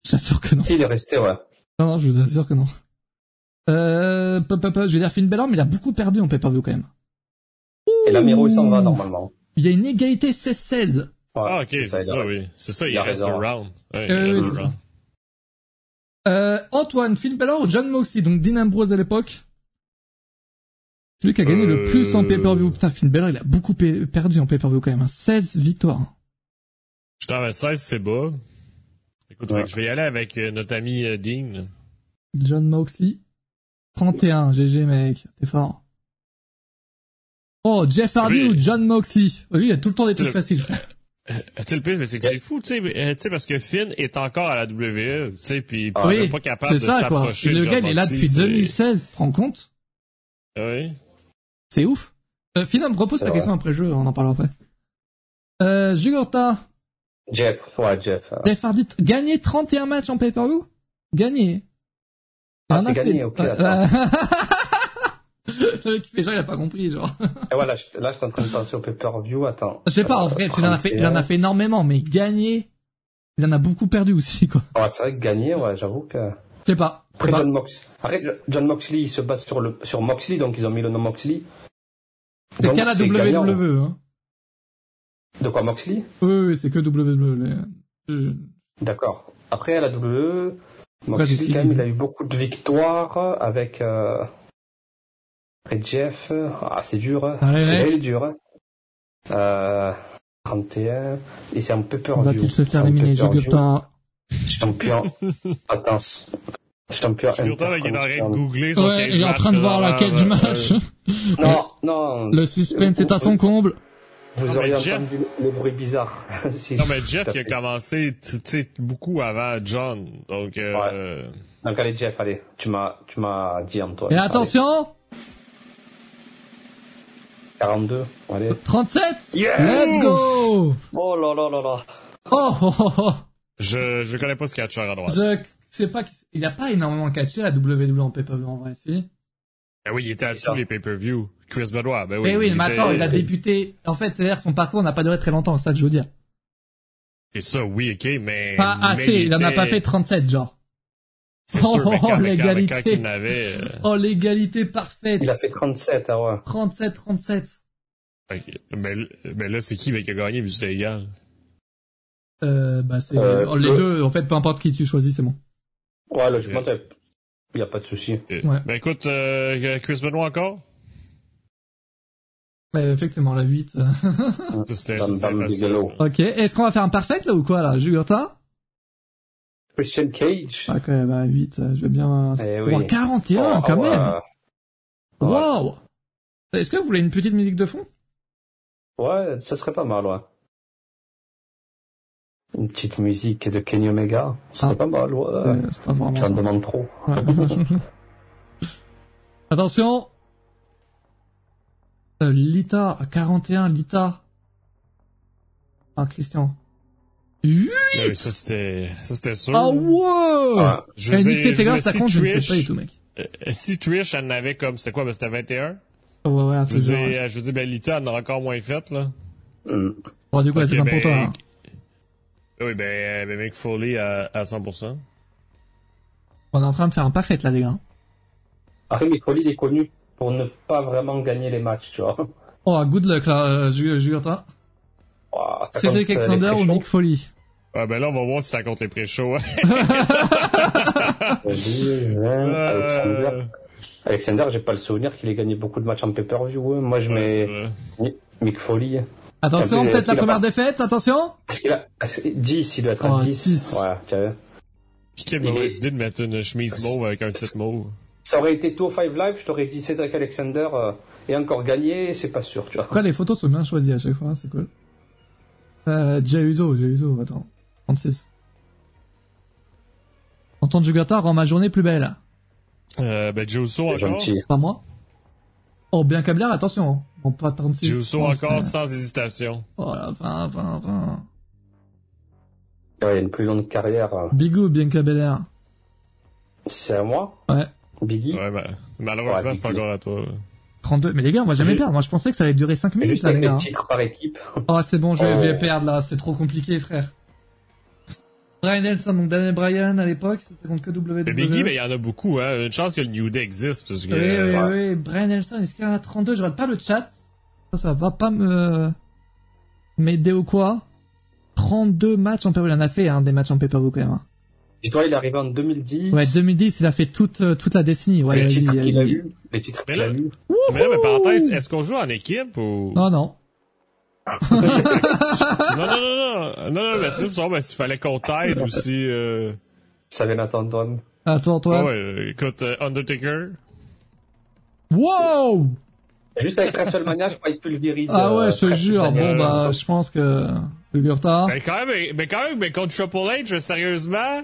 Je t'assure que non. Il est resté, ouais. Non, non, je vous assure que non. Euh, je vais dire Finn Balor, mais il a beaucoup perdu en pay-per-view quand même. Et l'Amiro, il s'en va normalement. Il y a une égalité 16-16. Ouais, ah, ok, c'est ça, oui. C'est ça, il, reste raison. rounds. Ouais, Euh, il reste. Euh, Antoine, Finn Balor ou John Moxley, donc Dean Ambrose à l'époque. Celui qui a gagné le Euh, plus en pay-per-view. Putain, Finn Balor, il a beaucoup pe- perdu en pay-per-view quand même. hein. 16 victoires. Je t'en mets 16, c'est bas. Écoute, Ouais. je vais y aller avec euh, notre ami Dean. John Moxley. 31, GG mec, t'es fort. Oh, Jeff Hardy Oui. ou John Moxley Lui, il a tout le temps des trucs Le- faciles, frère. Euh, Tu sais, le pire, mais c'est que c'est fou, tu sais, euh, tu sais, parce que Finn est encore à la WWE, tu sais, puis Ah, il oui, est pas capable c'est de ça, quoi. s'approcher Le gars, il est là depuis c'est- 2016, tu te rends compte? Oui. C'est ouf. Euh, Finn, me repose C'est ta vrai. question après jeu, on en parlera après. Euh, Jugurta, Jeff, ouais, Jeff. euh, Jeff Hardy, gagné 31 matchs en pay-per-view? Gagné. Ah, c'est gagné, ok, attends. Le mec qui fait genre, il a pas compris, genre. Et voilà, je- là, je suis en train de penser au pay-per-view, attends. Je sais pas, en vrai, il en a fait, il en a 31. fait énormément, mais gagné, il en a beaucoup perdu aussi, quoi. Ouais, c'est vrai que gagner, ouais, j'avoue que... Je sais pas. Après, pas. John, Mox... Après, Jo- John Moxley, il se base sur, le... sur Moxley, donc ils ont mis le nom Moxley. C'est qu'à la. WWE, hein. De quoi, Moxley? Oui, oui, c'est que WWE. Je- D'accord. Après, à la WWE, c'est ce Moxley, qu'il quand même, disait. il a eu beaucoup de victoires avec... Euh... Après Jeff, euh, ah, c'est dur. hein. Allez, C'est dur. hein. Euh... 31, et c'est un pay-per-view. Va-t-il se faire éliminer. Jugurta Champion. Attends. Champion. Pourtant, il est en train de intercontinental. googler son Ouais, il est en train de voir présentement, laquelle du euh, match. Non, non. Le suspense est à son comble. Vous Non, auriez mais Jeff- entendu le bruit bizarre. Si Non, mais je Jeff, il a commencé, beaucoup avant John. Donc, euh, Donc allez Jeff, allez, tu m'as, tu m'as dit Antoine. Et Allez, attention, 42, allez. 37 Yes Let's go Oh là là là là. Oh, oh, oh, oh. je, je connais pas ce catcheur à droite. Je sais pas, il a pas énormément catché la WWE en pay-per-view en vrai, si? Ah oui, il était à tous les pay-per-view. Chris Benoit, ben oui. Eh oui, il mais était- attends, il a débuté, en fait, c'est-à-dire son parcours n'a pas duré très longtemps, c'est ça que je veux dire. Et ça, oui, ok, mais. Pas mais assez, il en a pas fait 37, genre. C'est mais Oh, mais quand- mais l'égalité. il euh, Oh, l'égalité parfaite. Il a fait 37, ah ouais. 37, 37. ok. Mais, mais là, c'est qui mais qui a gagné vu que c'était égal? Euh, bah, c'est, Euh, oh, les le- deux, en fait, peu importe qui tu choisis, c'est bon. Ouais, logiquement, il y a pas de souci. Ouais. Ben écoute, euh, Chris Benoit encore? Ouais, effectivement, la 8. euh. Bigelow. ok, est-ce qu'on va faire un perfect, là, ou quoi, là, Jugurta? Christian Cage. Ok, bah, 8, euh, je vais bien... Eh Oh, oui. 41, Oh, quand ouais. même Ouais. Wow Est-ce que vous voulez une petite musique de fond? Ouais, ça serait pas mal, ouais. Une petite musique de Kenny Omega. Ça serait Ah. pas mal, ouais. Euh, C'est pas vraiment J'en demande trop. Ouais. Attention euh, Lita, 41, Lita. Ah, Christian. Huit Ouais, mais ça, c'était, ça, c'était sûr. Ah, wow Ouais. Je dire, ça si compte, je ne sais pas du tout, mec. euh, si Trish, elle en avait comme, c'était quoi, ben c'était 21? Oh, ouais, ouais, Je veux ouais. dire, je veux dire, ben Lita en a encore moins fait, là. Bon, du coup, c'est simple ben, pour toi. hein. Oui, ben, euh, ben Mick Foley à, à 100%. On est en train de faire un parfait, là, les gars. Après, Mick Foley, il est connu pour ne pas vraiment gagner les matchs, tu vois. Oh, good luck, là, euh, Ju- Jugurta. Ouah, ça Cédric euh, Alexander ou. Mick Foley? Ah, ben là, on va voir si ça compte les pré-shows. hein. Ouais, Alexander. Euh, Alexander, j'ai pas le souvenir qu'il ait gagné beaucoup de matchs en pay-per-view. hein. Moi, je mets. Mick Foley. Attention, peut-être la a première pas- défaite, attention Parce qu'il a ah, c'est 10, il doit être Oh, à 10. six. Ouais, tu Il est- mauvaise idée de mettre une chemise mauve avec un titre mauve. Ça aurait été 205 Live, je t'aurais dit Cédric Alexander euh, et encore gagné, c'est pas sûr, tu vois. Quoi, les photos sont bien choisies à chaque fois, c'est cool. Euh, Jay Uso, attends. 36. Antoine Jugurta rend ma journée plus belle. Euh, Juso C'est encore. gentil. Pas moi. Oh, bien Cabler, attention. Bon, pas 36. Juso je pense, encore mais- sans hésitation. Oh la 20, 20, 20. Ouais, il a une plus longue carrière. euh. Bigou, bien Cabler. C'est à moi? Ouais. Biggie Ouais, ben, malheureusement, Ouais, c'est encore à toi. 32. Mais les gars, on va jamais perdre. Moi, je pensais que ça allait durer 5 Et minutes, juste là, les gars. les titres par équipe. Oh, c'est bon, je vais, Oh. je vais perdre, là. C'est trop compliqué, frère. Brian Nelson, donc Daniel Bryan à l'époque, c'était contre que WWE. Mais Biggie, mais il y en a beaucoup, hein. Une chance que le New Day existe, parce que... Oui, oui, Ouais. oui. Brian Nelson, est-ce qu'il y en a 32 Je regarde pas le chat. Ça, ça va pas me m'aider ou quoi? 32 matchs en pay Il en a fait, hein, des matchs en pay-per-view quand même. hein. Et toi, il est arrivé en 2010. Ouais, 2010, il a fait toute, euh, toute la décennie. Ouais, les titres qu'il a eu. Les titres Mais qu'il a là- eu. Mais là, mais parenthèse, est-ce qu'on joue en équipe ou... Non, non. non, non, non, non, non, non, mais c'est juste pour savoir s'il fallait qu'on t'aide ou si... Euh... Ça vient toi, Ah toi. ouais, euh, écoute, euh, Undertaker... Wow! Juste avec WrestleMania, je crois qu'il pulvérise. Ah ouais, euh, je te jure. Bon, bah, je pense que, Mais quand même, mais quand même, mais contre Triple H, sérieusement?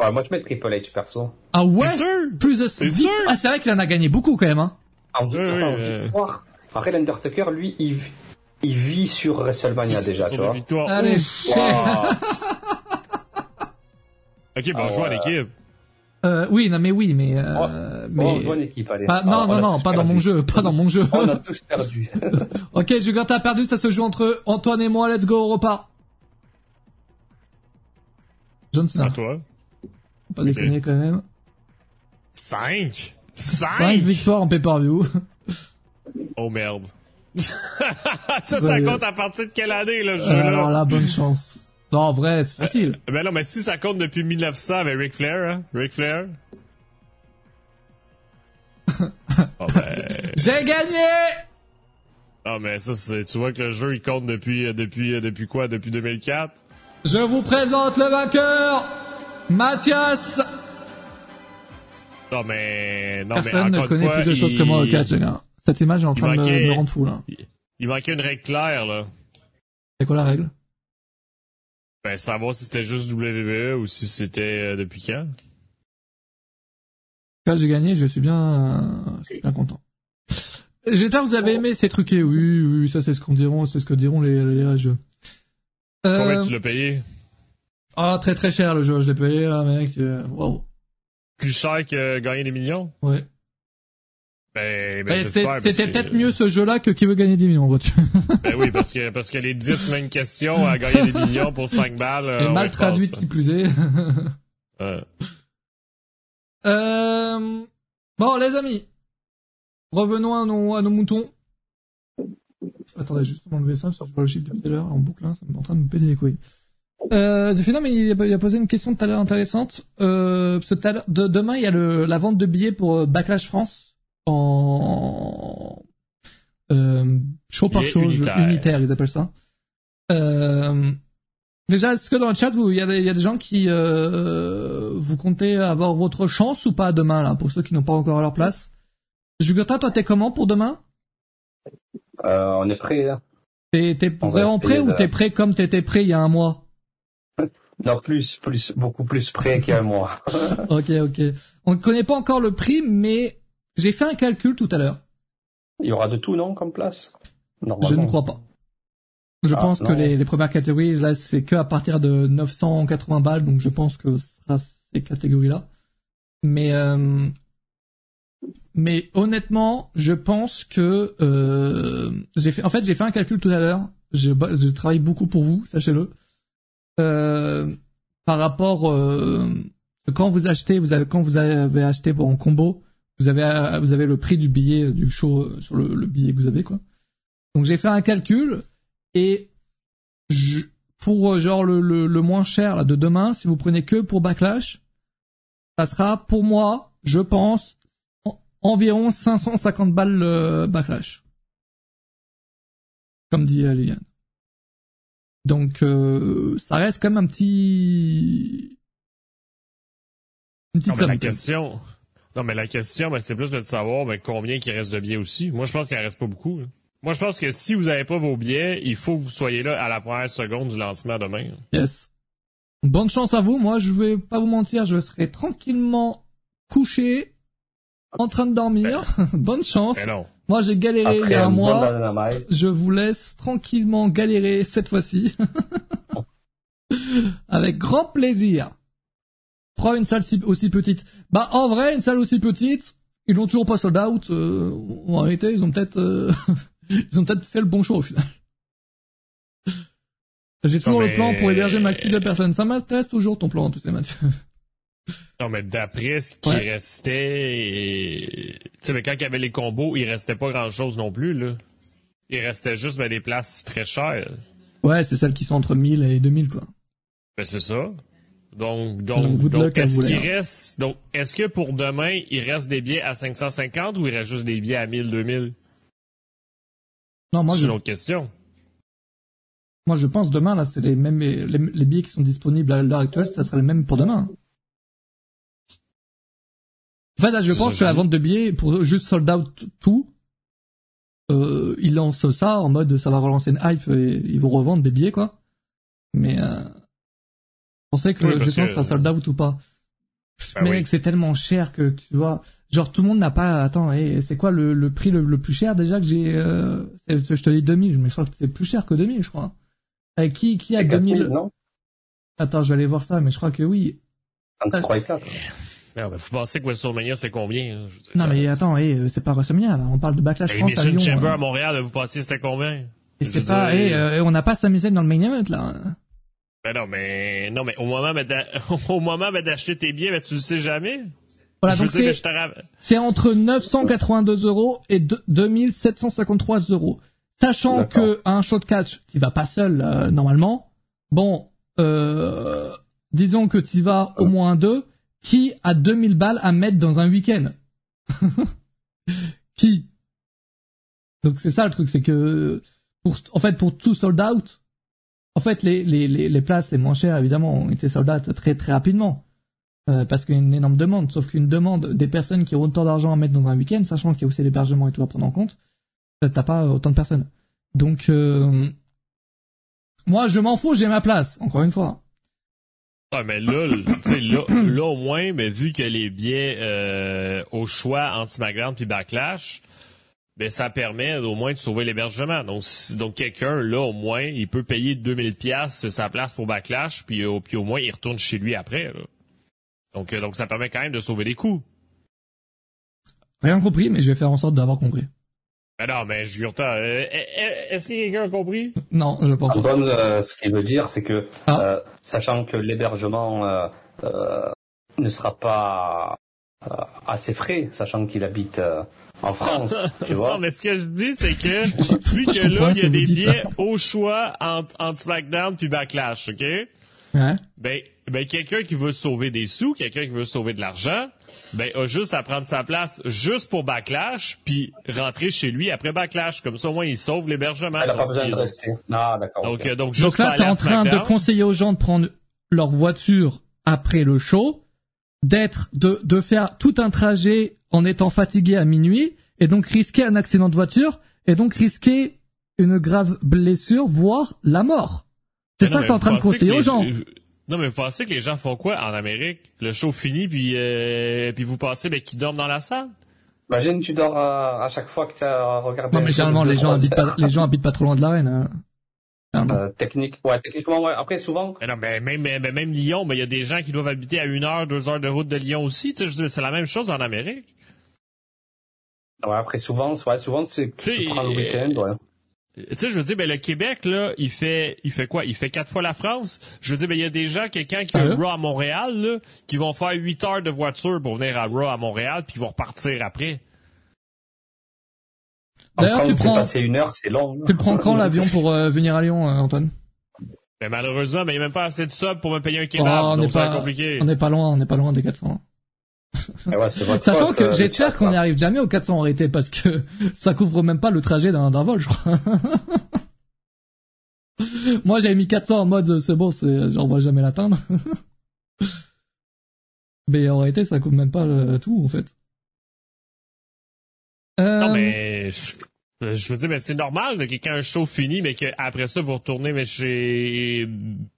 Ouais, moi, je mets Triple H, perso. Ah ouais? T'es sûr? Plus de vic- sûr? Ah, c'est vrai qu'il en a gagné beaucoup quand même, hein. En Oui, attends, oui, en euh. victoire. Après, l'Undertaker, lui, il, il vit sur WrestleMania Sur- déjà, sur tu vois. victoires. Allez. Wow. Ok, bon, Ah on joue en ouais. équipe. Euh, oui, non, mais oui, mais, euh, Oh, mais... Bon, bonne équipe, allez. Pas- non, Ah, on non, a non, pas dans perdu. mon jeu, pas dans mon jeu. On a tous perdu. ok, Jugurta a perdu, ça se joue entre Antoine et moi, let's go, on repart. John C'est Cena, à toi. pas déconner quand même. 5? 5 5? victoires en pay-per-view. Oh merde. ça, ça compte à partir de quelle année, là, ce Euh, alors jeu-là? là, bonne chance. Non, en vrai, c'est facile. Ben non, mais si ça compte depuis 1900 avec Ric Flair, hein? Ric Flair? oh ben... J'ai gagné! Ah, mais ça, c'est, tu vois que le jeu, il compte depuis, euh, depuis, euh, depuis quoi? Depuis 2004? Je vous présente le vainqueur, Mathias. Non, mais, non, Personne mais ne connaît fois, plus de choses que moi au catch, gars. Cette image est en train de me, manquait- me rendre fou, là. Il manquait une règle claire, là. C'est quoi la règle? Ben, savoir si c'était juste WWE ou si c'était euh, depuis quand. Là, j'ai gagné, je suis bien, euh, je suis bien content. J'espère que vous avez aimé ces truqués. Oui, oui, ça c'est ce qu'on diront, c'est ce que diront les, les rageux. Combien Euh, tu l'as payé? Ah, très très cher le jeu, je l'ai payé, là, mec. euh, Wow. Plus cher que gagner des millions? Ouais. Ben, ben parce C'était peut-être mieux ce jeu-là que qui veut gagner 10 millions, vois-tu? Ben oui, parce que, parce que les 10 mêmes questions à gagner des millions pour 5 balles. euh, Et on mal traduite qui plus est. Ouais. Euh... Bon, les amis. Revenons à nos, à nos moutons. Attendez, juste m'enlever ça, parce que je vois le chiffre depuis tout à l'heure en boucle, hein, ça me en train de me péter les couilles. Euh, The Phenom, il, a- il a posé une question tout à l'heure intéressante. Euh, parce que de, demain, il y a le, la vente de billets pour euh, Backlash France en euh, show par show, unitaire, ils appellent ça. Euh, déjà, est-ce que dans le chat, vous, il y a des, il y a des gens qui euh, vous comptez avoir votre chance ou pas demain là, pour ceux qui n'ont pas encore leur place? Jugurta, toi, t'es comment pour demain? Euh, on est prêt, là. T'es t'es vraiment prêt ou t'es prêt comme t'étais prêt il y a un mois? Non, plus, plus, beaucoup plus prêt qu'il y a un mois. Ok, ok. On ne connaît pas encore le prix, mais j'ai fait un calcul tout à l'heure. Il y aura de tout, non, comme place? Je Normalement. ne crois pas. Je Ah, pense que les, les premières catégories, là, c'est que à partir de 980 balles, donc je pense que ce sera ces catégories-là. Mais, euh, mais honnêtement, je pense que euh, j'ai fait. En fait, j'ai fait un calcul tout à l'heure. Je, je travaille beaucoup pour vous, sachez-le. Euh, par rapport euh, quand vous achetez, vous avez quand vous avez acheté en combo, vous avez euh, vous avez le prix du billet du show euh, sur le, le billet que vous avez quoi. Donc j'ai fait un calcul et je, pour euh, genre le, le, le moins cher là, de demain, si vous prenez que pour Backlash, ça sera pour moi, je pense, en- environ 550 balles le Backlash. Comme dit euh, Liliane. Donc euh, ça reste quand même un petit... Une petite Non, mais la question. Non, mais la question, ben, c'est plus de savoir, ben, combien il reste de billets aussi. Moi, je pense qu'il en reste pas beaucoup. Moi, je pense que si vous avez pas vos billets, il faut que vous soyez là à la première seconde du lancement demain. Yes. Bonne chance à vous. Moi, je vais pas vous mentir, je serai tranquillement couché, en train de dormir. Bonne chance. Mais non. Moi, j'ai galéré il y Après a un mois. Je vous laisse tranquillement galérer cette fois-ci. Avec grand plaisir. Prends une salle si- aussi petite. Bah, en vrai, une salle aussi petite, ils l'ont toujours pas sold out. Euh, en réalité, ils ont peut-être, euh, ils ont peut-être fait le bon choix au final. J'ai toujours le plan pour héberger maxi de personnes. Ça m'intéresse toujours ton plan, tu sais, Mathieu. Non, mais d'après ce qui restait, tu sais, mais quand il y avait les combos, il restait pas grand chose non plus, là. Il restait juste ben, des places très chères. Ouais, c'est celles qui sont entre 1000 et 2000, quoi. Ben, c'est ça. Donc, donc, donc, est-ce qu'il reste, donc, est-ce que pour demain, il reste des billets à 550 ou il reste juste des billets à 1000, 2000? Non, moi, c'est une autre question. Moi, je pense demain, là, c'est les mêmes, les, billets qui sont disponibles à l'heure actuelle, ça sera les mêmes pour demain. En fait, là, je pense que la vente de billets, pour juste sold out tout, euh, ils lancent ça en mode ça va relancer une hype et ils vont revendre des billets, quoi. Mais, euh, on sait que le jeu sera sold out ou pas. Bah mais c'est tellement cher que tu vois, genre tout le monde n'a pas. Attends, et c'est quoi le, le prix le, plus cher déjà que j'ai euh... Je te dis 2000, mais je crois que c'est plus cher que 2000, je crois. Euh, qui qui a 2000 non? Attends, je vais aller voir ça, mais je crois que oui. 23 et 4. Non, mais faut penser que WrestleMania c'est combien hein? Non mais attends, hey, c'est pas WrestleMania, là. on parle de Backlash France à Lyon. Chamber hein. à Montréal, vous pensez c'était combien? Et c'est pas, hey, euh, on n'a pas Sami Zayn dans le main event là. Ben non, mais non, mais au moment au moment d'acheter tes billets, ben tu le sais jamais. Voilà, donc c'est c'est entre 982 euros et 2753 euros. Sachant que un show de catch, tu vas pas seul euh, normalement. Bon, euh, disons que tu vas au moins deux. Qui a 2000 balles à mettre dans un week-end Qui? Donc c'est ça le truc, c'est que pour, en fait pour tout sold out, en fait, les, les, les, places les moins chères, évidemment, ont été soldats très très rapidement. Euh, parce qu'il y a une énorme demande. Sauf qu'une demande des personnes qui ont autant d'argent à mettre dans un week-end, sachant qu'il y a aussi l'hébergement et tout à prendre en compte, euh, t'as pas autant de personnes. Donc, euh, moi, je m'en fous, j'ai ma place, encore une fois. Ah, mais là, là, là, au moins, mais vu que les billets au choix SmackDown puis Backlash, ben ça permet au moins de sauver l'hébergement. Donc, donc quelqu'un là au moins, il peut payer 2000 pièces sa place pour backlash, puis, euh, puis au moins il retourne chez lui après. Donc, euh, donc ça permet quand même de sauver des coûts. Rien compris, mais je vais faire en sorte d'avoir compris. Ben non, mais je euh, est-ce que quelqu'un a compris? Non, je pense pas. Euh, ce qu'il veut dire, c'est que ah. sachant que l'hébergement ne sera pas assez frais, sachant qu'il habite en France, tu vois. Non, mais ce que je dis, c'est que, vu que là, il y a des billets au choix entre, entre SmackDown puis Backlash, OK? Ouais. Ben, ben quelqu'un qui veut sauver des sous, quelqu'un qui veut sauver de l'argent, ben a juste à prendre sa place juste pour Backlash, puis rentrer chez lui après Backlash. Comme ça, au moins, il sauve l'hébergement. Il n'a pas besoin de rester. Ah, d'accord. Donc, okay. Euh, donc, juste donc là, t'es en train de conseiller aux gens de prendre leur voiture après le show, d'être, de, de faire tout un trajet en étant fatigué à minuit et donc risquer un accident de voiture et donc risquer une grave blessure, voire la mort. C'est ça que t'es en train de conseiller aux gens. Non, mais vous pensez que les gens font quoi en Amérique? Le show finit, puis, euh, puis vous pensez ben, qu'ils dorment dans la salle? Imagine, tu dors à, chaque fois que tu as regardé. Non, mais généralement, les gens, habitent pas, les gens habitent pas trop loin de l'arène. Hein. Euh, technique, ouais, techniquement, ouais. Après, souvent. Mais non, mais même, mais, même Lyon, mais il y a des gens qui doivent habiter à une heure, deux heures de route de Lyon aussi. Tu sais, c'est la même chose en Amérique. Ouais, après, souvent, ouais, souvent, c'est, tu prends le week-end, ouais. Tu sais, je veux dire, ben, le Québec, là, il fait, il fait quoi? Il fait quatre fois la France. Je veux dire, ben, il y a des gens, quelqu'un qui a un Raw à Montréal, là, qui vont faire huit heures de voiture pour venir à Raw à Montréal, puis ils vont repartir après. D'ailleurs, tu prends. une heure, c'est long. Tu prends quand l'avion pour euh, venir à Lyon, euh, Antoine? Mais malheureusement, mais il n'y a même pas assez de sub pour me payer un kebab, oh, on donc pas, compliqué. On n'est pas loin, on n'est pas loin des 400. Ouais, Sachant que euh, j'espère qu'on n'y arrive jamais aux 400 en réalité parce que ça couvre même pas le trajet d'un vol, je crois. Moi, j'avais mis 400 en mode c'est bon, c'est j'en vois jamais l'atteindre. mais en réalité, ça couvre même pas le, tout en fait. Euh... Non mais je veux dire, mais c'est normal que quand un show finit, mais qu'après ça, vous retournez mais chez...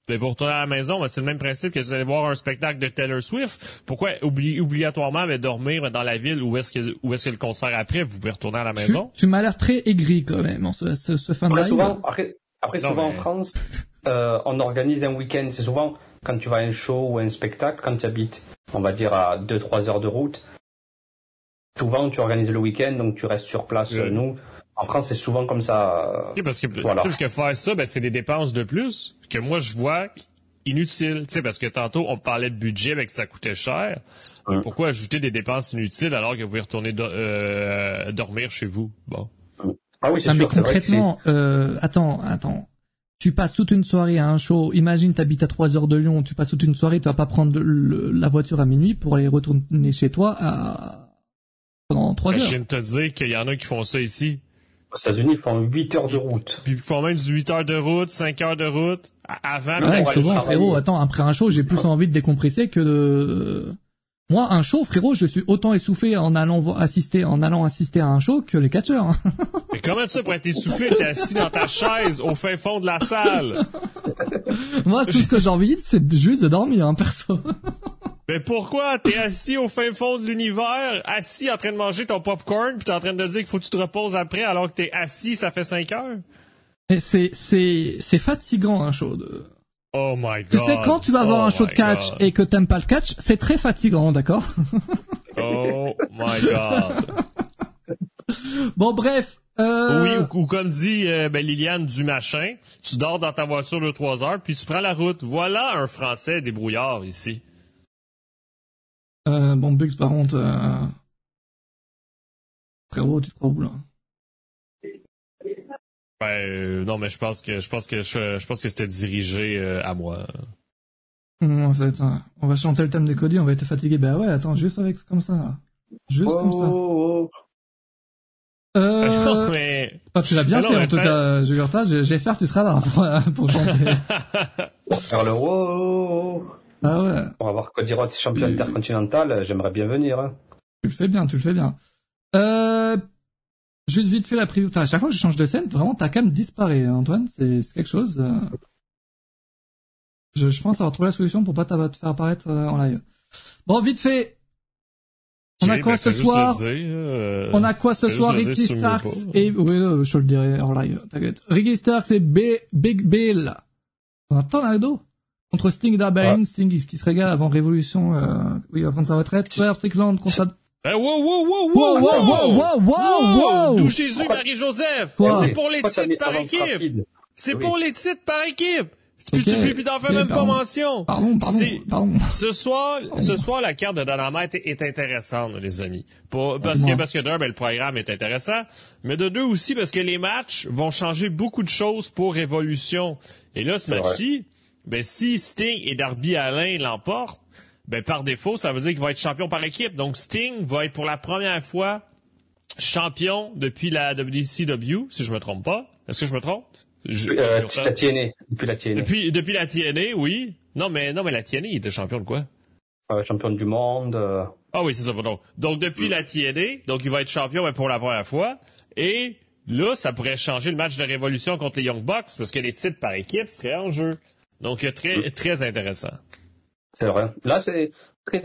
Ben, vous retournez à la maison. c'est le même principe que vous allez voir un spectacle de Taylor Swift. Pourquoi obligatoirement mais dormir dans la ville où est-ce que où est-ce que le concert après, vous pouvez retourner à la maison? Tu, m'as l'air très aigri quand même en ce, ce, fin de live. Souvent, après, après souvent en France, euh, on organise un week-end. C'est souvent quand tu vas à un show ou un spectacle, quand tu habites, on va dire, à 2-3 heures de route, souvent tu organises le week-end, donc tu restes sur place. Ouais. Nous, en France, c'est souvent comme ça. Ok, parce que, Voilà. tu sais, parce que faire ça, ben, c'est des dépenses de plus que moi, je vois inutiles. Tu sais, parce que tantôt, on parlait de budget, mais que ça coûtait cher. Mm. Pourquoi ajouter des dépenses inutiles alors que vous pouvez retourner do- euh, dormir chez vous? Bon. Ah oui, c'est mais sûr. c'est vrai que c'est- concrètement, euh, attends, attends. Tu passes toute une soirée à un show. Imagine, t'habites à 3 heures de Lyon. Tu passes toute une soirée. Tu vas pas prendre le- la voiture à minuit pour aller retourner chez toi à... pendant 3 Ben, je viens de te dire qu'il y en a qui font ça ici. Aux États-Unis, ils font 8 heures de route. Puis ils font même 18 heures de route, 5 heures de route, avant. Ouais, pour aller souvent, frérot, attends, après un show, j'ai plus envie de décompresser que de... Moi, un show, frérot, je suis autant essoufflé en allant assister, en allant assister à un show que les catcheurs. hein. Mais comment ça pour être essoufflé, t'es assis dans ta chaise au fin fond de la salle? Moi, tout ce que j'ai envie, c'est juste de dormir, hein, perso. Mais pourquoi? T'es assis au fin fond de l'univers, assis en train de manger ton popcorn, puis t'es en train de dire qu'il faut que tu te reposes après alors que t'es assis, ça fait 5 heures? C'est, c'est, c'est fatigant, un show de... Oh my god. Tu sais, quand tu vas voir Oh un show de catch God. et que t'aimes pas le catch, c'est très fatigant, d'accord? Oh my god. Bon, bref. Euh... Oui, ou, ou comme dit euh, ben, Liliane du machin, tu dors dans ta voiture de 3 heures, puis tu prends la route. Voilà un Français débrouillard ici. Euh, bon, Bugs, par contre... Euh... Frérot, tu te crois où, là Ben, euh, non, mais je pense que je pense que je, je pense que c'était dirigé euh, à moi. Ça va être un- On va chanter le thème des Cody, on va être fatigué. Bah ouais, attends, juste avec comme ça. Juste comme ça. Oh, oh, Euh... non, mais ah, tu l'as bien Mais fait, en tout fait- cas, Jugurta. J'espère que tu seras là pour, pour chanter. oh. Faire le wow. Ah ouais, On va voir Cody Rhodes champion Oui. intercontinental. J'aimerais bien venir. hein. tu le fais bien, tu le fais bien. Euh... Juste vite fait la preview. À chaque fois que je change de scène, vraiment ta cam disparaît, hein, Antoine. C'est c'est quelque chose. euh. Je, je pense avoir trouvé la solution pour pas te faire apparaître euh, en live. Bon, vite fait. On a quoi ben, ce soir euh, On a quoi ce soir Ricky Starks et oui, je te le dirai en live, t'inquiète. Ricky Starks et B... Big Bill. Un tornado contre Sting Darby Sting qui se régale avant Révolution, euh, oui, avant sa retraite. Swerve Strickland contre... Ben, wow, wow, wow, Wow, wow, wow, wow, wow, wow, wow D'où Jésus, Marie-Joseph. C'est pour les titres par équipe. rapide C'est Oui. pour les titres par équipe. Puis Ok. tu puis, puis t'en fais Ok, même pas pardon. mention. Pardon, pardon, pardon. Ce soir, ce soir, la carte de Dynamite est, intéressante, les amis. Pas- parce que, parce que d'un, ben, le programme est intéressant, mais de deux aussi parce que les matchs vont changer beaucoup de choses pour Révolution. Et là, ce match-ci, ben, si Sting et Darby Allin l'emportent, ben, par défaut, ça veut dire qu'il va être champion par équipe. Donc, Sting va être pour la première fois champion depuis la WCW, si je me trompe pas. Est-ce que je me trompe? Je- Euh, je- la TNA. Depuis la TNA. depuis, depuis la TNA, oui. Non, mais, non, mais la TNA, il était champion de quoi? Euh, champion du monde. euh, Ah oui, c'est ça, pardon. Donc, depuis la TNA, donc il va être champion mais pour la première fois. Et là, ça pourrait changer le match de révolution contre les Young Bucks parce que les titres par équipe seraient en jeu. Donc, euh, très, très intéressant. C'est vrai. Là, c'est très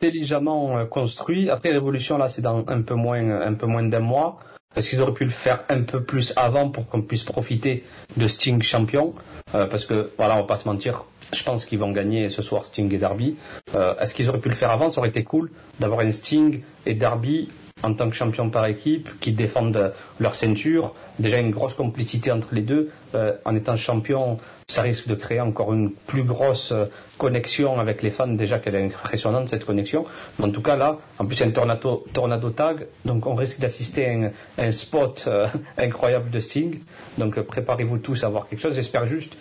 intelligemment euh, construit. Après Révolution, là, c'est dans un peu moins, un peu moins d'un mois. Parce qu'ils auraient pu le faire un peu plus avant pour qu'on puisse profiter de Sting champion. Euh, parce que, voilà, on va pas se mentir. Je pense qu'ils vont gagner ce soir Sting et Darby. Euh, Est-ce qu'ils auraient pu le faire avant? Ça aurait été cool d'avoir un Sting et Darby en tant que champion par équipe qui défendent leur ceinture. Déjà une grosse complicité entre les deux. Euh, en étant champion, ça risque de créer encore une plus grosse euh, connexion avec les fans. Déjà qu'elle est impressionnante cette connexion. Mais en tout cas là, en plus a un tornado, tag, donc on risque d'assister à un, spot euh, incroyable de Sting. Donc euh, préparez-vous tous à voir quelque chose. J'espère juste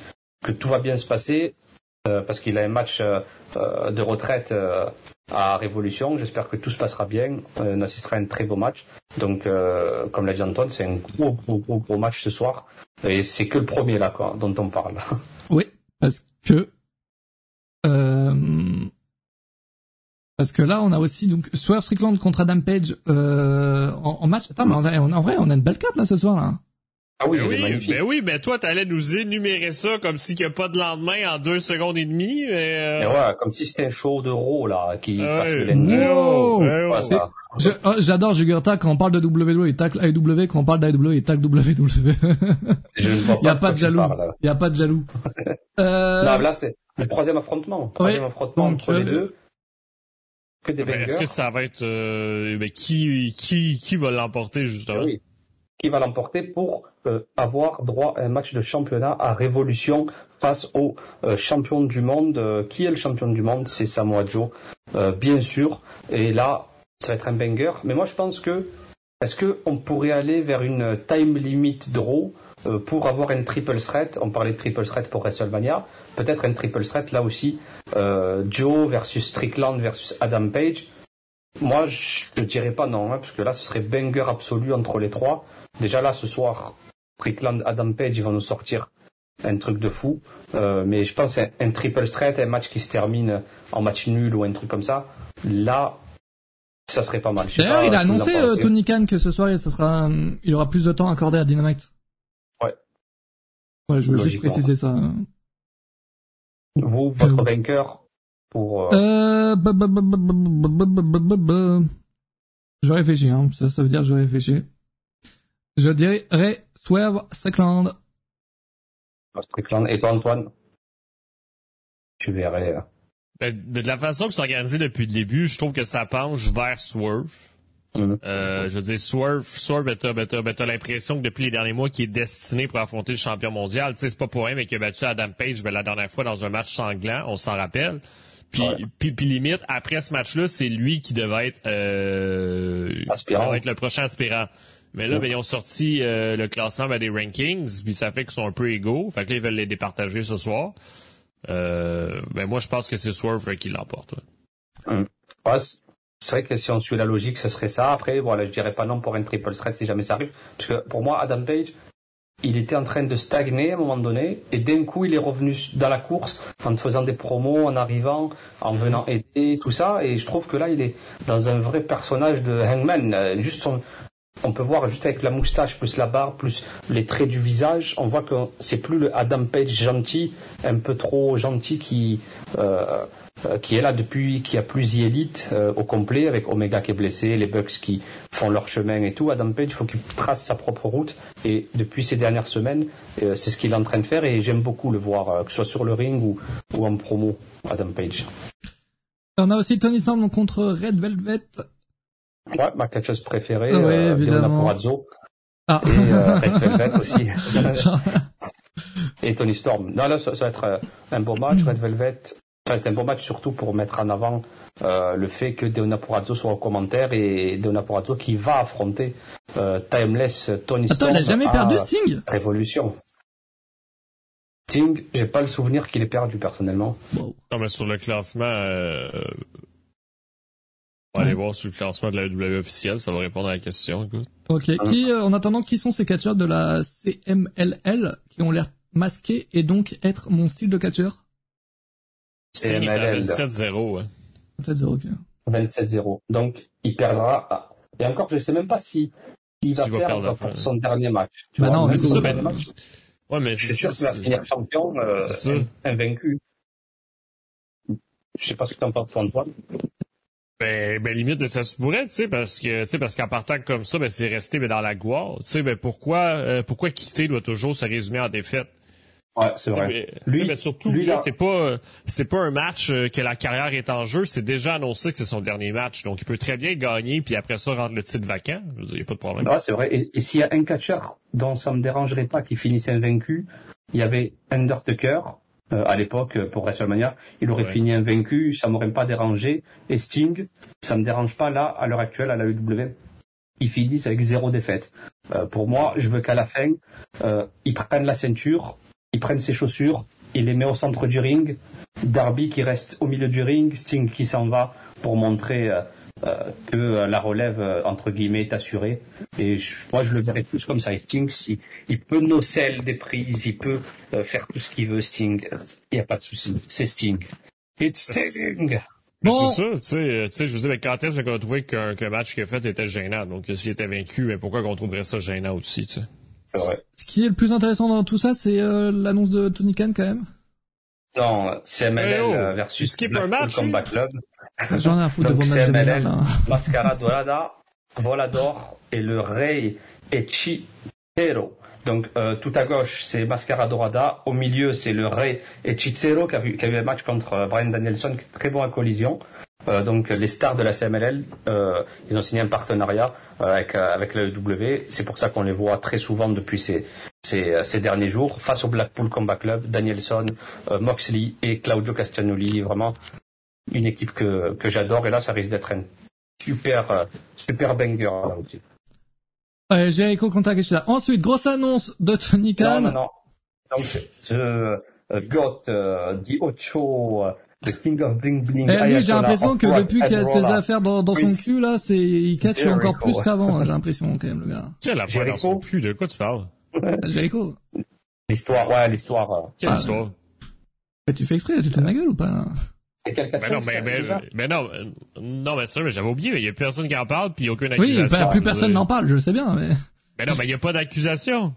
que tout va bien se passer. euh, parce qu'il a un match de retraite à Révolution. J'espère que tout se passera bien. Euh, on assistera à un très beau match. Donc, euh, comme l'a dit Antoine, c'est un gros, gros, gros, gros match ce soir. Et c'est que le premier là, quoi, dont on parle. Oui, parce que euh, parce que là on a aussi donc Swerve Strickland contre Adam Page euh, en, match. Attends, mais en vrai on a une belle carte là ce soir là. Ah oui, Ben il est oui, magnifique. ben oui, mais toi, t'allais nous énumérer ça comme s'il n'y a pas de lendemain en deux secondes et demie, mais... euh, Mais ouais, comme si c'était un show de Raw là, qui Ouais. passe le ça. Je- oh, J'adore Jugurta quand on parle de WWE et tacle AEW, quand on parle d'AEW et tacle WWE. Il y a pas de jaloux. Il y a pas de jaloux. Euh, Non, mais là, c'est le troisième affrontement. Troisième affrontement Donc, entre les euh, deux. que des Ben. Est-ce que ça va être euh, ben, qui qui qui va l'emporter justement? Oui. Qui va l'emporter pour euh, avoir droit à un match de championnat à Révolution face au euh, champion du monde. Euh, qui est le champion du monde? C'est Samoa Joe, euh, bien sûr. Et là, ça va être un banger. Mais moi, je pense que est-ce que on pourrait aller vers une time limit draw euh, pour avoir un triple threat? On parlait de triple threat pour WrestleMania. Peut-être un triple threat là aussi. Euh, Joe versus Strickland versus Adam Page. Moi, je ne dirais pas non, hein, parce que là, ce serait banger absolu entre les trois. Déjà là, ce soir, Brickland, Adam Page, ils vont nous sortir un truc de fou. Mais je pense un, triple threat, un match qui se termine en match nul ou un truc comme ça, là, ça serait pas mal. D'ailleurs, il a annoncé Tony Khan que ce soir, ça sera, il aura plus de temps accordé à Dynamite. Ouais. Voilà, je veux juste préciser ça. Vous, votre vainqueur pour. Euh, je réfléchis, hein. Ça, veut dire que je réfléchis. Je dirais Swerve Strickland. Strickland. Et toi, Antoine? Tu verrais. euh, Ben, de la façon que c'est organisé depuis le début, je trouve que ça penche vers Swerve. Mhm. Euh, je veux dire, Swerve, Swerve, ben, t'as, ben, t'as- ben, t'as l'impression que depuis les derniers mois, qu'il est destiné pour affronter le champion mondial. Tu sais, c'est pas pour rien, mais qu'il a battu Adam Page, ben, la dernière fois dans un match sanglant, on s'en rappelle. Puis, Ouais. puis, puis limite, après ce match-là, c'est lui qui devait être, euh, Aspirant. devait être le prochain aspirant. Mais là, Ouais. ben, ils ont sorti euh, le classement ben, des rankings, puis ça fait qu'ils sont un peu égaux. Fait que là, ils veulent les départager ce soir. Euh, ben, moi, je pense que c'est Swerve euh, qui l'emporte. ouais. Ouais, c- c'est vrai que si on suit la logique, ce serait ça. Après, voilà, je dirais pas non pour un triple threat si jamais ça arrive. Parce que pour moi, Adam Page, il était en train de stagner à un moment donné, et d'un coup, il est revenu dans la course en faisant des promos, en arrivant, en venant aider, tout ça. Et je trouve que là, il est dans un vrai personnage de Hangman. Juste son- on peut voir juste avec la moustache, plus la barbe, plus les traits du visage, on voit que c'est plus le Adam Page gentil, un peu trop gentil qui euh, euh, qui est là depuis, qui a plus The Elite euh, au complet, avec Omega qui est blessé, les Bucks qui font leur chemin et tout. Adam Page, il faut qu'il trace sa propre route. Et depuis ces dernières semaines, euh, c'est ce qu'il est en train de faire. Et j'aime beaucoup le voir, que ce soit sur le ring ou, ou en promo, Adam Page. On a aussi Tony Storm contre Red Velvet. Ouais, ma catcheuse préférée, ouais, euh. Ah. Et euh, Red Velvet aussi. et Tony Storm. Non, là, ça, ça va être euh, un beau match, Red Velvet. Enfin, c'est un beau match surtout pour mettre en avant euh, le fait que Deonna Purrazzo soit au commentaire et Deonna Purrazzo qui va affronter euh, Timeless Tony Attends, Storm. il a jamais perdu Sting? Révolution. Sting, j'ai pas le souvenir qu'il ait perdu personnellement. Wow. Non, mais sur le classement, euh, on va aller Ouais. voir sur le classement de la WWE officielle, ça va répondre à la question, écoute. Ok. Qui, euh, en attendant, qui sont ces catcheurs de la CMLL qui ont l'air masqués et donc être mon style de catcheur? Sting est à MLL. 27-0, hein. Peut-être zéro, ok. 27-0. Donc, il perdra. Et encore, je sais même pas si il va S'il va perdre pour fin. son dernier match. Tu Bah vois, non, coup, son dernier ben, match, Ouais, mais je c'est sûr qu'il va c'est- finir champion euh, invaincu. Je sais pas ce que t'en penses, toi, Antoine. Ben, ben limite, ça se pourrait, tu sais, parce que, tu sais, parce qu'en partant comme ça, ben, c'est resté ben, dans la gloire. Tu sais, ben, pourquoi, euh, pourquoi quitter doit toujours se résumer en défaite? Ouais, c'est vrai. ben, Lui- ben, surtout, lui, là, c'est pas, c'est pas un match euh, que la carrière est en jeu, c'est déjà annoncé que c'est son dernier match. Donc, il peut très bien gagner, puis après ça, rendre le titre vacant. Je veux dire, y a pas de problème. Ouais, c'est vrai. Et, et s'il y a un catcheur dont ça me dérangerait pas qu'il finisse invaincu, il y avait Undertaker. Euh, à l'époque, euh, pour WrestleMania, il aurait Ouais. fini invaincu, ça m'aurait pas dérangé. Et Sting, ça me dérange pas là, à l'heure actuelle, à la UW. Ils finissent avec zéro défaite. Euh, pour moi, je veux qu'à la fin, euh, ils prennent la ceinture, ils prennent ses chaussures, ils les met au centre du ring. Darby qui reste au milieu du ring, Sting qui s'en va pour montrer euh, que euh, la relève, euh, entre guillemets, est assurée. Et je- moi, je le verrais plus comme ça. Et Sting, si, il peut nocelle des prises, il peut euh, faire tout ce qu'il veut, Sting. Il n'y a pas de souci. C'est Sting. It's Sting. Mais Bon. c'est ça, tu sais, euh, tu sais, je vous dis, mais quand est-ce qu'on a trouvé qu'un qu'un match qu'il a fait était gênant? Donc, euh, s'il était vaincu, mais pourquoi qu'on trouverait ça gênant aussi, tu sais? C'est vrai. Ce qui est le plus intéressant dans tout ça, c'est euh, l'annonce de Tony Khan quand même. Non, CMLL Eh oh, euh, versus skippes un match, Combat Club. J'en ai un foutre de Donc, vos matchs de là. Mascara Dorada, Volador et le Rey Echichero. Donc euh, tout à gauche c'est Mascara Dorada, au milieu c'est le Rey Echichero qui a, vu- qui a eu un match contre euh, Brian Danielson, qui est très bon à collision. Euh, donc les stars de la CMLL, euh, ils ont signé un partenariat euh, avec euh, avec l'AEW. C'est pour ça qu'on les voit très souvent depuis ces, ces ces derniers jours face au Blackpool Combat Club, Danielson, euh, Moxley et Claudio Castagnoli. Vraiment une équipe que que j'adore. Et là, ça risque d'être un super euh, super banger. Là, aussi. Ouais, Jericho contre Takeshita. Ensuite, grosse annonce de Tony Khan. Non, non, non. Donc, the uh, got uh, the Ocho, uh, the King of Bling Bling. Eh, lui, j'ai l'impression que depuis qu'il y a ses affaires dans, dans son cul, là, c'est, il catch Jericho, encore plus qu'avant, hein, j'ai l'impression, quand même, le gars. Tiens, la voix dans son cul, de quoi tu parles? Jericho. L'histoire, ouais, l'histoire. euh, Quelle Ah, histoire? Mais tu fais exprès, tu te de ma gueule ou pas? Ben non, mais, mais, mais non, euh, non, mais ça, mais j'avais oublié, il y a personne qui en parle, puis aucune Oui, accusation. bah, plus personne Euh, n'en parle, je le sais bien, mais... Mais non, mais il y a pas d'accusation.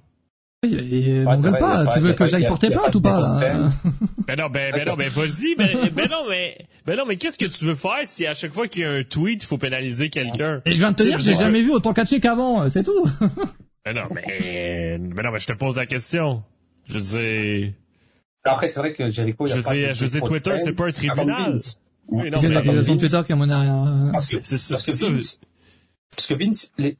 Oui, Ouais, il y a pas, tu veux que j'aille porter plainte pas ou pas. Ben non, ben, ben non, ben vas-y, ben, ben non, mais, ben non, mais qu'est-ce que tu veux faire si à chaque fois qu'il y a un tweet, il faut pénaliser quelqu'un? Et je viens de te dire, j'ai jamais vu autant catcher qu'avant, c'est tout. Ben non, mais, ben non, mais je te pose la question. Je dire, Après, c'est vrai que Jericho, je de je Twitter, c'est pas un tribunal. Oui, non, C'est mais- l'accusation de. Twitter qui a mené à rien. Parce que, C'est ça, parce que. Vince, parce que Vince, les-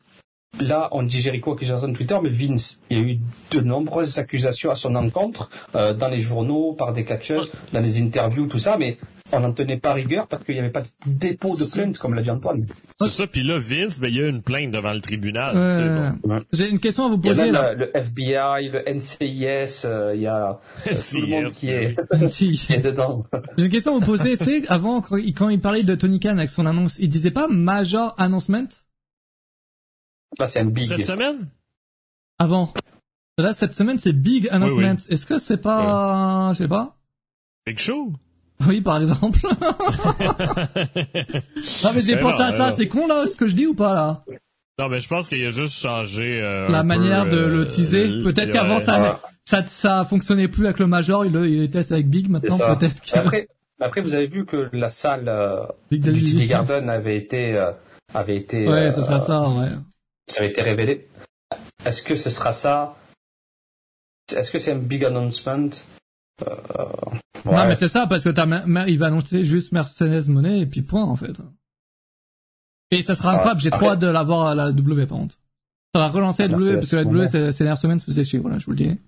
là, on dit Jericho accusation de Twitter, mais Vince, il y a eu de nombreuses accusations à son encontre, euh, dans les journaux, par des catcheuses, dans les interviews, tout ça, mais on n'en tenait pas rigueur parce qu'il n'y avait pas de dépôt de plainte, comme l'a dit Antoine. C'est ça, puis là, Vince, ben, il y a une plainte devant le tribunal. Euh, bon. J'ai une question à vous Il y a poser, même là. le FBI, le NCIS, euh, il y a euh, tout le monde NCIS, qui est, Si. qui est dedans. J'ai une question à vous poser, c'est avant quand il, quand il parlait de Tony Khan avec son annonce, il disait pas major announcement? Là, c'est un big. Cette semaine? avant. Là cette semaine c'est big announcement. Oui, Est-ce que c'est pas, je sais pas? Big Show? Oui, par exemple. non mais j'ai pensé non, à ça, non. c'est con là ce que je dis ou pas là? Non, mais je pense qu'il a juste changé, euh, La manière peu, de euh, le teaser. le- Peut-être qu'avant ça, ça ça fonctionnait plus avec le major, il le, il teste avec big maintenant peut-être que Après, après, vous avez vu que la salle euh, big du Garden avait été, euh, avait été, Ouais, euh, ça sera ça, ouais. ça avait été révélé. Est-ce que ce sera ça? Est-ce que c'est un big announcement? Euh, Non ouais. mais c'est ça parce que t'as, il va annoncer juste Mercedes Monet et puis point en fait. Et ça sera Ah, incroyable, j'ai trop hâte de l'avoir à la W par contre. Ça va relancer la W parce que la W c'est, ces dernières semaines se faisait chier, voilà, je vous le dis.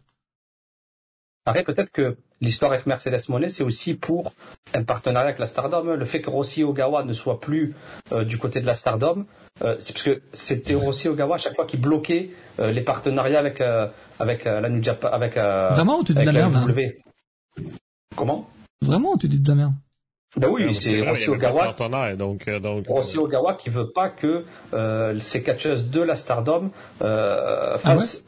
Après, peut-être que l'histoire avec Mercedes Monet, c'est aussi pour un partenariat avec la Stardom. Le fait que Rossi Ogawa ne soit plus euh, du côté de la Stardom, euh, c'est parce que c'était Rossi Ogawa à chaque fois qui bloquait euh, les partenariats avec euh, avec euh, la New Japan, avec euh, Vraiment ou tu dis la la merde hein W. Comment? Vraiment tu dis de la merde Ben oui, c'est Rossi Ogawa donc, euh, donc. Rossi Ogawa qui veut pas que euh, ces catcheuses de la Stardom euh, Ah fassent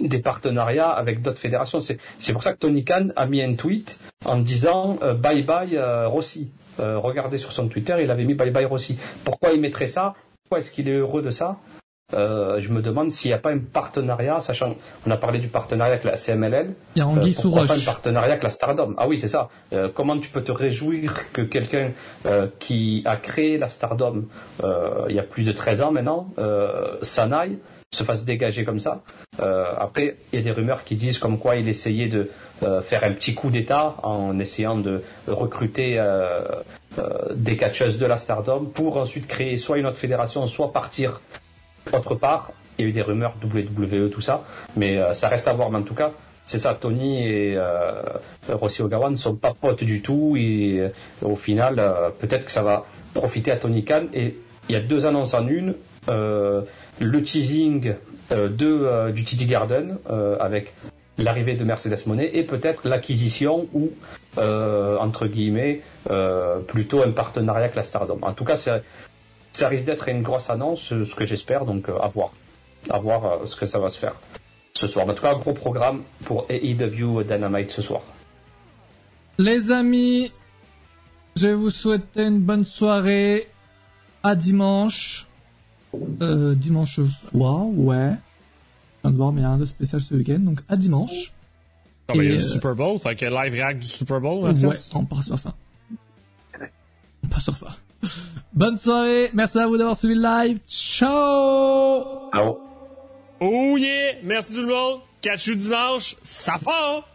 des partenariats avec d'autres fédérations. C'est c'est pour ça que Tony Khan a mis un tweet en disant euh, bye bye euh, Rossi. Euh, regardez sur son Twitter, il avait mis bye bye Rossi. Pourquoi il mettrait ça? Pourquoi est-ce qu'il est heureux de ça? Euh, Je me demande s'il n'y a pas un partenariat, sachant on a parlé du partenariat avec la CMLL. Il y a Euh, Anguille pourquoi pas un partenariat avec la Stardom? Ah oui, c'est ça. Euh, comment tu peux te réjouir que quelqu'un euh, qui a créé la Stardom euh, il y a plus de 13 ans maintenant, euh, s'en aille, se fasse dégager comme ça? Euh, Après, il y a des rumeurs qui disent comme quoi il essayait de euh, faire un petit coup d'État en essayant de recruter euh, euh, des catcheuses de la Stardom pour ensuite créer soit une autre fédération, soit partir autre part. Il y a eu des rumeurs WWE, tout ça, mais euh, ça reste à voir. Mais en tout cas, c'est ça, Tony et euh, Rossi Ogawa ne sont pas potes du tout. Et euh, au final, peut-être que ça va profiter à Tony Khan. Et il y a deux annonces en une. Le teasing de, du TD Garden avec l'arrivée de Mercedes Monet et peut-être l'acquisition ou, entre guillemets, plutôt un partenariat avec la Stardom. En tout cas, ça, risque d'être une grosse annonce, euh, ce que j'espère, donc euh, à voir. À voir euh, ce que ça va se faire ce soir. Mais en tout cas, un gros programme pour AEW Dynamite ce soir. Les amis, je vais vous souhaiter une bonne soirée. À dimanche. Euh, dimanche soir, ouais. Je viens de voir, mais il y a rien de spécial ce week-end, donc à dimanche. Ah, ben, il y a Et, le euh, Super Bowl, fait que live react du Super Bowl, Ouais, on part sur ça. On part sur ça. Bonne soirée. Merci à vous d'avoir suivi le live. Ciao! Ciao! Oh yeah! Merci tout le monde. Catch you dimanche. Ça part!